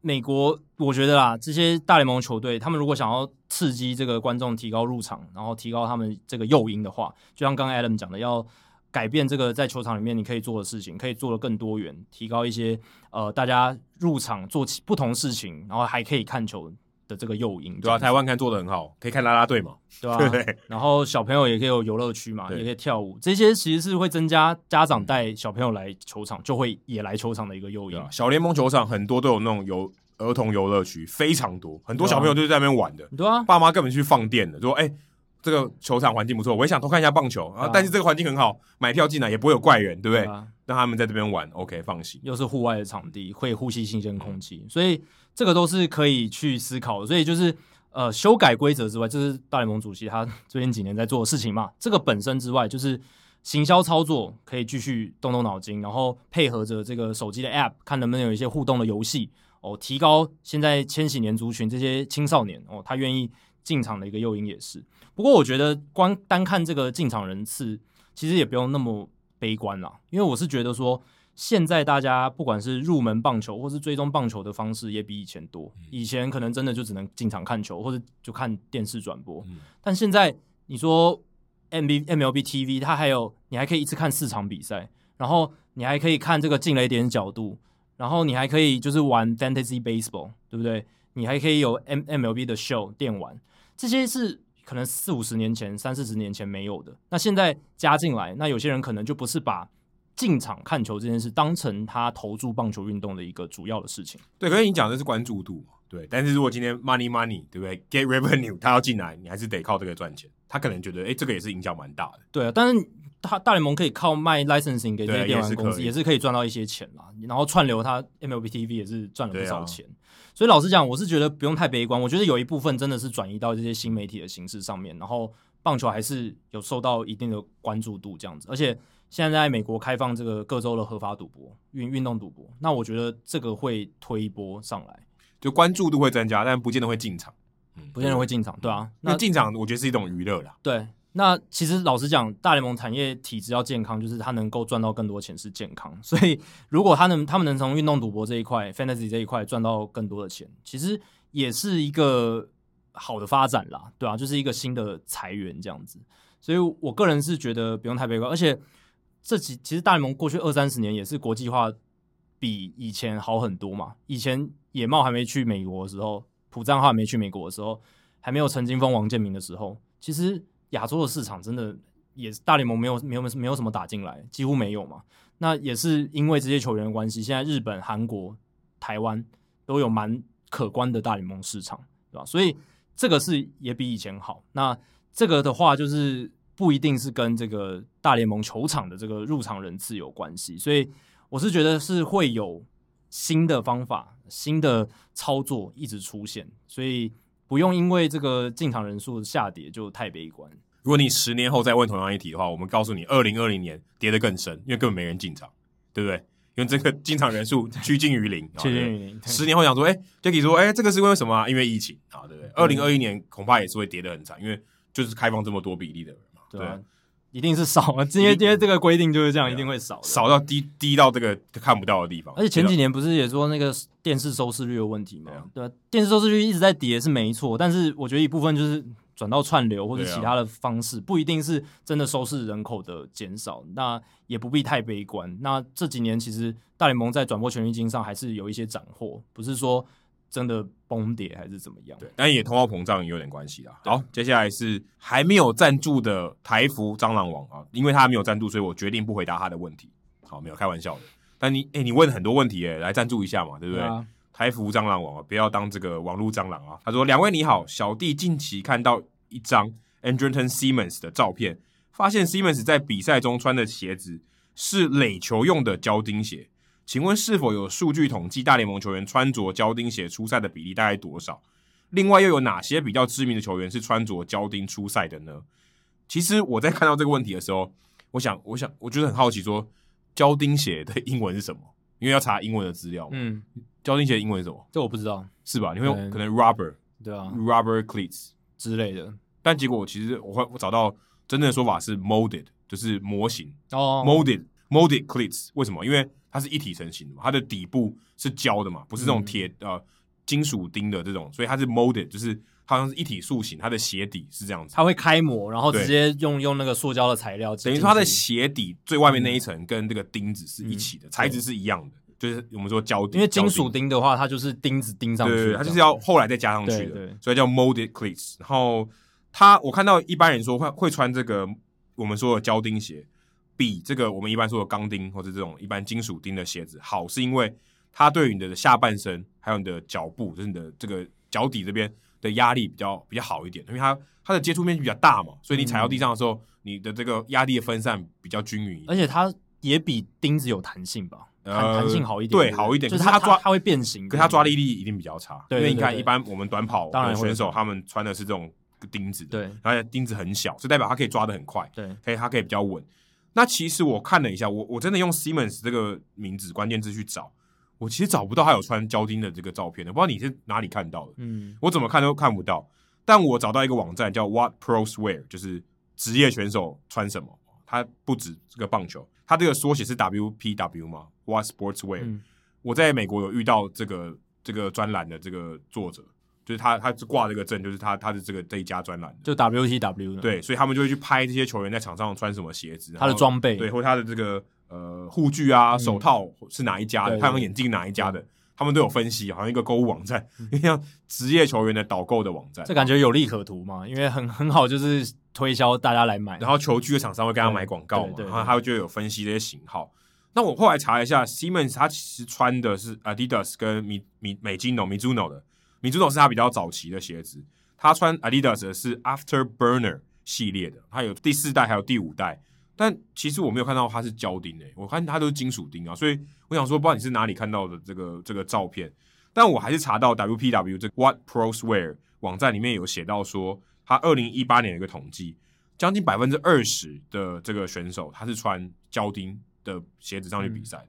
Speaker 1: 美国，我觉得啦，这些大联盟球队，他们如果想要刺激这个观众提高入场，然后提高他们这个诱因的话，就像刚刚 Adam 讲的，要改变这个在球场里面你可以做的事情，可以做的更多元，提高一些呃大家入场做起不同事情，然后还可以看球的这个诱因，
Speaker 2: 对啊，台湾看做的很好，可以看啦啦队嘛，
Speaker 1: 对吧？[laughs] 对。然后小朋友也可以有游乐区嘛，也可以跳舞，这些其实是会增加家长带小朋友来球场，就会也来球场的一个诱因。
Speaker 2: 小联盟球场很多都有那种游儿童游乐区，非常多，很多小朋友就是在那边玩的。
Speaker 1: 对啊，
Speaker 2: 爸妈根本去放电的，说：“哎，这个球场环境不错，我也想偷看一下棒球啊。”但是这个环境很好，买票进来也不会有怪人，对不对？让他们在这边玩，OK，放心。
Speaker 1: 又是户外的场地，会呼吸新鲜空气，所以。这个都是可以去思考，所以就是呃，修改规则之外，这是大联盟主席他最近几年在做的事情嘛。这个本身之外，就是行销操作可以继续动动脑筋，然后配合着这个手机的 App，看能不能有一些互动的游戏哦，提高现在千禧年族群这些青少年哦，他愿意进场的一个诱因也是。不过我觉得光单看这个进场人次，其实也不用那么悲观啦，因为我是觉得说。现在大家不管是入门棒球或是追踪棒球的方式也比以前多。以前可能真的就只能进场看球或者就看电视转播，但现在你说 M B M L B T V，它还有你还可以一次看四场比赛，然后你还可以看这个进雷点角度，然后你还可以就是玩 Fantasy Baseball，对不对？你还可以有 M M L B 的 Show 电玩，这些是可能四五十年前、三四十年前没有的。那现在加进来，那有些人可能就不是把。进场看球这件事，当成他投注棒球运动的一个主要的事情。
Speaker 2: 对，可是你讲的是关注度嘛？对。但是如果今天 money money，对不对？Get revenue，他要进来，你还是得靠这个赚钱。他可能觉得，哎，这个也是影响蛮大的。
Speaker 1: 对啊，但是他大联盟可以靠卖 licensing 给这些电玩公司，也是可以赚到一些钱啦。然后串流他 MLB TV 也是赚了不少钱。所以老实讲，我是觉得不用太悲观。我觉得有一部分真的是转移到这些新媒体的形式上面，然后棒球还是有受到一定的关注度这样子。而且现在在美国开放这个各州的合法赌博运运动赌博，那我觉得这个会推一波上来，
Speaker 2: 就关注度会增加，但不见得会进场。
Speaker 1: 嗯，不见得会进场，对啊。
Speaker 2: 那进场我觉得是一种娱乐啦。
Speaker 1: 对。那其实老实讲，大联盟产业体质要健康，就是他能够赚到更多钱是健康。[laughs] 所以如果他能，他们能从运动赌博这一块、fantasy 这一块赚到更多的钱，其实也是一个好的发展啦，对啊，就是一个新的财源这样子。所以我个人是觉得不用太悲观，而且这几其实大联盟过去二三十年也是国际化比以前好很多嘛。以前野茂还没去美国的时候，普赞浩还没去美国的时候，还没有陈金峰、王建民的时候，其实。亚洲的市场真的也大联盟没有没有没有什么打进来，几乎没有嘛。那也是因为这些球员的关系，现在日本、韩国、台湾都有蛮可观的大联盟市场，对吧？所以这个是也比以前好。那这个的话，就是不一定是跟这个大联盟球场的这个入场人次有关系。所以我是觉得是会有新的方法、新的操作一直出现，所以。不用因为这个进场人数下跌就太悲观。
Speaker 2: 如果你十年后再问同样一题的话，我们告诉你，二零二零年跌得更深，因为根本没人进场，对不对？因为这个进场人数 [laughs] 趋近于零，趋近于零。十年后想说，哎，Jacky 说，哎，这个是因为什么啊？因为疫情啊，对不对？二零二一年恐怕也是会跌得很惨，因为就是开放这么多比例的对。对
Speaker 1: 一定是少啊，[laughs] 今天今天这个规定就是这样，一定会少，
Speaker 2: 少到低低到这个看不到的地方。
Speaker 1: 而且前几年不是也说那个电视收视率的问题吗？对啊，电视收视率一直在跌是没错，但是我觉得一部分就是转到串流或者其他的方式，不一定是真的收视人口的减少，那也不必太悲观。那这几年其实大联盟在转播权利金上还是有一些斩获，不是说。真的崩跌还是怎么样？
Speaker 2: 对，但也通货膨胀也有点关系啦。好，接下来是还没有赞助的台服蟑螂王啊，因为他还没有赞助，所以我决定不回答他的问题。好，没有开玩笑的。但你，哎、欸，你问很多问题，哎，来赞助一下嘛，对不对？台服蟑螂王啊，不要当这个网络蟑螂啊。他说：“两位你好，小弟近期看到一张 Andrelton Simmons 的照片，发现 Simmons 在比赛中穿的鞋子是垒球用的胶钉鞋。”请问是否有数据统计大联盟球员穿着胶钉鞋出赛的比例大概多少？另外又有哪些比较知名的球员是穿着胶钉出赛的呢？其实我在看到这个问题的时候，我想，我想，我觉得很好奇，说胶钉鞋的英文是什么？因为要查英文的资料。嗯，胶钉鞋的英文是什么？
Speaker 1: 这我不知道，
Speaker 2: 是吧？你会用可能 rubber，
Speaker 1: 对啊
Speaker 2: ，rubber cleats
Speaker 1: 之类的。
Speaker 2: 但结果其实我会我找到真正的说法是 molded，就是模型
Speaker 1: 哦
Speaker 2: ，molded molded cleats。为什么？因为它是一体成型的嘛，它的底部是胶的嘛，不是这种铁、嗯、呃金属钉的这种，所以它是 molded，就是好像是一体塑形，它的鞋底是这样子。
Speaker 1: 它会开模，然后直接用用那个塑胶的材料，
Speaker 2: 等于说它的鞋底最外面那一层跟这个钉子是一起的，嗯、材质是一样的，就是我们说胶钉。
Speaker 1: 因为金属钉的话，它就是钉子钉上去，
Speaker 2: 对，它就是要后来再加上去的，所以叫 molded cleats。然后它，我看到一般人说会会穿这个我们说的胶钉鞋。比这个我们一般说的钢钉或者这种一般金属钉的鞋子好，是因为它对于你的下半身还有你的脚部，就是你的这个脚底这边的压力比较比较好一点，因为它它的接触面积比较大嘛，所以你踩到地上的时候，嗯、你的这个压力的分散比较均匀，
Speaker 1: 而且它也比钉子有弹性吧，弹、性好一点，
Speaker 2: 对，好一点，
Speaker 1: 就是它抓它会变形，
Speaker 2: 可是它抓地力一定比较差，
Speaker 1: 对
Speaker 2: 因为你看一般我们短跑的选手他们穿的是这种钉子，
Speaker 1: 对，
Speaker 2: 而且钉子很小，所以代表它可以抓的很快，
Speaker 1: 对，
Speaker 2: 可以它可以比较稳。那其实我看了一下，我我真的用 Simmons 这个名字关键字去找，我其实找不到他有穿胶钉的这个照片的，不知道你是哪里看到的？嗯，我怎么看都看不到。但我找到一个网站叫 What Pros Wear，就是职业选手穿什么。它不止这个棒球，它这个缩写是 WPW 嘛，What Sports Wear。嗯，我在美国有遇到这个这个专栏的这个作者。就是他，他是挂这个证，就是他，他的这个这一家专栏，
Speaker 1: 就 WTW 的。
Speaker 2: 对，所以他们就会去拍这些球员在场上穿什么鞋子，
Speaker 1: 他的装备，
Speaker 2: 对，或他的这个呃护具啊、手套是哪一家的，太阳眼镜哪一家的，他们都有分析，好像一个购物网站，因为像职业球员的导购的网站，
Speaker 1: 这感觉有利可图嘛，因为很很好，就是推销大家来买，
Speaker 2: 然后球具的厂商会跟他买广告嘛，然后他就有分析这些型号。那我后来查了一下，Simmons 他其实穿的是 Adidas 跟米米美津浓 Mizuno 的。米祖诺是他比较早期的鞋子，他穿 Adidas 的是 Afterburner 系列的，他有第四代还有第五代，但其实我没有看到它是胶钉诶，我看它都是金属钉啊，所以我想说，不知道你是哪里看到的这个这个照片，但我还是查到 WPW 这 What Pros Wear 网站里面有写到说，他二零一八年有一个统计，将近百分之二十的这个选手他是穿胶钉的鞋子上去比赛的，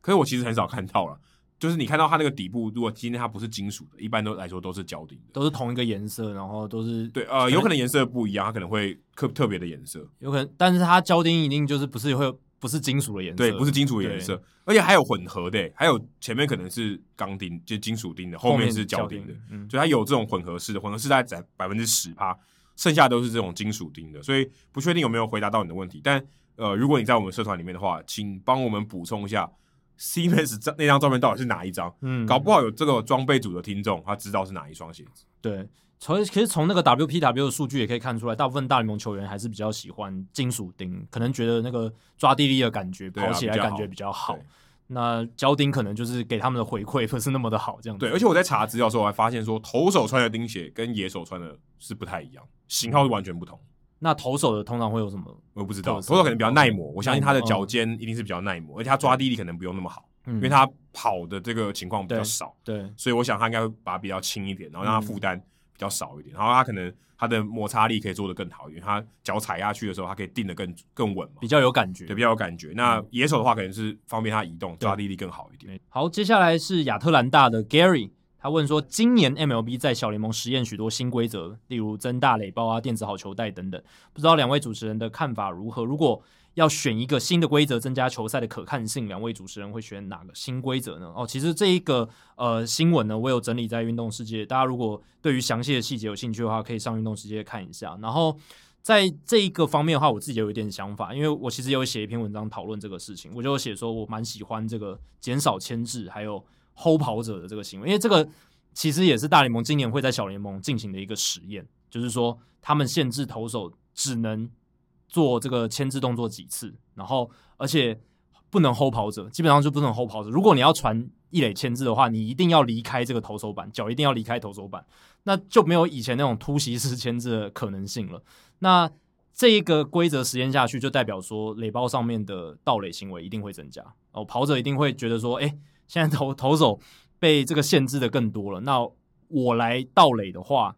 Speaker 2: 可是我其实很少看到了。就是你看到它那个底部，如果今天它不是金属的，一般都来说都是胶钉的，
Speaker 1: 都是同一个颜色，然后都是
Speaker 2: 对呃，有可能颜色不一样，它可能会特特别的颜色，
Speaker 1: 有可能，但是它胶钉一定就是不是会不是金属的颜色，
Speaker 2: 对，不是金属的颜色，而且还有混合的，还有前面可能是钢钉，就金属钉的，后面是胶钉的，嗯，所以它有这种混合式的，混合式大概在百分之十趴，剩下都是这种金属钉的，所以不确定有没有回答到你的问题，但呃，如果你在我们社团里面的话，请帮我们补充一下。Simmons 这那张照片到底是哪一张？嗯，搞不好有这个装备组的听众，他知道是哪一双鞋子。
Speaker 1: 对，从其实从那个 WPW 的数据也可以看出来，大部分大联盟球员还是比较喜欢金属钉，可能觉得那个抓地力的感觉，跑起来感觉比较好。那胶钉可能就是给他们的回馈不是那么的好，这样子。
Speaker 2: 对，而且我在查资料的时候，我还发现说，投手穿的钉鞋跟野手穿的是不太一样，型号是完全不同。
Speaker 1: 那投手的通常会有什么？
Speaker 2: 我不知道，投手可能比较耐磨，我相信他的脚尖一定是比较耐磨，而且他抓地力可能不用那么好，因为他跑的这个情况比较少，对，所以我想他应该会把它比较轻一点，然后让他负担比较少一点，然后他可能他的摩擦力可以做得更好一点，他脚踩下去的时候，他可以定得更更稳嘛，
Speaker 1: 比较有感觉，
Speaker 2: 对，比较有感觉。那野手的话，可能是方便他移动，抓地力更好一点。
Speaker 1: 好，接下来是亚特兰大的 Gary。他问说：“今年 MLB 在小联盟实验许多新规则，例如增大垒包啊、电子好球带等等，不知道两位主持人的看法如何？如果要选一个新的规则增加球赛的可看性，两位主持人会选哪个新规则呢？”哦，其实这一个呃新闻呢，我有整理在运动世界，大家如果对于详细的细节有兴趣的话，可以上运动世界看一下。然后在这一个方面的话，我自己有一点想法，因为我其实有写一篇文章讨论这个事情，我就写说我蛮喜欢这个减少牵制，还有。偷跑者的这个行为，因为这个其实也是大联盟今年会在小联盟进行的一个实验，就是说他们限制投手只能做这个牵制动作几次，然后而且不能 hold 跑者，基本上就不能 hold 跑者。如果你要传一垒牵制的话，你一定要离开这个投手板，脚一定要离开投手板，那就没有以前那种突袭式牵制的可能性了。那这一个规则实验下去，就代表说垒包上面的盗垒行为一定会增加哦，跑者一定会觉得说，哎。现在投 [laughs] 投手被这个限制的更多了，那我来盗垒的话，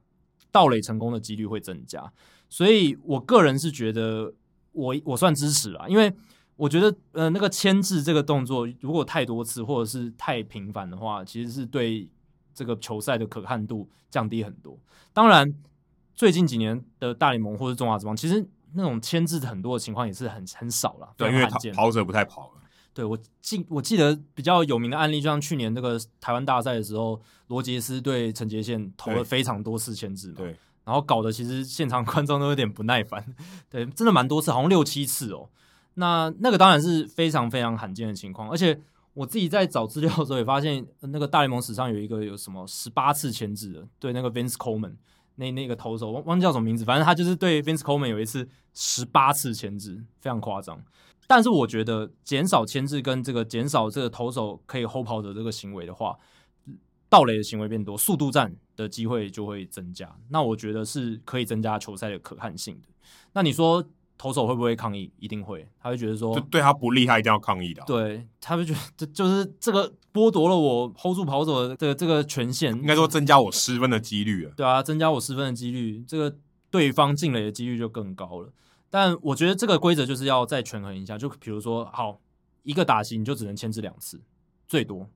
Speaker 1: 盗垒成功的几率会增加，所以我个人是觉得我我算支持啦，因为我觉得呃那个牵制这个动作如果太多次或者是太频繁的话，其实是对这个球赛的可看度降低很多。当然，最近几年的大联盟或者中华职棒，其实那种牵制很多的情况也是很很少了，
Speaker 2: 对，因为跑者不太跑了。
Speaker 1: 对，我记我记得比较有名的案例，就像去年那个台湾大赛的时候，罗杰斯对陈杰宪投了非常多次牵制嘛，对，然后搞得其实现场 [laughs] 观众都有点不耐烦，对，真的蛮多次，好像六七次哦。那那个当然是非常非常罕见的情况，而且我自己在找资料的时候也发现，那个大联盟史上有一个有什么十八次牵制的，对，那个 Vince Coleman 那那个投手忘忘记叫什么名字，反正他就是对 Vince Coleman 有一次十八次牵制，非常夸张。但是我觉得减少牵制跟这个减少这个投手可以 hold 跑者这个行为的话，盗垒的行为变多，速度战的机会就会增加。那我觉得是可以增加球赛的可看性的。那你说投手会不会抗议？一定会，他会觉得说
Speaker 2: 就对他不利，他一定要抗议的。
Speaker 1: 对，他会觉得这就是这个剥夺了我 hold 住跑者的这个这个权限，
Speaker 2: 应该说增加我失分的几率了。
Speaker 1: 对啊，增加我失分的几率，这个对方进垒的几率就更高了。但我觉得这个规则就是要再权衡一下，就比如说，好，一个打席你就只能牵制两次，最多。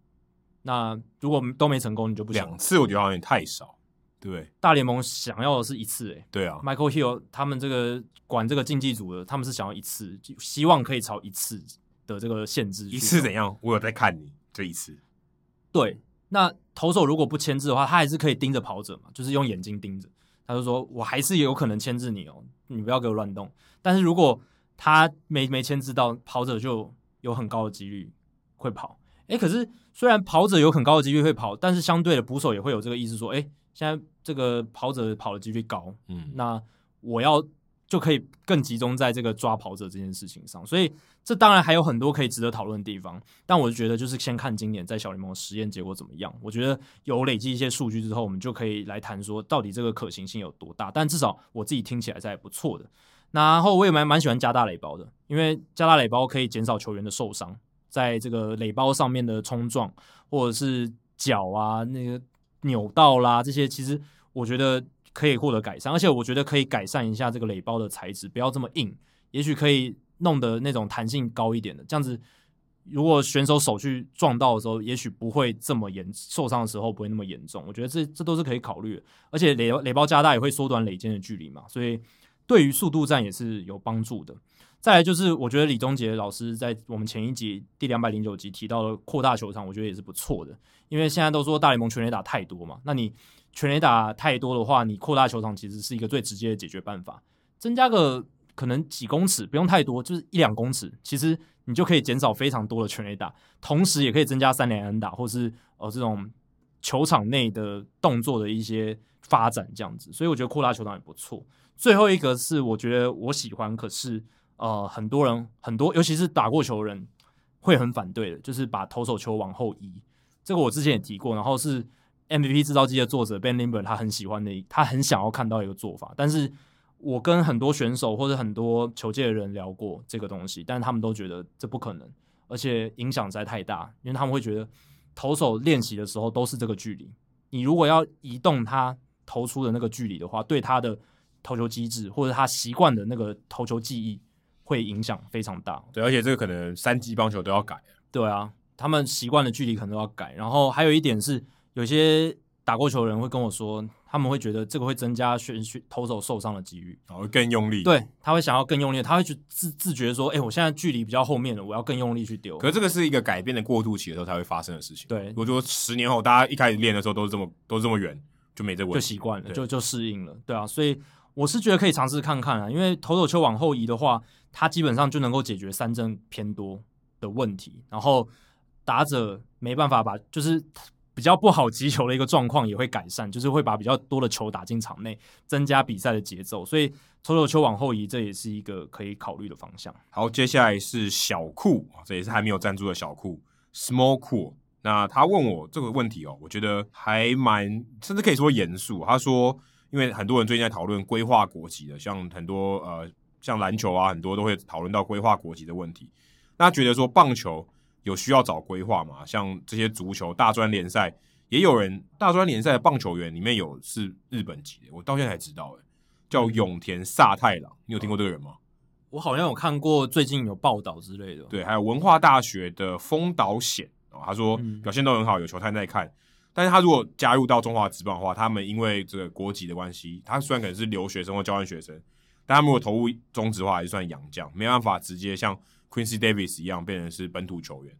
Speaker 1: 那如果都没成功，你就不行。
Speaker 2: 两次我觉得好像有点太少，对不对？
Speaker 1: 大联盟想要的是一次，哎，
Speaker 2: 对啊。
Speaker 1: Michael Hill 他们这个管这个竞技组的，他们是想要一次，希望可以朝一次的这个限制。
Speaker 2: 一次怎样？我有在看你这一次。
Speaker 1: 对，那投手如果不牵制的话，他还是可以盯着跑者嘛，就是用眼睛盯着。他就说：“我还是有可能牵制你哦，你不要给我乱动。但是如果他没没牵制到，跑者就有很高的几率会跑。诶，可是虽然跑者有很高的几率会跑，但是相对的捕手也会有这个意思说：诶，现在这个跑者跑的几率高，嗯，那我要就可以更集中在这个抓跑者这件事情上。所以这当然还有很多可以值得讨论的地方，但我就觉得就是先看今年在小联盟实验结果怎么样。我觉得有累积一些数据之后，我们就可以来谈说到底这个可行性有多大。但至少我自己听起来是还不错的。然后我也蛮蛮喜欢加大垒包的，因为加大垒包可以减少球员的受伤，在这个垒包上面的冲撞或者是脚啊那个扭到啦这些，其实我觉得可以获得改善，而且我觉得可以改善一下这个垒包的材质，不要这么硬，也许可以弄得那种弹性高一点的，这样子如果选手手去撞到的时候，也许不会这么严，受伤的时候不会那么严重。我觉得这这都是可以考虑的，而且垒垒包加大也会缩短垒间的距离嘛，所以。对于速度战也是有帮助的。再来就是，我觉得李宗杰老师在我们前一集第两百零九集提到的扩大球场，我觉得也是不错的。因为现在都说大联盟全垒打太多嘛，那你全垒打太多的话，你扩大球场其实是一个最直接的解决办法。增加个可能几公尺，不用太多，就是一两公尺，其实你就可以减少非常多的全垒打，同时也可以增加三连安打，或是呃这种球场内的动作的一些发展这样子。所以我觉得扩大球场也不错。最后一个是我觉得我喜欢，可是呃很多人很多，尤其是打过球的人会很反对的，就是把投手球往后移。这个我之前也提过，然后是 MVP 制造机的作者 Ben Limber 他很喜欢的，他很想要看到一个做法。但是我跟很多选手或者很多球界的人聊过这个东西，但是他们都觉得这不可能，而且影响实在太大，因为他们会觉得投手练习的时候都是这个距离，你如果要移动他投出的那个距离的话，对他的投球机制或者他习惯的那个投球记忆会影响非常大，
Speaker 2: 对，而且这个可能三级棒球都要改，
Speaker 1: 对啊，他们习惯的距离可能都要改。然后还有一点是，有些打过球的人会跟我说，他们会觉得这个会增加选选投手受伤的几率，
Speaker 2: 然后更用力，
Speaker 1: 对，他会想要更用力，他会去自自觉说，哎，我现在距离比较后面了，我要更用力去丢。
Speaker 2: 可是这个是一个改变的过渡期的时候才会发生的事情。
Speaker 1: 对，
Speaker 2: 如果说十年后大家一开始练的时候都是这么都是这么远，就没这问题，
Speaker 1: 就习惯了，就就适应了，对啊，所以。我是觉得可以尝试看看啊，因为投手球往后移的话，它基本上就能够解决三振偏多的问题，然后打者没办法把就是比较不好击球的一个状况也会改善，就是会把比较多的球打进场内，增加比赛的节奏。所以投手球往后移这也是一个可以考虑的方向。
Speaker 2: 好，接下来是小酷，这也是还没有赞助的小酷，Small Cool。那他问我这个问题哦，我觉得还蛮甚至可以说严肃。他说。因为很多人最近在讨论规划国籍的，像很多呃，像篮球啊，很多都会讨论到规划国籍的问题。那觉得说棒球有需要找规划吗？像这些足球大专联赛，也有人大专联赛的棒球员里面有是日本籍的，我到现在才知道，诶，叫永田萨太郎，你有听过这个人吗？
Speaker 1: 我好像有看过最近有报道之类的。
Speaker 2: 对，还有文化大学的丰岛显，哦，他说表现都很好，有球探在看。但是他如果加入到中华职棒的话，他们因为这个国籍的关系，他虽然可能是留学生或交换学生，但他们如果投入中职的话，还是算洋将，没办法直接像 Quincy Davis 一样变成是本土球员。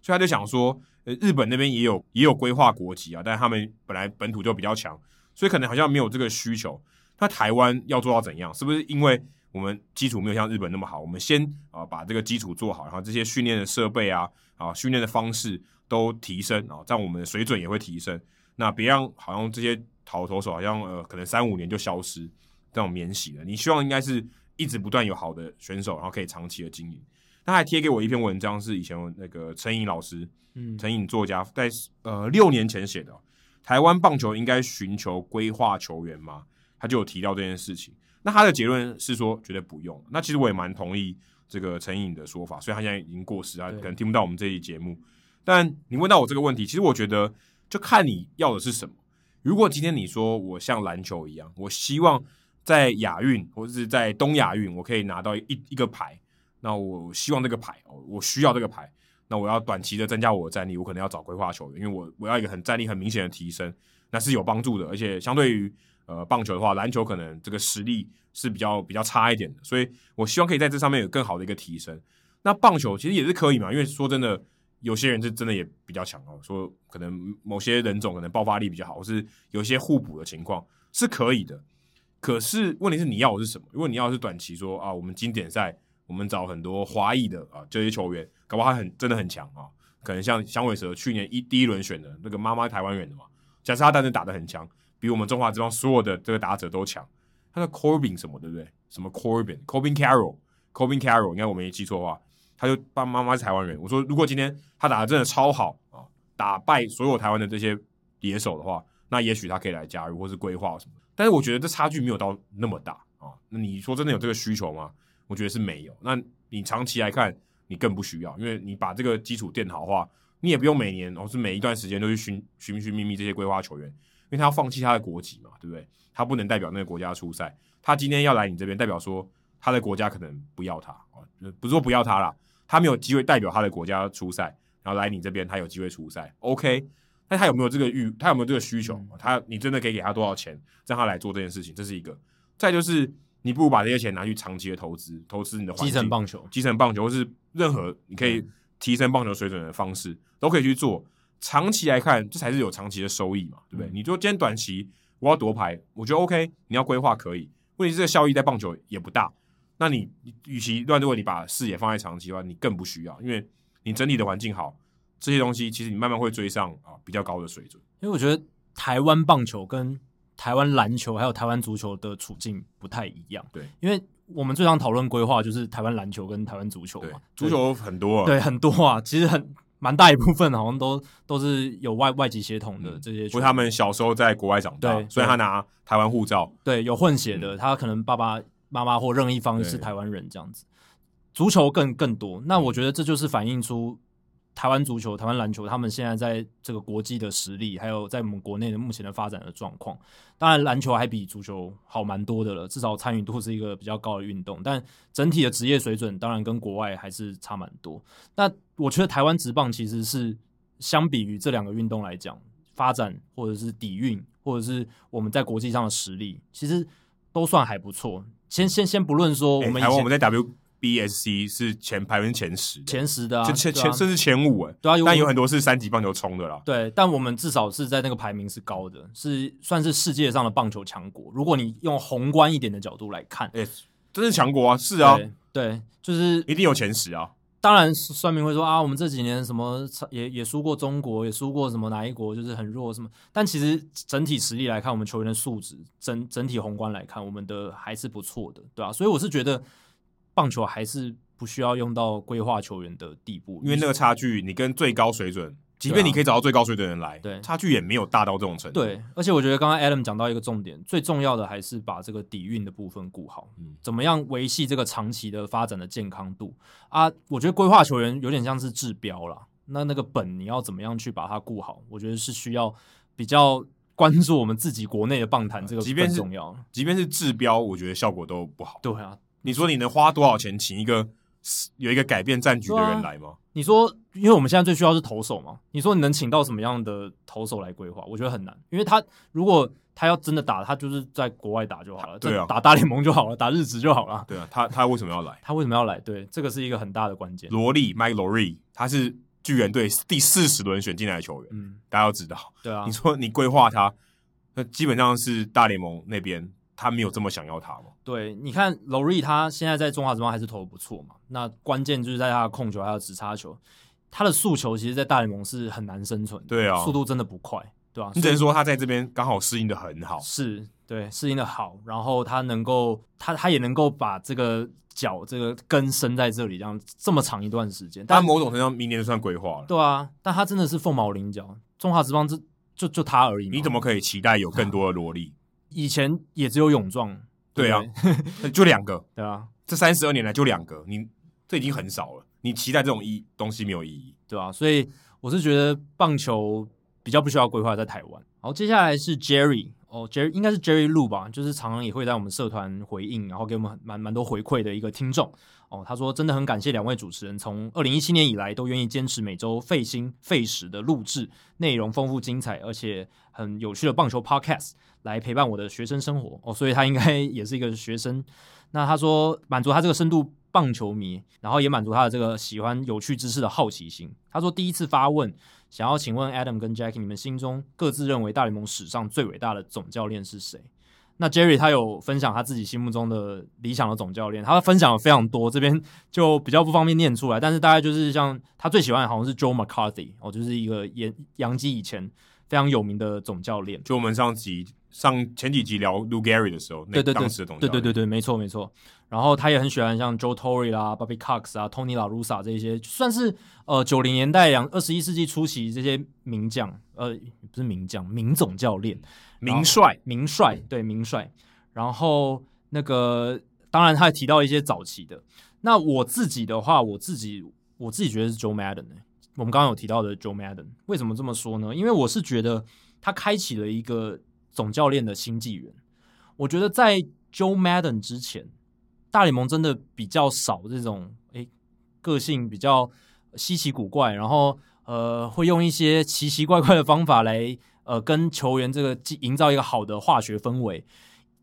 Speaker 2: 所以他就想说，呃，日本那边也有也有规划国籍啊，但他们本来本土就比较强，所以可能好像没有这个需求。那台湾要做到怎样？是不是因为我们基础没有像日本那么好？我们先啊把这个基础做好，然后这些训练的设备啊啊训练的方式。都提升啊，这样我们的水准也会提升。那别让好像这些好投手好像呃，可能三五年就消失这种免洗的。你希望应该是一直不断有好的选手，然后可以长期的经营。他还贴给我一篇文章，是以前那个陈颖老师，嗯，陈颖作家在呃六年前写的。台湾棒球应该寻求规划球员吗？他就有提到这件事情。那他的结论是说，绝对不用。那其实我也蛮同意这个陈颖的说法，所以他现在已经过时，他可能听不到我们这期节目。但你问到我这个问题，其实我觉得就看你要的是什么。如果今天你说我像篮球一样，我希望在亚运或者是在东亚运，我可以拿到一一个牌，那我希望这个牌哦，我需要这个牌，那我要短期的增加我的战力，我可能要找规划球员，因为我我要一个很战力很明显的提升，那是有帮助的。而且相对于呃棒球的话，篮球可能这个实力是比较比较差一点的，所以我希望可以在这上面有更好的一个提升。那棒球其实也是可以嘛，因为说真的。有些人是真的也比较强哦，说可能某些人种可能爆发力比较好，或是有些互补的情况是可以的。可是问题是你要的是什么？如果你要是短期说啊，我们经典赛我们找很多华裔的啊这些球员，搞不好他很真的很强啊，可能像响尾蛇去年一第一轮选的那个妈妈台湾人的嘛，假设他当时打得很强，比我们中华职棒所有的这个打者都强，他的 Corbin 什么对不对？什么 Corbin、Corbin Carroll、Corbin Carroll，应该我没记错的话，他就爸妈妈是台湾人。我说如果今天他打的真的超好啊，打败所有台湾的这些野手的话，那也许他可以来加入或是规划什么。但是我觉得这差距没有到那么大啊。那你说真的有这个需求吗？我觉得是没有。那你长期来看，你更不需要，因为你把这个基础垫好的话，你也不用每年或是每一段时间都去寻寻寻觅觅这些规划球员，因为他要放弃他的国籍嘛，对不对？他不能代表那个国家出赛。他今天要来你这边，代表说他的国家可能不要他啊，不是说不要他啦，他没有机会代表他的国家出赛，然后来你这边他有机会出赛，OK？那他有没有这个欲？他有没有这个需求？他你真的可以给他多少钱，让他来做这件事情？这是一个。再就是。你不如把这些钱拿去长期的投资，投资你的
Speaker 1: 基层棒球、
Speaker 2: 基层棒球，或是任何你可以提升棒球水准的方式，都可以去做。长期来看，这才是有长期的收益嘛，对不对？嗯、你说今天短期我要夺牌，我觉得 OK，你要规划可以。问题是这个效益在棒球也不大。那你与其乱，如果你把视野放在长期的话，你更不需要，因为你整体的环境好，这些东西其实你慢慢会追上啊比较高的水准。
Speaker 1: 因为我觉得台湾棒球跟台湾篮球还有台湾足球的处境不太一样，
Speaker 2: 对，
Speaker 1: 因为我们最常讨论规划就是台湾篮球跟台湾足球嘛，
Speaker 2: 足球很多，啊，
Speaker 1: 对，很多啊，[laughs] 其实很蛮大一部分好像都都是有外外籍血统的这些，
Speaker 2: 不过他们小时候在国外长大，所以他拿台湾护照，
Speaker 1: 对，有混血的，嗯、他可能爸爸妈妈或任意一方是台湾人这样子，足球更更多，那我觉得这就是反映出。台湾足球、台湾篮球，他们现在在这个国际的实力，还有在我们国内的目前的发展的状况，当然篮球还比足球好蛮多的了，至少参与度是一个比较高的运动。但整体的职业水准，当然跟国外还是差蛮多。那我觉得台湾职棒其实是相比于这两个运动来讲，发展或者是底蕴，或者是我们在国际上的实力，其实都算还不错。先先先不论说我们、台湾我
Speaker 2: 们在 W。BSC 是前排名前十，
Speaker 1: 前十的啊，
Speaker 2: 前前甚至前五哎，
Speaker 1: 对啊，
Speaker 2: 但有很多是三级棒球冲的啦。
Speaker 1: 对，但我们至少是在那个排名是高的，是算是世界上的棒球强国。如果你用宏观一点的角度来看，
Speaker 2: 哎，真是强国啊，是啊，
Speaker 1: 对，就是
Speaker 2: 一定有前十啊。
Speaker 1: 当然，算命会说啊，我们这几年什么也也输过中国，也输过什么哪一国，就是很弱什么。但其实整体实力来看，我们球员的素质，整整体宏观来看，我们的还是不错的，对吧？所以我是觉得。棒球还是不需要用到规划球员的地步，
Speaker 2: 因为那个差距，你跟最高水准，即便你可以找到最高水准的人来，
Speaker 1: 对，
Speaker 2: 差距也没有大到这种程度。
Speaker 1: 对，而且我觉得刚刚 Adam 讲到一个重点，最重要的还是把这个底蕴的部分顾好，嗯，怎么样维系这个长期的发展的健康度啊？我觉得规划球员有点像是治标啦，那那个本你要怎么样去把它顾好？我觉得是需要比较关注我们自己国内的棒坛这个更重要。
Speaker 2: 即便是治标，我觉得效果都不好。
Speaker 1: 对啊。
Speaker 2: 你说你能花多少钱请一个有一个改变战局的人来吗？啊、
Speaker 1: 你说，因为我们现在最需要是投手嘛？你说你能请到什么样的投手来规划？我觉得很难，因为他如果他要真的打，他就是在国外打就好了，对啊，打大联盟就好了，打日职就好了。
Speaker 2: 对啊，他他为什么要来？
Speaker 1: 他为什么要来？对，这个是一个很大的关键。
Speaker 2: 罗莉 Mike Lowry，他是巨人队第四十轮选进来的球员，嗯，大家要知道。
Speaker 1: 对啊，
Speaker 2: 你说你规划他，那基本上是大联盟那边。他没有这么想要他吗？
Speaker 1: 对，你看 Lowry 他现在在中华职棒还是投的不错嘛。那关键就是在他的控球还有直插球，他的速球其实，在大联盟是很难生存的。
Speaker 2: 对啊，
Speaker 1: 速度真的不快，对吧、啊？
Speaker 2: 你只能说他在这边刚好适应的很好。
Speaker 1: 是，对，适应的好，然后他能够，他他也能够把这个脚这个根生在这里，这样这么长一段时间。
Speaker 2: 但某种程度上，明年就算规划了。
Speaker 1: 对啊，但他真的是凤毛麟角，中华职棒这就就，就他而已。
Speaker 2: 你怎么可以期待有更多的萝莉？
Speaker 1: 以前也只有勇壮，
Speaker 2: 对啊，[laughs] 就两个，
Speaker 1: 对啊，
Speaker 2: 这三十二年来就两个，你这已经很少了。你期待这种意东西没有意义，
Speaker 1: 对啊，所以我是觉得棒球比较不需要规划在台湾。好，接下来是 Jerry 哦，Jerry 应该是 Jerry Lu 吧，就是常常也会在我们社团回应，然后给我们蛮蛮多回馈的一个听众哦。他说真的很感谢两位主持人，从二零一七年以来都愿意坚持每周费心费时的录制，内容丰富精彩，而且很有趣的棒球 Podcast。来陪伴我的学生生活哦，所以他应该也是一个学生。[laughs] 那他说满足他这个深度棒球迷，然后也满足他的这个喜欢有趣知识的好奇心。他说第一次发问，想要请问 Adam 跟 Jackie，你们心中各自认为大联盟史上最伟大的总教练是谁？那 Jerry 他有分享他自己心目中的理想的总教练，他分享了非常多，这边就比较不方便念出来。但是大概就是像他最喜欢的好像是 Joe McCarthy 哦，就是一个洋洋基以前。非常有名的总教练。
Speaker 2: 就我们上集上前几集聊 Lou Gehrig 的时候，那当时的总教练，
Speaker 1: 对对对对，没错没错。然后他也很喜欢像 Joe Torre 啦、Bobby Cox 啊、Tony La Russa 这些，算是呃九零年代两二十一世纪初期这些名将，呃不是名将，名总教练，
Speaker 2: 名帅
Speaker 1: 名帅，对名帅。然后那个当然他还提到一些早期的。那我自己的话，我自己我自己觉得是 Joe Madden 呢。我们刚刚有提到的 Joe Madden，为什么这么说呢？因为我是觉得他开启了一个总教练的新纪元。我觉得在 Joe Madden 之前。大联盟真的比较少这种诶，个性比较稀奇古怪，然后呃，会用一些奇奇怪怪的方法来呃，跟球员这个营造一个好的化学氛围。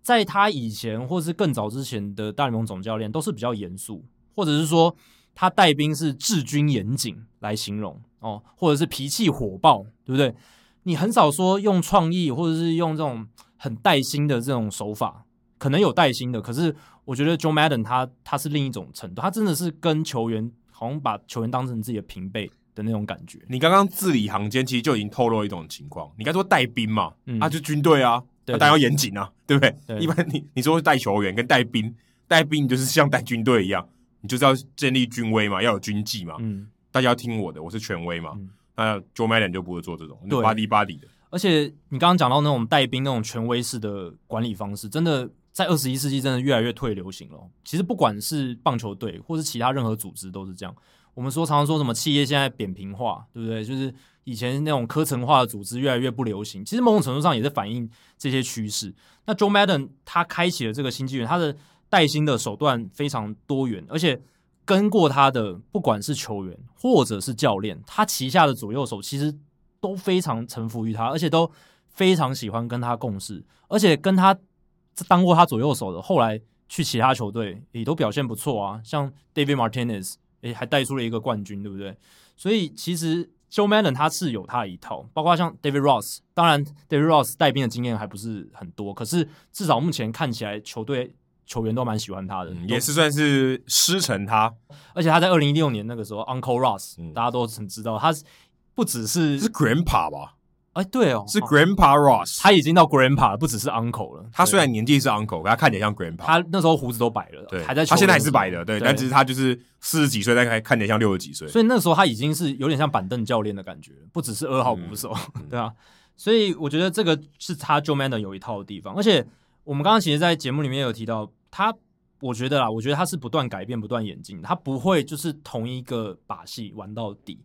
Speaker 1: 在他以前或是更早之前的大联盟总教练都是比较严肃，或者是说他带兵是治军严谨来形容哦，或者是脾气火爆，对不对？你很少说用创意或者是用这种很带薪的这种手法，可能有带薪的，可是。我觉得 Joe Madden 他他是另一种程度，他真的是跟球员好像把球员当成自己的平辈的那种感觉。
Speaker 2: 你刚刚字里行间其实就已经透露一种情况，你该说带兵嘛，嗯、啊就军队啊，当然要严谨啊，对不对？对，一般你你说带球员跟带兵，带兵就是像带军队一样，你就是要建立军威嘛，要有军纪嘛，嗯，大家要听我的，我是权威嘛。嗯、那 Joe Madden 就不会做这种，对，巴迪巴迪的。
Speaker 1: 而且你刚刚讲到那种带兵那种权威式的管理方式，真的。在二十一世纪，真的越来越退流行了。其实不管是棒球队，或是其他任何组织，都是这样。我们说常常说什么企业现在扁平化，对不对？就是以前那种科层化的组织越来越不流行。其实某种程度上也是反映这些趋势。那 Joe Madden 他开启了这个新纪元，他的带薪的手段非常多元，而且跟过他的不管是球员或者是教练，他旗下的左右手其实都非常臣服于他，而且都非常喜欢跟他共事，而且跟他。当过他左右手的，后来去其他球队也都表现不错啊，像 David Martinez，诶，还带出了一个冠军，对不对？所以其实 Joe Madden 他是有他一套，包括像 David Ross，当然 David Ross 带兵的经验还不是很多，可是至少目前看起来球队球员都蛮喜欢他的，
Speaker 2: 也是算是师承他。
Speaker 1: 而且他在二零一六年那个时候，Uncle Ross，嗯，大家都很知道，他不只是
Speaker 2: 是 Grandpa 吧。
Speaker 1: 哎，对哦，
Speaker 2: 是 Grandpa Ross，
Speaker 1: 他已经到 Grandpa 了，不只是 Uncle 了。
Speaker 2: 他虽然年纪是 Uncle，可他看起来像 Grandpa。
Speaker 1: 他那时候胡子都白了，
Speaker 2: 对，
Speaker 1: 还在。
Speaker 2: 他现在还是白的，对，但只是他就是四十几岁，但还看起来像六十几岁。
Speaker 1: 所以那时候他已经是有点像板凳教练的感觉，不只是二号捕手，嗯、[laughs] 对啊。所以我觉得这个是他 Joe Maddon 有一套的地方，而且我们刚刚其实，在节目里面有提到他，我觉得啦，我觉得他是不断改变、不断演进，他不会就是同一个把戏玩到底。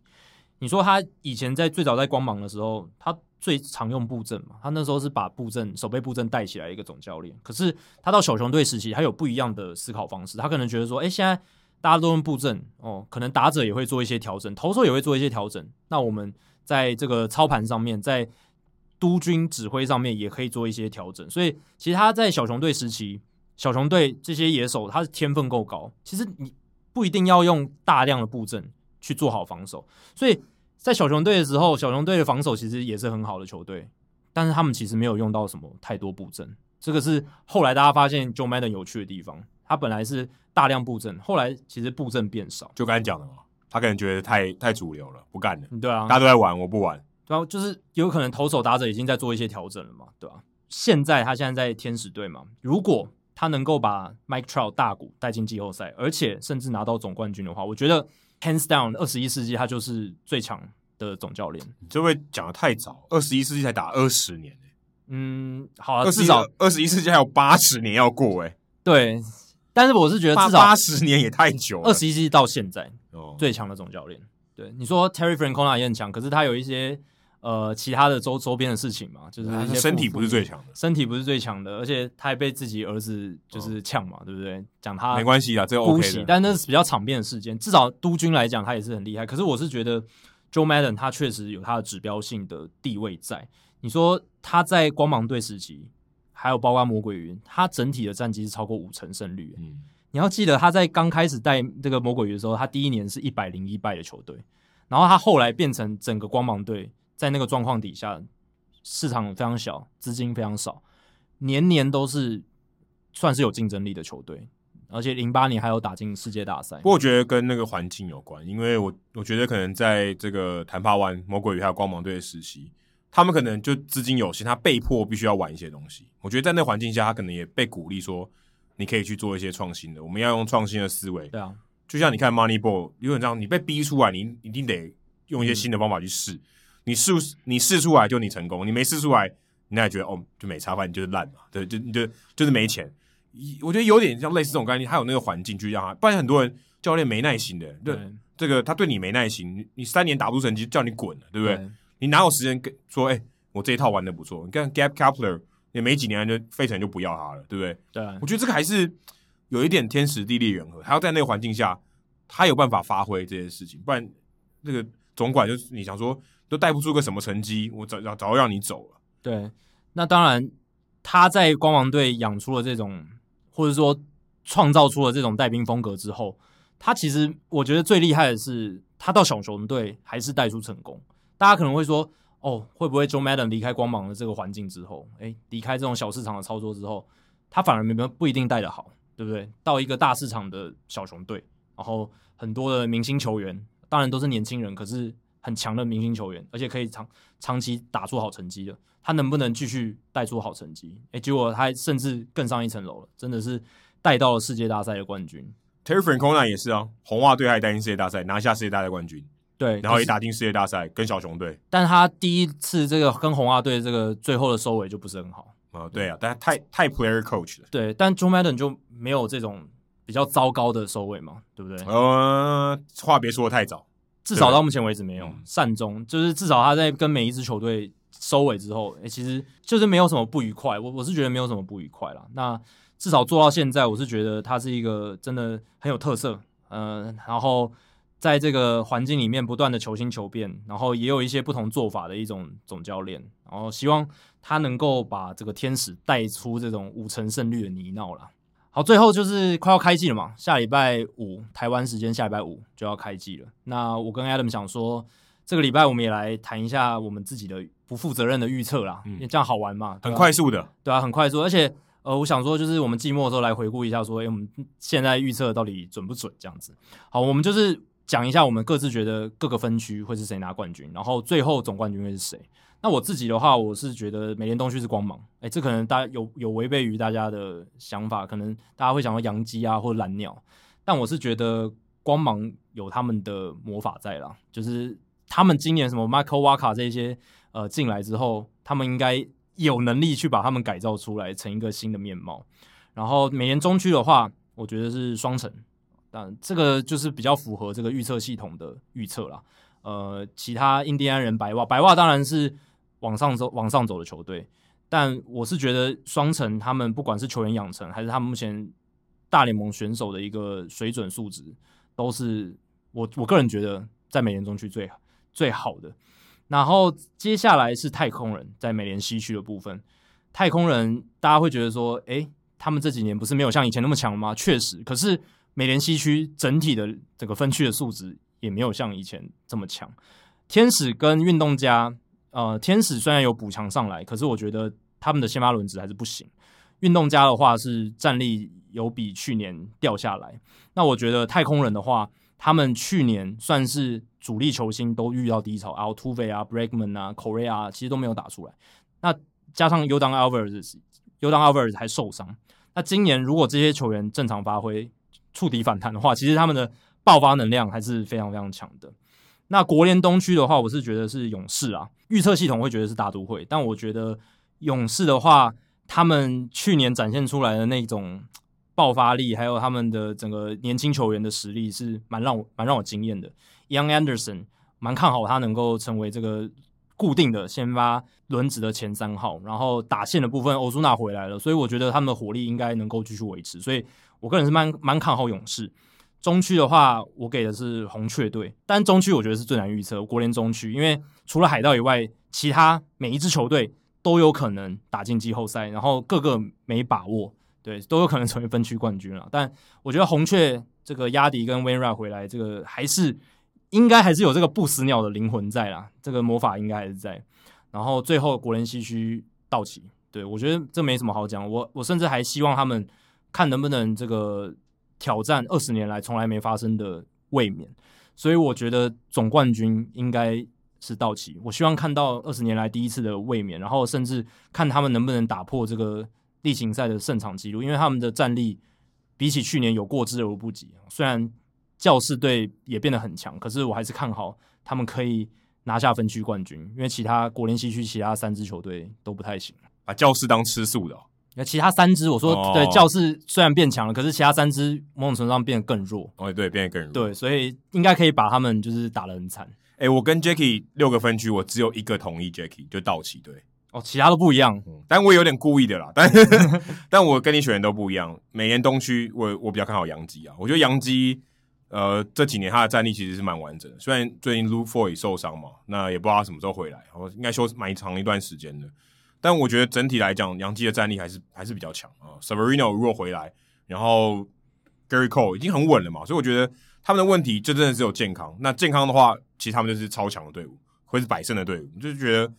Speaker 1: 你说他以前在最早在光芒的时候，他。最常用布阵嘛，他那时候是把布阵守备布阵带起来一个总教练。可是他到小熊队时期，他有不一样的思考方式。他可能觉得说，哎，现在大家都用布阵哦，可能打者也会做一些调整，投手也会做一些调整。那我们在这个操盘上面，在督军指挥上面也可以做一些调整。所以其实他在小熊队时期，小熊队这些野手，他的天分够高。其实你不一定要用大量的布阵去做好防守，所以。在小熊队的时候，小熊队的防守其实也是很好的球队，但是他们其实没有用到什么太多布阵。这个是后来大家发现 Joe Madden 有趣的地方。他本来是大量布阵，后来其实布阵变少。
Speaker 2: 就刚才讲的嘛，他可能觉得太太主流了，不干了。
Speaker 1: 对啊，
Speaker 2: 大家都在玩，我不玩。
Speaker 1: 然后就是有可能投手打者已经在做一些调整了嘛，对吧？现在他现在在天使队嘛，如果他能够把 Mike Trout 大谷带进季后赛，而且甚至拿到总冠军的话，我觉得。Hands down，二十一世纪他就是最强的总教练。
Speaker 2: 你这位讲的太早，二十一世纪才打二十年，
Speaker 1: 嗯，好啊，
Speaker 2: 至少二十一世纪还有八十年要过哎。
Speaker 1: 对，但是我是觉得至少
Speaker 2: 八十年也太久了。
Speaker 1: 二十一世纪到现在，哦，最强的总教练。对，你说 Terry Francona 也很强，可是他有一些。呃，其他的周周边的事情嘛，就是一些
Speaker 2: 身体不是最强的，
Speaker 1: 身体不是最强的，而且他还被自己儿子就是呛嘛，哦、对不对？讲他
Speaker 2: 没关系啊，这个 OK 的，
Speaker 1: 但那是比较场面的事件。至少督军来讲，他也是很厉害。可是我是觉得 Joe Madden 他确实有他的指标性的地位在。你说他在光芒队时期，还有包括魔鬼云，他整体的战绩是超过五成胜率。嗯，你要记得他在刚开始带这个魔鬼鱼的时候，他第一年是一百零一败的球队，然后他后来变成整个光芒队。在那个状况底下，市场非常小，资金非常少，年年都是算是有竞争力的球队，而且零八年还有打进世界大赛。
Speaker 2: 不过我觉得跟那个环境有关，因为我我觉得可能在这个谈帕湾魔鬼鱼还有光芒队的时期，他们可能就资金有限，他被迫必须要玩一些东西。我觉得在那环境下，他可能也被鼓励说，你可以去做一些创新的，我们要用创新的思维。
Speaker 1: 对啊，
Speaker 2: 就像你看 Moneyball，有点这样，你被逼出来，你一定得用一些新的方法去试。嗯、你试你试出来就你成功，你没试出来，你还觉得哦就没差，反正就是烂嘛。对，就你就就是没钱。我觉得有点像类似这种概念，还有那个环境去让他，不然很多人教练没耐心的，对。这个他对你没耐心，你三年打不出成绩，叫你滚了，对不对？对你哪有时间跟说，哎，我这一套玩的不错。你看 Gabe Kapler 也没几年就费城就不要他了，对不对？
Speaker 1: 对，
Speaker 2: 我觉得这个还是有一点天时地利人和，他要在那个环境下，他有办法发挥这些事情，不然那个总管就是你想说都带不出个什么成绩，我早早早就让你走了。
Speaker 1: 对，那当然他在光芒队养出了这种，或者说创造出了这种带兵风格之后。他其实我觉得最厉害的是，他到小熊队还是带出成功。大家可能会说，哦，会不会 Joe Madden 离开光芒的这个环境之后，诶，离开这种小市场的操作之后，他反而没没不一定带得好，对不对？到一个大市场的小熊队，然后很多的明星球员，当然都是年轻人，可是很强的明星球员，而且可以长长期打出好成绩的，他能不能继续带出好成绩？诶，结果他甚至更上一层楼了，真的是带到了世界大赛的冠军。
Speaker 2: Terry Francona 也是啊，红袜队还带进世界大赛，拿下世界大赛冠军。
Speaker 1: 对，
Speaker 2: 然后也打进世界大赛，跟小熊队。
Speaker 1: 但他第一次这个跟红袜队这个最后的收尾就不是很好。
Speaker 2: 啊，对啊，但太太 player coach 了。
Speaker 1: 对，但 Joe Madden 就没有这种比较糟糕的收尾嘛，对不对？
Speaker 2: 呃，话别说的太早，
Speaker 1: 至少到目前为止没有善终，就是至少他在跟每一支球队收尾之后，哎，其实就是没有什么不愉快。我我是觉得没有什么不愉快啦。那。至少做到现在，我是觉得他是一个真的很有特色，嗯、呃，然后在这个环境里面不断的求新求变，然后也有一些不同做法的一种总教练，然后希望他能够把这个天使带出这种五成胜率的泥淖了。好，最后就是快要开季了嘛，下礼拜五台湾时间下礼拜五就要开季了。那我跟 Adam 想说，这个礼拜我们也来谈一下我们自己的不负责任的预测啦，嗯，因为这样好玩嘛，
Speaker 2: 很快速的，
Speaker 1: 对啊，很快速，而且。呃，我想说，就是我们季末的时候来回顾一下，说，哎，我们现在预测到底准不准？这样子。好，我们就是讲一下我们各自觉得各个分区会是谁拿冠军，然后最后总冠军会是谁。那我自己的话，我是觉得美联东区是光芒。哎，这可能大家有有违背于大家的想法，可能大家会想到洋基啊或者蓝鸟，但我是觉得光芒有他们的魔法在啦，就是他们今年什么 Michael Wacha 这些呃进来之后，他们应该。有能力去把他们改造出来成一个新的面貌，然后美联中区的话，我觉得是双城，但这个就是比较符合这个预测系统的预测啦。呃，其他印第安人白袜，白袜当然是往上走往上走的球队，但我是觉得双城他们不管是球员养成，还是他们目前大联盟选手的一个水准素质，都是我我个人觉得在美联中区最最好的。然后接下来是太空人，在美联西区的部分，太空人大家会觉得说，诶，他们这几年不是没有像以前那么强吗？确实，可是美联西区整体的这个分区的素质也没有像以前这么强。天使跟运动家，呃，天使虽然有补强上来，可是我觉得他们的先发轮值还是不行。运动家的话是战力有比去年掉下来，那我觉得太空人的话。他们去年算是主力球星都遇到低潮，Altuve 啊、Bregman 啊、，Corea 啊，其实都没有打出来。那加上 Yordan Alvarez，Yordan Alvarez 还受伤。那今年如果这些球员正常发挥、触底反弹的话，其实他们的爆发能量还是非常非常强的。那国联东区的话，我是觉得是勇士啊，预测系统会觉得是大都会，但我觉得勇士的话，他们去年展现出来的那种。爆发力还有他们的整个年轻球员的实力是蛮让我蛮让我惊艳的。Young Anderson 蛮看好他能够成为这个固定的先发轮值的前三号，然后打线的部分欧祖纳回来了，所以我觉得他们的火力应该能够继续维持。所以我个人是蛮蛮看好勇士。中区的话，我给的是红雀队，但中区我觉得是最难预测国联中区，因为除了海盗以外，其他每一支球队都有可能打进季后赛，然后各个没把握。对，都有可能成为分区冠军了。但我觉得红雀这个压迪跟 Winry 回来，这个还是应该还是有这个不死鸟的灵魂在啦。这个魔法应该还是在。然后最后国联西区道奇，对，我觉得这没什么好讲。我我甚至还希望他们看能不能这个挑战二十年来从来没发生的卫冕。所以我觉得总冠军应该是道奇。我希望看到二十年来第一次的卫冕，然后甚至看他们能不能打破这个例行赛的胜场纪录，因为他们的战力比起去年有过之而无不及。虽然教士队也变得很强，可是我还是看好他们可以拿下分区冠军，因为其他国联西区其他三支球队都不太行。
Speaker 2: 把教士当吃素的、
Speaker 1: 那其他三支我说、哦、对，教室虽然变强了，可是其他三支某种程度上变得更弱。
Speaker 2: 哦，对，变得更弱。
Speaker 1: 对，所以应该可以把他们就是打得很惨。
Speaker 2: 哎、欸，我跟 Jacky 六个分区，我只有一个同意 Jacky，就道奇队。
Speaker 1: 哦，其他都不一样。
Speaker 2: 嗯、但我有点故意的啦。但 [laughs] 但我跟你选的都不一样。每年东区，我我比较看好杨基啊。我觉得杨基，呃，这几年他的战力其实是蛮完整的。虽然最近 Luke Voit 受伤嘛，那也不知道他什么时候回来，我应该休蛮长一段时间的。但我觉得整体来讲，杨基的战力还是还是比较强啊。Severino 如果回来，然后 Gary Cole 已经很稳了嘛，所以我觉得他们的问题就真的只有健康。那健康的话，其实他们就是超强的队伍，会是百胜的队伍。就是觉得。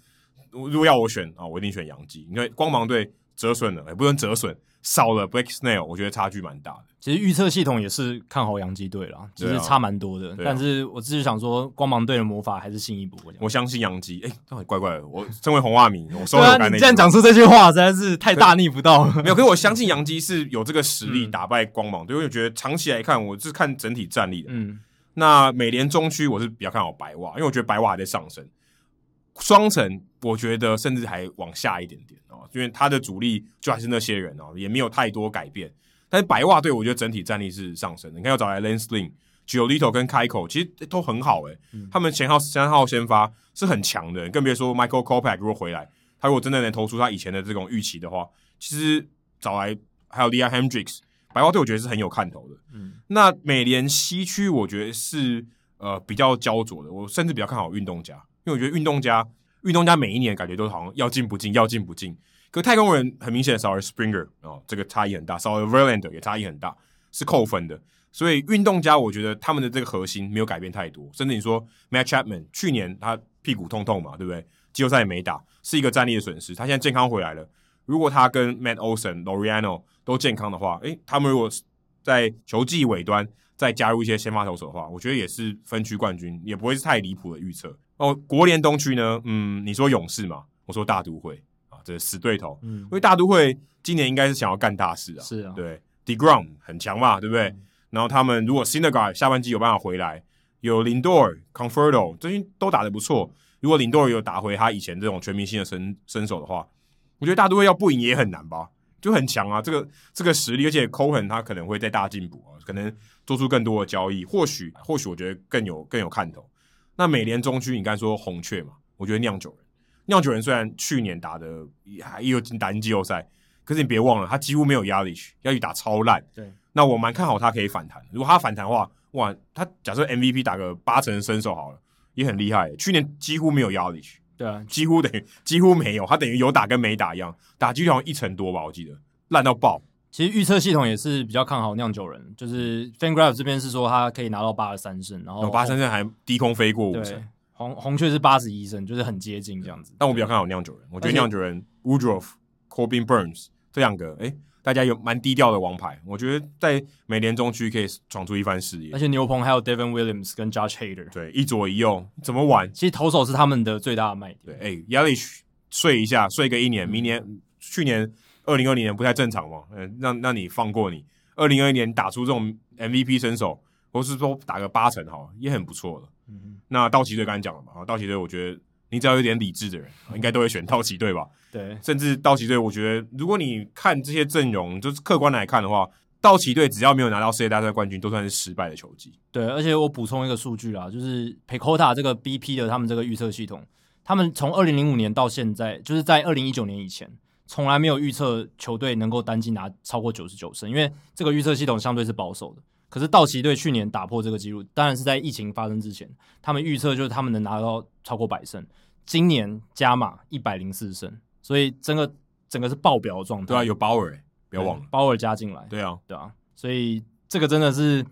Speaker 2: 如果要我选啊，我一定选杨基，因为光芒队折损了，也不能折损，少了 Blake Snell，我觉得差距蛮大的。
Speaker 1: 其实预测系统也是看好洋基队啦，其实差蛮多的。啊、但是我自己想说，光芒队的魔法还是新一波。
Speaker 2: 我相信洋基，哎、怪怪的。我身为红袜迷，我收了。
Speaker 1: 你这样讲出这句话，实在是太大逆不道了。
Speaker 2: 没有，可是我相信洋基是有这个实力打败光芒队，因为我觉得长期来看，我是看整体战力的。嗯，那美联中区我是比较看好白袜，因为我觉得白袜还在上升。双城，我觉得甚至还往下一点点哦，因为他的主力就还是那些人哦，也没有太多改变。但是白袜队，我觉得整体战力是上升的。你看，要找来 Lance Lynn、Giolito 跟 Keuchel，其实都很好诶、嗯、他们前号三号先发是很强的，更别说 Michael Kopech 如果回来，他如果真的能投出他以前的这种预期的话，其实找来还有 Liam Hendriks，白袜队我觉得是很有看头的。嗯，那美联西区我觉得是呃比较焦灼的，我甚至比较看好运动家。因为我觉得运动家，运动家每一年感觉都好像要进不进，要进不进。可太空人很明显少了 Springer 哦，这个差异很大，少了 Verlander 也差异很大，是扣分的。所以运动家，我觉得他们的这个核心没有改变太多。甚至你说 Matt Chapman 去年他屁股痛痛嘛，对不对？季后赛也没打，是一个战力的损失。他现在健康回来了，如果他跟 Matt Olson、Loreyano 都健康的话，诶，他们如果在球季尾端再加入一些先发投手的话，我觉得也是分区冠军，也不会是太离谱的预测。哦，国联东区呢？嗯，你说勇士嘛？我说大都会，这死对头。嗯，因为大都会今年应该是想要干大事啊。
Speaker 1: 是啊，
Speaker 2: 对，DeGrom 很强嘛，对不对？嗯、然后他们如果 Syndergaard 下半季有办法回来，有 Lindor、Conforto 最近都打得不错。如果 Lindor 有打回他以前这种全明星的身身手的话，我觉得大都会要不赢也很难吧？就很强啊，这个这个实力，而且 Cohen 他可能会再大进步啊，可能做出更多的交易，或许或许我觉得更有更有看头。那美联中区，你刚才说红雀嘛？我觉得酿酒人，酿酒人虽然去年打的也有打进季后赛，可是你别忘了，他几乎没有压力，压力打超烂。
Speaker 1: 对，
Speaker 2: 那我蛮看好他可以反弹。如果他反弹的话，哇，他假设 MVP 打个八成身手好了，也很厉害。去年几乎没有压力，
Speaker 1: 对啊，
Speaker 2: 几乎等于几乎没有，他等于有打跟没打一样，打几率好像一成多吧，我记得烂到爆。
Speaker 1: 其实预测系统也是比较看好酿酒人，就是 FanGraph 这边是说他可以拿到八十三胜，然后
Speaker 2: 八十三胜还低空飞过五成，
Speaker 1: 红红雀是八十一胜，就是很接近这样子。
Speaker 2: 但我比较看好酿酒人，我觉得酿酒人 Woodruff、Corbin Burns 这两个，哎，大家有蛮低调的王牌，我觉得在美联中区可以闯出一番事业。
Speaker 1: 而且牛棚还有 Devin Williams 跟 Josh Hader，
Speaker 2: 对，一左一右怎么玩？
Speaker 1: 其实投手是他们的最大的卖点。
Speaker 2: 对，哎，Yelich 睡一下，睡个一年，明年去年。二零二零年不太正常嘛？嗯，让让你放过你。二零二一年打出这种 MVP 身手，或是说打个八成哈，也很不错了。嗯哼，那道奇队刚才讲了嘛？道奇队，我觉得你只要有点理智的人，应该都会选道奇队吧？
Speaker 1: 对，
Speaker 2: 甚至道奇队，我觉得如果你看这些阵容，就是客观来看的话，道奇队只要没有拿到世界大赛冠军，都算是失败的球季。
Speaker 1: 对，而且我补充一个数据啦，就是 PECOTA 这个 BP 的他们这个预测系统，他们从二零零五年到现在，就是在二零一九年以前。从来没有预测球队能够单季拿超过九十九胜，因为这个预测系统相对是保守的。可是道奇队去年打破这个记录，当然是在疫情发生之前，他们预测就是他们能拿到超过百胜。今年加码一百零四胜，所以整个整个是爆表的状态。
Speaker 2: 对啊，有鲍尔，不要忘了
Speaker 1: 鲍尔加进来。
Speaker 2: 对啊，
Speaker 1: 对啊，所以这个真的是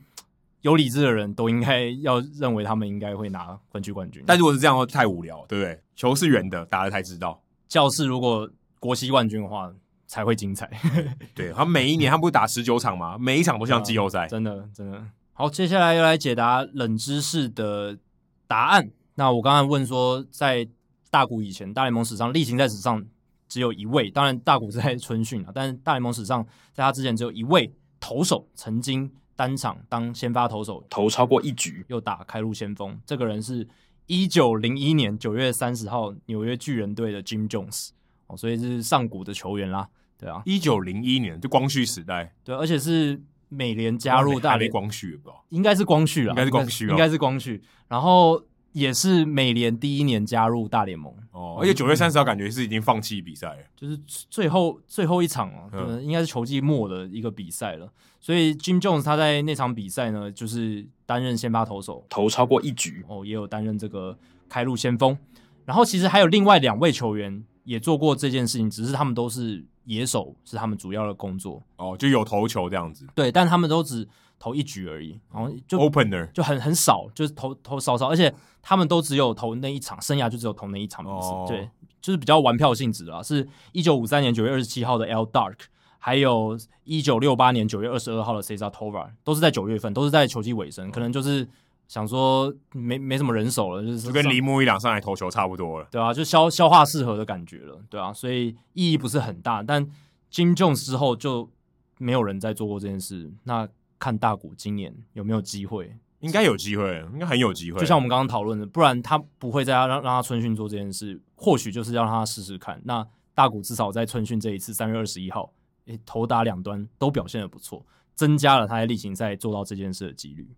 Speaker 1: 有理智的人都应该要认为他们应该会拿分区冠军。
Speaker 2: 但如果是这样的话，太无聊，对不对？球是圆的，打了才知道。
Speaker 1: 教室如果。国西冠军的话才会精彩。[laughs]
Speaker 2: 对，他每一年他不是打十九场吗？每一场都像季后赛，
Speaker 1: 真的真的。好，接下来又来解答冷知识的答案。那我刚才问说，在大谷以前，大联盟史上例行赛史上只有一位，当然大谷是在春训啊，[laughs] 但是大联盟史上在他之前只有一位投手曾经单场当先发投手
Speaker 2: 投超过一局，
Speaker 1: 又打开路先锋，这个人是一九零一年九月三十号纽约巨人队的 Jim Jones 哦，所以是上古的球员啦，对啊，
Speaker 2: 一九零一年就光绪时代，
Speaker 1: 对，而且是。美联加入大联
Speaker 2: 光绪不？
Speaker 1: 应该是光绪了，
Speaker 2: 应该是光绪，
Speaker 1: 应该是光绪。然后也是美联第一年加入大联盟
Speaker 2: 哦，而且九月三十号感觉是已经放弃比赛了，
Speaker 1: 就是最后最后一场了，嗯，应该是球季末的一个比赛了。所以 Jim Jones 他在那场比赛呢，就是担任先发投手，
Speaker 2: 投超过一局
Speaker 1: 哦，也有担任这个开路先锋。然后其实还有另外两位球员也做过这件事情，只是他们都是。野手是他们主要的工作
Speaker 2: 哦，就有投球这样子。
Speaker 1: 对，但他们都只投一局而已，然后就
Speaker 2: opener
Speaker 1: 就很很少，就是投投少少，而且他们都只有投那一场，生涯就只有投那一场的意思。哦、对，就是比较玩票性质啊。是一九五三年九月二十七号的 Al Dark，还有一九六八年九月二十二号的 Cesar Tovar，都是在九月份，都是在球季尾声，哦、可能就是。想说没没什么人手了，就是
Speaker 2: 就跟铃木一朗上来投球差不多了，
Speaker 1: 对啊，就消消化适合的感觉了，对啊，所以意义不是很大。但 Jim Jones 之后就没有人再做过这件事，那看大谷今年有没有机会？
Speaker 2: 应该有机会，应该很有机会。
Speaker 1: 就像我们刚刚讨论的，不然他不会再让让他春训做这件事，或许就是要让他试试看。那大谷至少在春训这一次三月二十一号，诶，投打两端都表现的不错，增加了他在例行赛做到这件事的几率。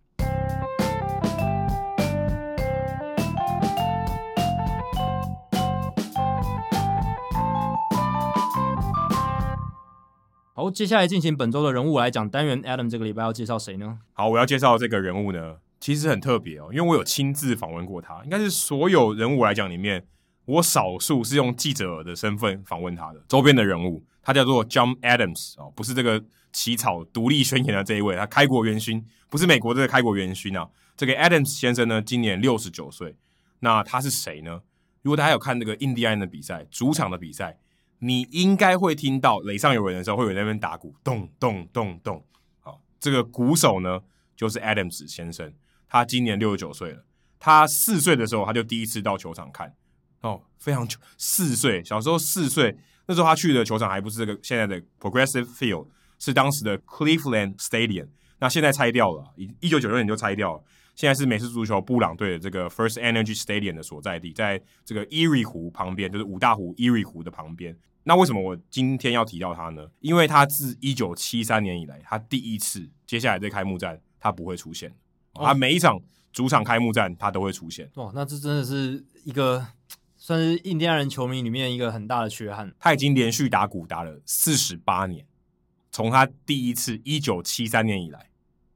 Speaker 1: 好，接下来进行本周的人物来讲单元。Adam 这个礼拜要介绍谁呢？
Speaker 2: 好，我要介绍这个人物呢，其实很特别哦，因为我有亲自访问过他，应该是所有人物来讲里面，我少数是用记者的身份访问他的周边的人物。他叫做 John Adams 哦，不是这个起草独立宣言的这一位，他开国元勋，不是美国这个开国元勋啊。这个 Adams 先生呢，今年六十九岁。那他是谁呢？如果大家有看这个印第安的比赛，主场的比赛。你应该会听到垒上有人的时候，会有人在那边打鼓，咚咚咚咚。好，这个鼓手呢，就是 Adams 先生，他今年六十九岁了。他四岁的时候，他就第一次到球场看，哦，非常久，四岁，小时候四岁，那时候他去的球场还不是这个现在的 Progressive Field，是当时的 Cleveland Stadium，那现在拆掉了，一九九六年就拆掉了。现在是美式足球布朗队的这个 First Energy Stadium 的所在地，在这个 Erie 湖旁边，就是五大湖 Erie 湖的旁边。那为什么我今天要提到他呢？因为他自一九七三年以来，他第一次接下来这开幕战他不会出现，哦、他每一场主场开幕战他都会出现。
Speaker 1: 哇，那这真的是一个算是印第安人球迷里面一个很大的缺憾。
Speaker 2: 他已经连续打鼓打了四十八年，从他第一次一九七三年以来，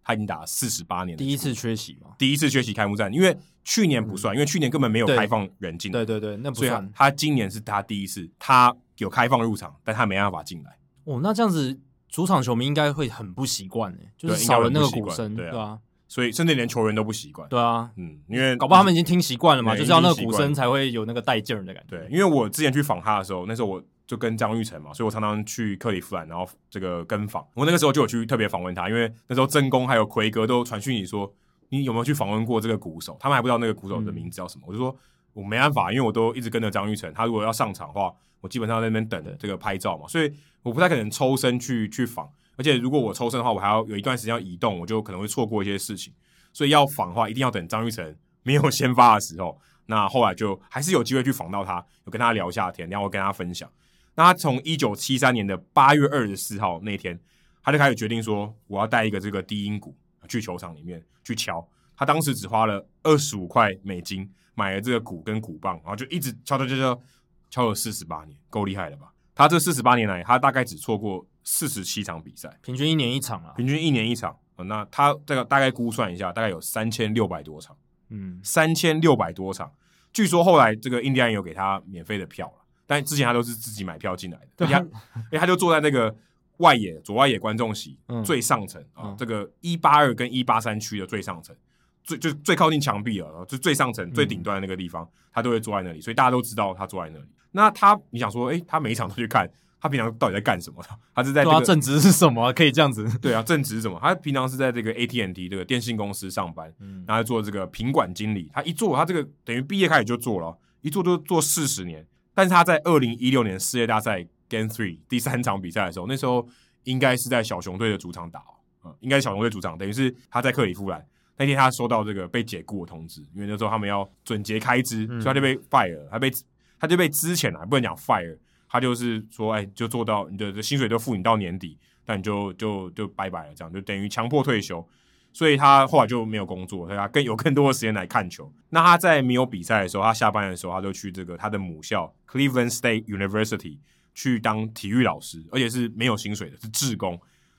Speaker 2: 他已经打了四十八年。
Speaker 1: 第一次缺席嘛？
Speaker 2: 第一次缺席开幕战，因为去年不算，嗯、因为去年根本没有开放人进。
Speaker 1: 对对对，那不算。
Speaker 2: 他今年是他第一次，他。有开放入场，但他没办法进来。
Speaker 1: 哦，那这样子主场球迷应该会很不习惯诶，就是少了那个鼓声，对啊，
Speaker 2: 所以甚至连球员都不习惯。
Speaker 1: 对啊，
Speaker 2: 嗯，因为
Speaker 1: 搞不好他们已经听习惯了嘛，就是要那个鼓声才会有那个带劲儿的感觉。
Speaker 2: 对，因为我之前去访他的时候，那时候我就跟张玉成嘛，所以我常常去克利夫兰，然后这个跟访。我那个时候就有去特别访问他，因为那时候曾公还有奎哥都传讯你说，你有没有去访问过这个鼓手？他们还不知道那个鼓手的名字叫什么。嗯、我就说我没办法，因为我都一直跟着张玉成，他如果要上场的话。我基本上在那边等着这个拍照嘛，所以我不太可能抽身去去访，而且如果我抽身的话，我还要有一段时间要移动，我就可能会错过一些事情。所以要访的话，一定要等张玉成没有先发的时候。那后来就还是有机会去访到他，有跟他聊一下天，然后我跟他分享。那他从一九七三年的八月二十四号那天，他就开始决定说，我要带一个这个低音鼓去球场里面去敲。他当时只花了二十五块美金买了这个鼓跟鼓棒，然后就一直敲敲敲敲。敲了四十八年，够厉害了吧？他这四十八年来，他大概只错过四十七场比赛，
Speaker 1: 平均一年一场啊。
Speaker 2: 平均一年一场，哦、那他这个大概估算一下，大概有三千六百多场。嗯，三千六百多场。据说后来这个印第安有给他免费的票了，但之前他都是自己买票进来的。对他，他就坐在那个外野左外野观众席、嗯、最上层啊，嗯、这个一八二跟一八三区的最上层。最就最靠近墙壁了，就最上层最顶端的那个地方，嗯、他都会坐在那里，所以大家都知道他坐在那里。那他你想说，诶、欸，他每一场都去看，他平常到底在干什么？[laughs] 他是在
Speaker 1: 这个正职是什么？[laughs] 可以这样子？
Speaker 2: 对啊，正职是什么？他平常是在这个 AT&T 这个电信公司上班，嗯，然后做这个品管经理。他一做，他这个等于毕业开始就做了，一做就做四十年。但是他在二零一六年世界大赛 Game Three 第三场比赛的时候，那时候应该是在小熊队的主场打，嗯，应该是小熊队主场，等于是他在克里夫兰那天，他收到这个被解雇的通知，因为那时候他们要准结开支，嗯、所以他就被 fire，他被他就被支遣了，不能讲 fire。他就是说，哎，就做到你的薪水就付你到年底，但你就就就拜拜了，这样就等于强迫退休。所以他后来就没有工作，所以他更有更多的时间来看球。那他在没有比赛的时候，他下班的时候，他就去这个他的母校 Cleveland State University 去当体育老师，而且是没有薪水的，是志工。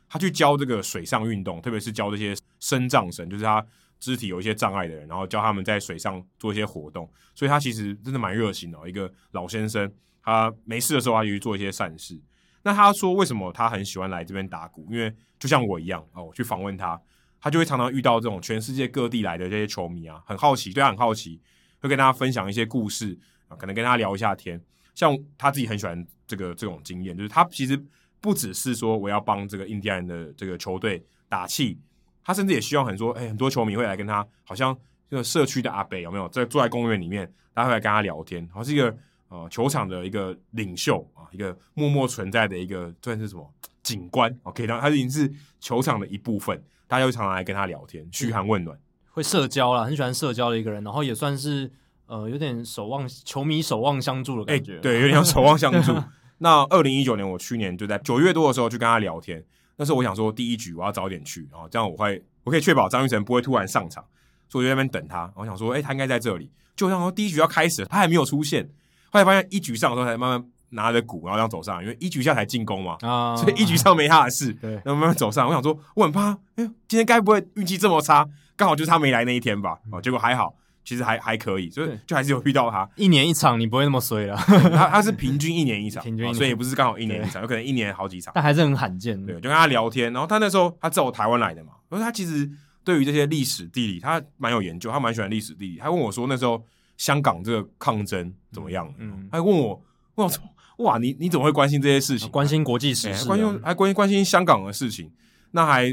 Speaker 2: 他去教这个水上运动，特别是教这些身障生，就是他肢体有一些障碍的人，然后教他们在水上做一些活动。所以他其实真的蛮热心的，一个老先生。他没事的时候，他就去做一些善事。那他说，为什么他很喜欢来这边打鼓？因为就像我一样哦，我去访问他，他就会常常遇到这种全世界各地来的这些球迷啊，很好奇，对他很好奇，会跟大家分享一些故事啊，可能跟他聊一下天。像他自己很喜欢这个这种经验，就是他其实不只是说我要帮这个印第安人的这个球队打气，他甚至也希望很多哎很多球迷会来跟他，好像这个社区的阿伯有没有在坐在公园里面，大家会来跟他聊天，好像是一个。呃，球场的一个领袖啊，一个默默存在的一个算是什么警官？OK，然后他已经是球场的一部分，大家会常常来跟他聊天，嘘寒问暖，
Speaker 1: 会社交啦，很喜欢社交的一个人，然后也算是呃有点守望球迷守望相助的感觉，
Speaker 2: 欸、对，有点像守望相助。[laughs] 那二零一九年，我去年就在九月多的时候去跟他聊天，那时候我想说第一局我要早点去，然后这样我会我可以确保张玉成不会突然上场，所以我就在那边等他。我想说，哎、欸，他应该在这里，就像说第一局要开始，他还没有出现。后来发现一局上的时候才慢慢拿着鼓，然后这样走上，因为一局下才进攻嘛，啊，所以一局上没他的事，[laughs] 对，然后慢慢走上。我想说，我很怕，哎，今天该不会运气这么差？刚好就是他没来那一天吧？哦，结果还好，其实还还可以，所以就还是有遇到他。
Speaker 1: 一年一场，你不会那么衰了。[laughs]
Speaker 2: 他他是平均一年一场，平均，所以也不是刚好一年一场，有可能一年好几场，
Speaker 1: 但还是很罕见。
Speaker 2: 对，就跟他聊天，然后他那时候他知道我台湾来的嘛，然后他其实对于这些历史地理，他蛮有研究，他蛮喜欢历史地理。他问我说那时候。香港这个抗争怎么样？嗯，还问我，问我说，哇，你你怎么会关心这些事情？
Speaker 1: 关心国际时事，
Speaker 2: 关心还关心关心香港的事情。那还，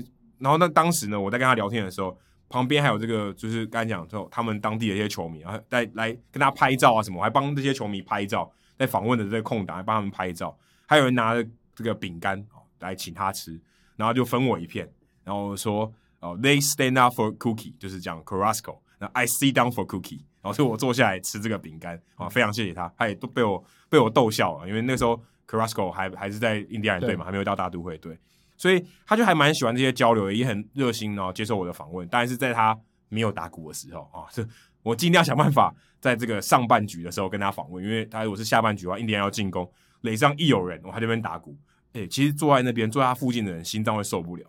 Speaker 2: 然后那当时呢，我在跟他聊天的时候，旁边还有这个，就是刚才讲之后他们当地的一些球迷，然后在来跟他拍照啊什么，我还帮这些球迷拍照，在访问的这个空档还帮他们拍照，还有人拿着这个饼干哦来请他吃，然后就分我一片，然后说哦，They stand up for cookie，就是讲 Carrasco，那 I sit down for cookie。然后就我坐下来吃这个饼干啊，非常谢谢他，他也都被我被我逗笑了，因为那时候 Carrasco 还还是在印第安人队嘛，还没有到大都会队，所以他就还蛮喜欢这些交流，也很热心，哦接受我的访问。但是在他没有打鼓的时候啊，我尽量想办法在这个上半局的时候跟他访问，因为他如果是下半局的话，印第安要进攻，垒上一有人，我在这边打鼓，哎，其实坐在那边坐在他附近的人心脏会受不了，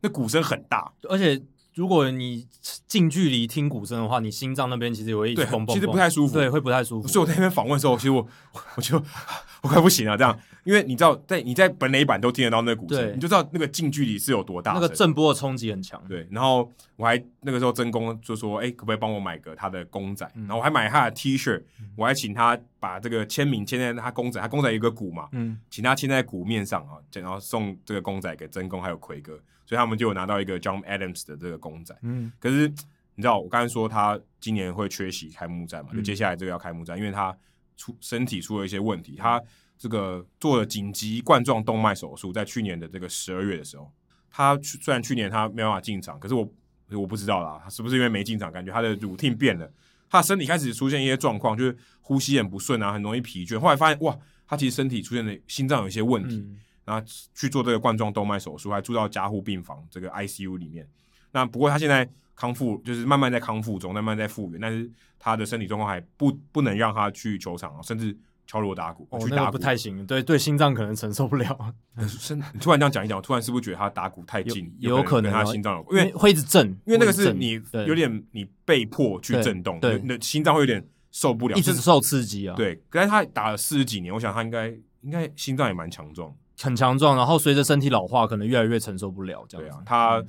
Speaker 2: 那鼓声很大，
Speaker 1: 而且。如果你近距离听鼓声的话，你心脏那边其实也会一直蹦蹦蹦，
Speaker 2: 其实不太舒服，
Speaker 1: 对，会不太舒服。
Speaker 2: 所以我在那边访问的时候，其实我 [laughs] 我就 [laughs] 我快不行了，这样，因为你知道，在你在本垒板都听得到那个鼓声，你就知道那个近距离是有多大，
Speaker 1: 那个震波的冲击很强。
Speaker 2: 对，然后我还那个时候真公就说，哎、欸，可不可以帮我买个他的公仔？嗯、然后我还买他的 T 恤，我还请他把这个签名签在他公仔，他公仔有个鼓嘛，嗯，请他签在鼓面上啊，然后送这个公仔给真公还有奎哥。所以他们就有拿到一个 John Adams 的这个公仔，嗯，可是你知道我刚才说他今年会缺席开幕战嘛？就接下来这个要开幕战，因为他出身体出了一些问题，他这个做了紧急冠状动脉手术，在去年的这个十二月的时候，他虽然去年他没办法进场，可是我我不知道啦，他是不是因为没进场，感觉他的 routine 变了，他的身体开始出现一些状况，就是呼吸很不顺啊，很容易疲倦，后来发现哇，他其实身体出现了心脏有一些问题。嗯那去做这个冠状动脉手术，还住到加护病房这个 ICU 里面。那不过他现在康复，就是慢慢在康复中，慢慢在复原。但是他的身体状况还不不能让他去球场，甚至敲锣打鼓。
Speaker 1: 哦，
Speaker 2: 去打鼓
Speaker 1: 那个不太行。对对，心脏可能承受不了。
Speaker 2: 身，你突然这样讲一讲，我突然是不是觉得他打鼓太近？
Speaker 1: 有，有可能
Speaker 2: 他心脏有，
Speaker 1: 因为会一直震，
Speaker 2: 因为那个是你有点你被迫去震动，对，你的心脏会有点受不了，
Speaker 1: 一直受刺激啊。
Speaker 2: 对，可是他打了四十几年，我想他应该应该心脏也蛮强壮。
Speaker 1: 很强壮，然后随着身体老化，可能越来越承受不了这样。
Speaker 2: 对啊，他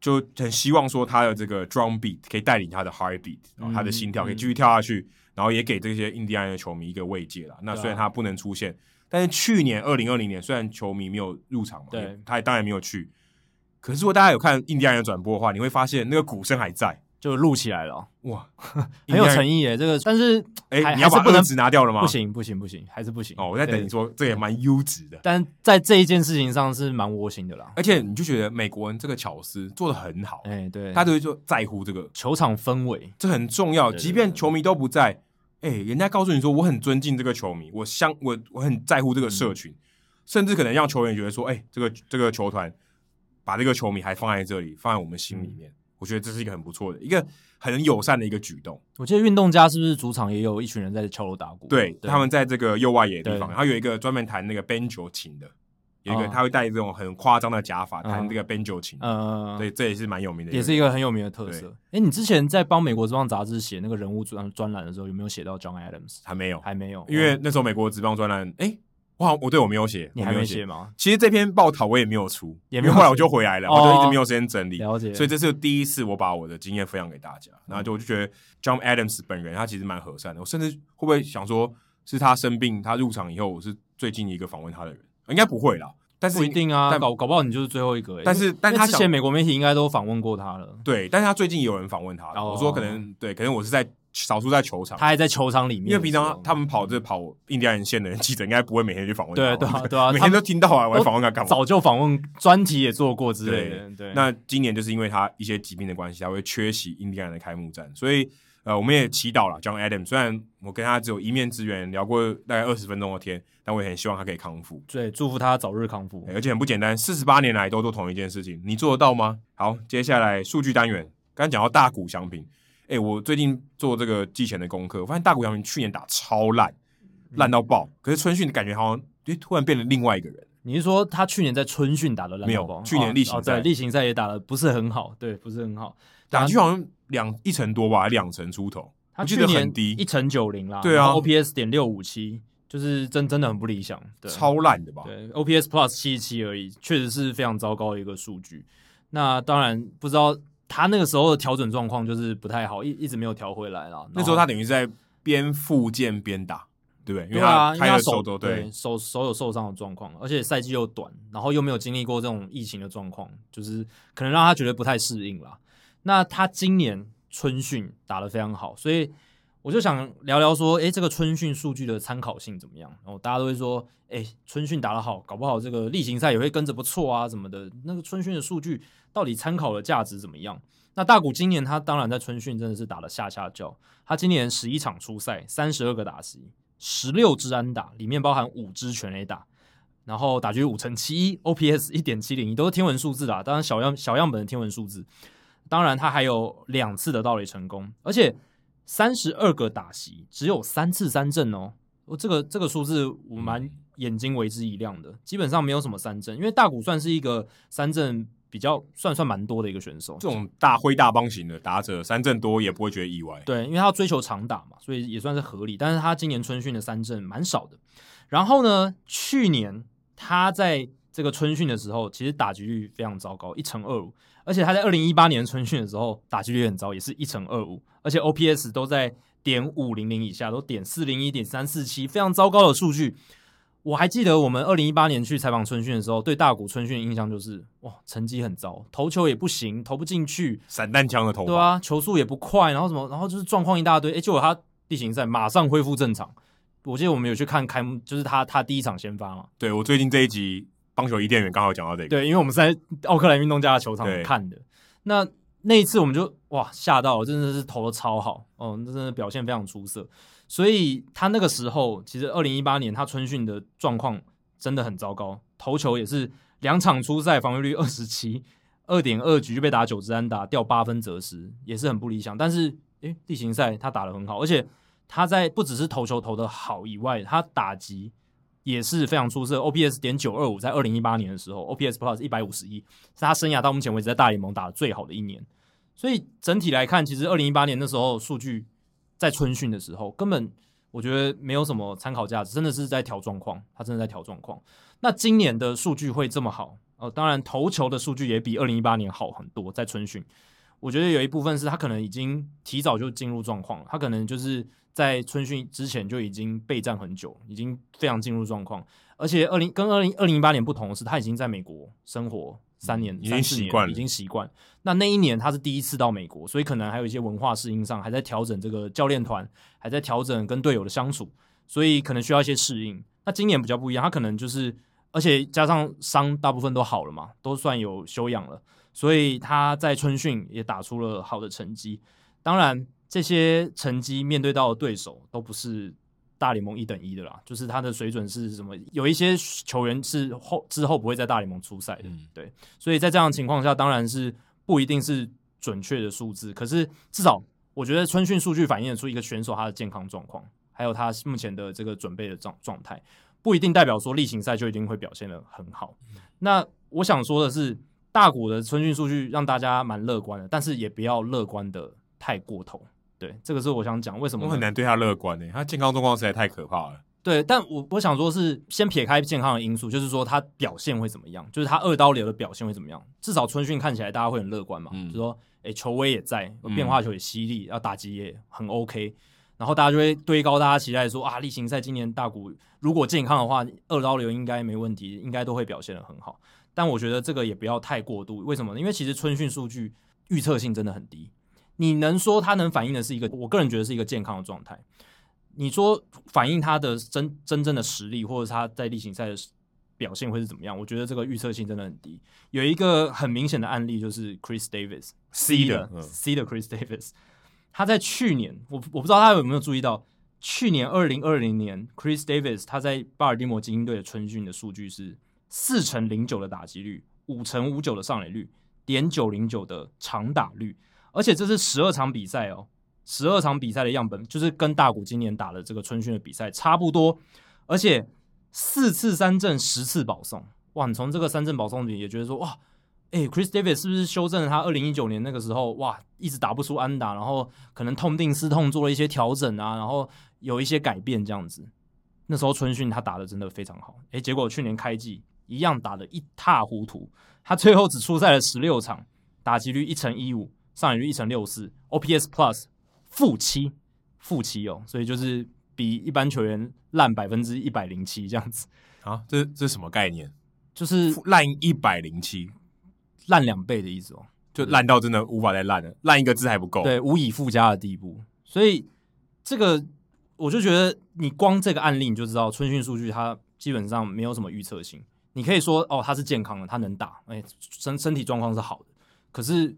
Speaker 2: 就很希望说他的这个 drum beat 可以带领他的 heart beat，然后他的心跳可以继续跳下去，然后也给这些印第安人的球迷一个慰藉了。那虽然他不能出现，但是去年二零二零年虽然球迷没有入场嘛，
Speaker 1: 对，
Speaker 2: 他也当然没有去。可是如果大家有看印第安人转播的话，你会发现那个鼓声还在。
Speaker 1: 就录起来了，哇，[laughs]
Speaker 2: 很
Speaker 1: 有诚意耶！这个，但是
Speaker 2: 哎，你要把二指拿掉了吗？
Speaker 1: 不行，不行，不行，还是不行。
Speaker 2: 哦，我在等你说，这也蛮优质的。
Speaker 1: 但在这一件事情上是蛮窝心的啦。
Speaker 2: 而且你就觉得美国人这个巧思做得很好，
Speaker 1: 哎，对，
Speaker 2: 他都会说在乎这个
Speaker 1: 球场氛围，
Speaker 2: 这很重要。即便球迷都不在，哎，人家告诉你说，我很尊敬这个球迷，我相我我很在乎这个社群，甚至可能让球员觉得说，哎，这个这个球团把这个球迷还放在这里，放在我们心里面。我觉得这是一个很不错的一个很友善的一个举动。
Speaker 1: 我记得运动家是不是主场也有一群人在敲锣打鼓？
Speaker 2: 对，对他们在这个右外野的地方，然后有一个专门弹那个 banjo 琴的，有一个他会戴这种很夸张的假发弹这个 banjo 琴。嗯，对，这也是蛮有名的，
Speaker 1: 也是一个很有名的特色。哎，你之前在帮《美国职棒》杂志写那个人物专专栏的时候，有没有写到 John Adams？
Speaker 2: 还没有，
Speaker 1: 还没有，
Speaker 2: 因为那时候《美国职棒》专栏，哎。哇，我对我没有写，
Speaker 1: 你还没写吗？
Speaker 2: 其实这篇报道我也没有出，也没有，后来我就回来了，我就一直没有时间整理。
Speaker 1: 了解，
Speaker 2: 所以这是第一次我把我的经验分享给大家，然后就我就觉得 John Adams 本人他其实蛮和善的，我甚至会不会想说是他生病，他入场以后我是最近一个访问他的人，应该不会啦，但是
Speaker 1: 不一定啊，搞搞不好你就是最后一个。
Speaker 2: 但是，但他
Speaker 1: 之前美国媒体应该都访问过他了，
Speaker 2: 对，但是他最近有人访问他，我说可能对，可能我是在。少数在球场，
Speaker 1: 他还在球场里面。
Speaker 2: 因为平常他们跑这跑印第安人线的人，记者应该不会每天去访问他。
Speaker 1: 对对啊，对啊，[laughs]
Speaker 2: 每天都听到啊，我访问他干嘛？
Speaker 1: 早就访问，专题也做过之类的。对，
Speaker 2: 那今年就是因为他一些疾病的关系，他会缺席印第安人的开幕战，所以呃，我们也祈祷了。John Adams 虽然我跟他只有一面之缘，聊过大概二十分钟的天，但我也很希望他可以康复。
Speaker 1: 对，祝福他早日康复。
Speaker 2: 而且很不简单，四十八年来都做同一件事情，你做得到吗？好，接下来数据单元，刚刚讲到大谷翔平。哎、欸，我最近做这个季前的功课，我发现大谷翔平去年打超烂，烂到爆。可是春训感觉好像，哎，突然变了另外一个人。
Speaker 1: 你是说他去年在春训打的烂？
Speaker 2: 没有，去年例行赛、
Speaker 1: 哦，对，例行赛也打的不是很好，对，不是很好，
Speaker 2: 打去好像两一成多吧，两成出头。
Speaker 1: 他去年很低，一成九零啦，
Speaker 2: 对啊
Speaker 1: ，OPS 点六五七，就是真真的很不理想，对
Speaker 2: 超烂的吧？
Speaker 1: 对，OPS Plus 七七而已，确实是非常糟糕的一个数据。那当然不知道。他那个时候的调整状况就是不太好，一一直没有调回来了。
Speaker 2: 那时候他等于是在边复健边打，对不对？因为他
Speaker 1: 对啊，因为他手
Speaker 2: 都
Speaker 1: 对手手有受伤的状况，而且赛季又短，然后又没有经历过这种疫情的状况，就是可能让他觉得不太适应了。那他今年春训打得非常好，所以我就想聊聊说，诶，这个春训数据的参考性怎么样？然后大家都会说，诶，春训打得好，搞不好这个例行赛也会跟着不错啊，什么的。那个春训的数据。到底参考的价值怎么样？那大谷今年他当然在春训真的是打了下下叫，他今年十一场初赛，三十二个打席，十六支安打，里面包含五支全垒打，然后打击五成七一，OPS 一点七零，都是天文数字啦。当然小样小样本的天文数字，当然他还有两次的盗垒成功，而且三十二个打席只有三次三振哦。我这个这个数字我蛮眼睛为之一亮的，基本上没有什么三振，因为大谷算是一个三振。比较算算蛮多的一个选手，
Speaker 2: 这种大挥大棒型的打者三振多也不会觉得意外。
Speaker 1: 对，因为他要追求长打嘛，所以也算是合理。但是他今年春训的三振蛮少的。然后呢，去年他在这个春训的时候，其实打击率非常糟糕，一成二五。而且他在二零一八年春训的时候，打击率很糟，也是一成二五，而且 OPS 都在点五零零以下，都点四零一、点三四七，非常糟糕的数据。我还记得我们二零一八年去采访春训的时候，对大谷春训的印象就是哇，成绩很糟，投球也不行，投不进去，
Speaker 2: 散弹枪的投，
Speaker 1: 对啊，球速也不快，然后什么，然后就是状况一大堆。哎，结果他地形赛马上恢复正常。我记得我们有去看开幕，就是他他第一场先发嘛。
Speaker 2: 对，我最近这一集棒球伊甸园刚好讲到这个，
Speaker 1: 对，因为我们是在奥克兰运动家的球场看的。那那一次我们就哇吓到了，真的是投的超好，哦，真的表现非常出色。所以他那个时候，其实二零一八年他春训的状况真的很糟糕，投球也是两场出赛防御率二十七，[laughs] 二点二局就被打九支安打，掉八分折失，也是很不理想。但是，诶，地形赛他打的很好，而且他在不只是投球投的好以外，他打击也是非常出色，OPS 点九二五，在二零一八年的时候，OPS Plus 一百五十一，是他生涯到目前为止在大联盟打得最好的一年。所以整体来看，其实二零一八年那时候数据。在春训的时候，根本我觉得没有什么参考价值，真的是在调状况，他真的在调状况。那今年的数据会这么好？哦，当然投球的数据也比二零一八年好很多。在春训，我觉得有一部分是他可能已经提早就进入状况了，他可能就是在春训之前就已经备战很久，已经非常进入状况。而且二零跟二零二零一八年不同的是，他已经在美国生活三年，
Speaker 2: 已经习惯，
Speaker 1: 已经习惯。那那一年他是第一次到美国，所以可能还有一些文化适应上还在调整，这个教练团还在调整跟队友的相处，所以可能需要一些适应。那今年比较不一样，他可能就是，而且加上伤大部分都好了嘛，都算有休养了，所以他在春训也打出了好的成绩。当然，这些成绩面对到的对手都不是。大联盟一等一的啦，就是他的水准是什么？有一些球员是后之后不会在大联盟出赛的，嗯、对，所以在这样的情况下，当然是不一定是准确的数字。可是至少我觉得春训数据反映得出一个选手他的健康状况，还有他目前的这个准备的状状态，不一定代表说例行赛就一定会表现的很好。嗯、那我想说的是，大谷的春训数据让大家蛮乐观的，但是也不要乐观的太过头。对，这个是我想讲为什么
Speaker 2: 我很难对他乐观呢？他健康状况实在太可怕了。
Speaker 1: 对，但我我想说是先撇开健康的因素，就是说他表现会怎么样，就是他二刀流的表现会怎么样。至少春训看起来大家会很乐观嘛，嗯、就是说诶，球威也在，变化球也犀利，要、嗯、打击也很 OK，然后大家就会堆高大家期待说啊，例行赛今年大谷如果健康的话，二刀流应该没问题，应该都会表现的很好。但我觉得这个也不要太过度，为什么呢？因为其实春训数据预测性真的很低。你能说它能反映的是一个，我个人觉得是一个健康的状态。你说反映他的真真正的实力，或者他在例行赛的表现会是怎么样？我觉得这个预测性真的很低。有一个很明显的案例就是 Chris Davis，C 的 C 的 Chris Davis，他在去年，我我不知道他有没有注意到，去年二零二零年 Chris Davis 他在巴尔的摩精英队的春训的数据是四成零九的打击率，五成五九的上垒率，点九零九的长打率。而且这是十二场比赛哦，十二场比赛的样本就是跟大谷今年打的这个春训的比赛差不多，而且四次三振，十次保送，哇！你从这个三振保送里也觉得说，哇，诶，Chris Davis 是不是修正了他二零一九年那个时候，哇，一直打不出安打，然后可能痛定思痛做了一些调整啊，然后有一些改变这样子。那时候春训他打的真的非常好，诶，结果去年开季一样打得一塌糊涂，他最后只出赛了十六场，打击率一成一五。上垒率一成六四，OPS Plus 负七，负七哦，所以就是比一般球员烂百分之一百零七这样子
Speaker 2: 啊，这这是什么概念？
Speaker 1: 就是
Speaker 2: 烂一百零七，
Speaker 1: 烂两倍的意思哦，
Speaker 2: 就烂到真的无法再烂了，烂一个字还不够，
Speaker 1: 对，无以复加的地步。所以这个我就觉得，你光这个案例你就知道，春训数据它基本上没有什么预测性。你可以说哦，他是健康的，他能打，哎，身身体状况是好的，可是。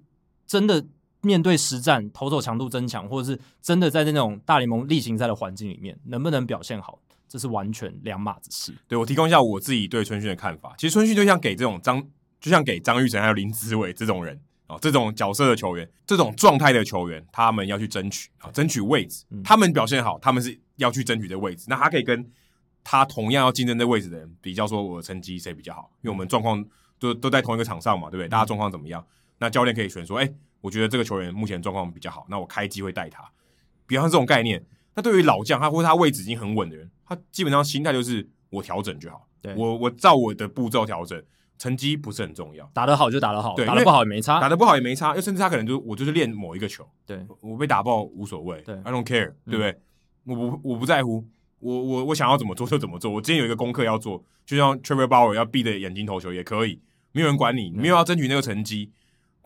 Speaker 1: 真的面对实战，投手强度增强，或者是真的在那种大联盟例行赛的环境里面，能不能表现好，这是完全两码子事。
Speaker 2: 对，我提供一下我自己对春训的看法。其实春训就像给这种张，就像给张玉成还有林子伟这种人哦，这种角色的球员，这种状态的球员，他们要去争取啊，争取位置。他们表现好，他们是要去争取这位置。那他可以跟他同样要竞争这位置的人比较，说我的成绩谁比较好？因为我们状况都都在同一个场上嘛，对不对？大家状况怎么样？那教练可以选说，哎、欸，我觉得这个球员目前状况比较好，那我开机会带他。比方这种概念，那对于老将，他或者他位置已经很稳的人，他基本上心态就是我调整就好。对，我我照我的步骤调整，成绩不是很重要，
Speaker 1: 打得好就打得好，对，打得不好也没差，
Speaker 2: 打得不好也没差，又甚至他可能就我就是练某一个球，
Speaker 1: 对，
Speaker 2: 我被打爆无所谓，
Speaker 1: 对
Speaker 2: ，I don't care，对不对？嗯、我不我不在乎，我我我想要怎么做就怎么做。我今天有一个功课要做，就像 Trevor Bauer 要闭着眼睛投球也可以，没有人管你，你没有要争取那个成绩。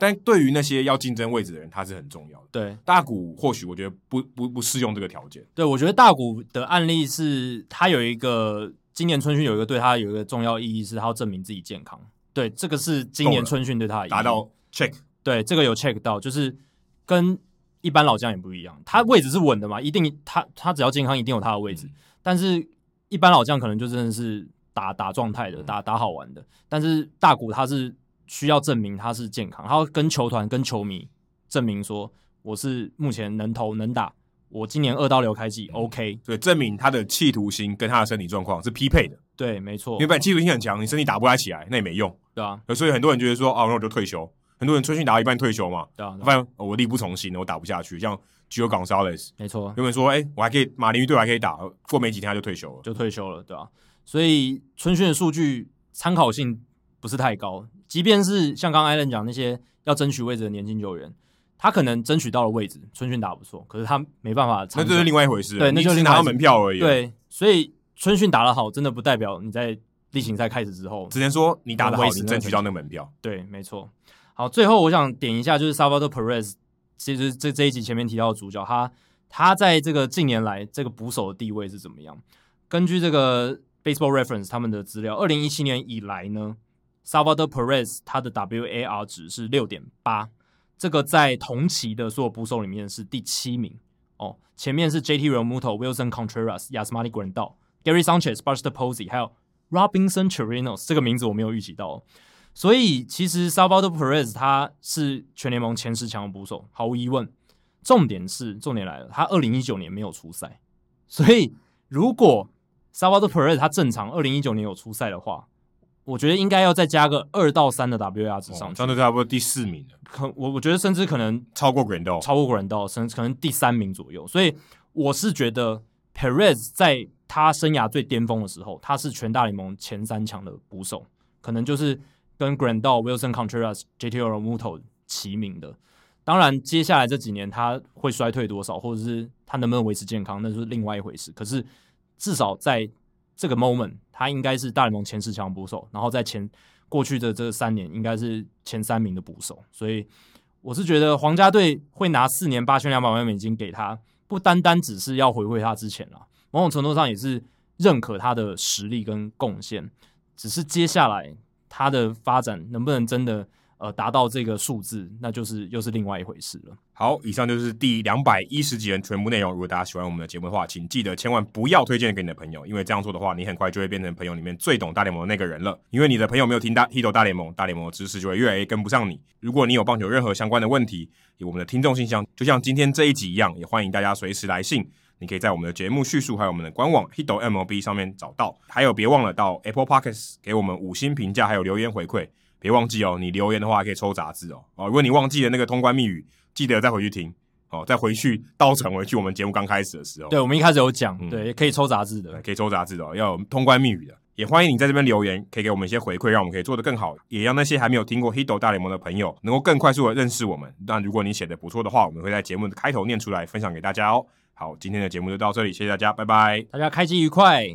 Speaker 2: 但对于那些要竞争位置的人，他是很重要的。
Speaker 1: 对，
Speaker 2: 大谷或许我觉得不不不适用这个条件。
Speaker 1: 对，我觉得大谷的案例是，他有一个今年春训有一个对他有一个重要意义，是他要证明自己健康。对，这个是今年春训对他的意义
Speaker 2: 达到 check。
Speaker 1: 对，这个有 check 到，就是跟一般老将也不一样，他位置是稳的嘛，一定他他只要健康，一定有他的位置。嗯、但是一般老将可能就真的是打打状态的，打打好玩的。但是大谷他是。需要证明他是健康，他要跟球团、跟球迷证明说，我是目前能投能打，我今年二刀流开季 OK，
Speaker 2: 对，证明他的企图心跟他的身体状况是匹配的，
Speaker 1: 对，没错，
Speaker 2: 因为本来企图心很强，你身体打不太起来，那也没用，
Speaker 1: 对啊，
Speaker 2: 所以很多人觉得说，哦，那我就退休，很多人春训打到一半退休嘛，
Speaker 1: 对啊，
Speaker 2: 发现我力不从心，我打不下去，像 Gio Gonzalez，
Speaker 1: 没错，
Speaker 2: 原本说，哎、欸，我还可以马林鱼队还可以打，过没几天他就退休了，
Speaker 1: 就退休了，对啊，所以春训的数据参考性不是太高。即便是像刚刚艾伦讲那些要争取位置的年轻球员，他可能争取到了位置，春训打不错，可是他没办法。
Speaker 2: 那这是另外一回事。
Speaker 1: 对，那就是
Speaker 2: 拿到门票而已。
Speaker 1: 对，所以春训打得好，真的不代表你在例行赛开始之后，
Speaker 2: 只能说你打得好，你争取到那个门票。
Speaker 1: 对，没错。好，最后我想点一下，就是 Salvador Perez，其实这这一集前面提到的主角，他他在这个近年来这个捕手的地位是怎么样？根据这个 Baseball Reference 他们的资料，二零一七年以来呢，Salvador Perez 他的 WAR 值是六点八。这个在同期的所有捕手里面是第七名哦，前面是 JT Realmuto、Wilson Contreras、Yasmani Grandal、Gary Sanchez、Buster Posey，还有 Robinson Chirinos，这个名字我没有预期到，哦所以其实 Salvador Perez 他是全联盟前十强的捕手，毫无疑问。重点是重点来了，他二零一九年没有出赛，所以如果 Salvador Perez 他正常二零一九年有出赛的话。我觉得应该要再加个二到三的 WAR 值上去，
Speaker 2: 相对差不多第四名了。
Speaker 1: 可我我觉得甚至可能
Speaker 2: 超过 Grandal，
Speaker 1: 超过 Grandal，甚至可能第三名左右。所以我是觉得 Perez 在他生涯最巅峰的时候，他是全大联盟前三强的捕手，可能就是跟 Grandal、Wilson Contreras、JT Realmuto 齐名的。当然，接下来这几年他会衰退多少，或者是他能不能维持健康，那就是另外一回事。可是至少在这个 moment，他应该是大联盟前十强捕手，然后在前过去的这三年应该是前三名的捕手，所以我是觉得皇家队会拿四年八千两百万美金给他，不单单只是要回馈他之前啊，某种程度上也是认可他的实力跟贡献，只是接下来他的发展能不能真的。呃，达到这个数字，那就是又是另外一回事了。
Speaker 2: 好，以上就是第两百一十集的全部内容。如果大家喜欢我们的节目的话，请记得千万不要推荐给你的朋友，因为这样做的话，你很快就会变成朋友里面最懂大联盟的那个人了。因为你的朋友没有听大 Hito 大联盟，大联盟的知识就会越来越跟不上你。如果你有棒球任何相关的问题，有我们的听众信箱，就像今天这一集一样，也欢迎大家随时来信。你可以在我们的节目叙述还有我们的官网 Hito MLB 上面找到。还有，别忘了到 Apple Podcasts 给我们五星评价，还有留言回馈。别忘记哦，你留言的话还可以抽杂志哦。哦，如果你忘记了那个通关密语，记得再回去听哦，再回去倒转回去我们节目刚开始的时候。
Speaker 1: 对，我们一开始有讲，嗯、对，可以抽杂志的，
Speaker 2: 可以抽杂志的哦，要有通关密语的。也欢迎你在这边留言，可以给我们一些回馈，让我们可以做得更好，也让那些还没有听过 Hito 大联盟的朋友能够更快速的认识我们。那如果你写的不错的话，我们会在节目的开头念出来，分享给大家哦。好，今天的节目就到这里，谢谢大家，拜拜，
Speaker 1: 大家开机愉快。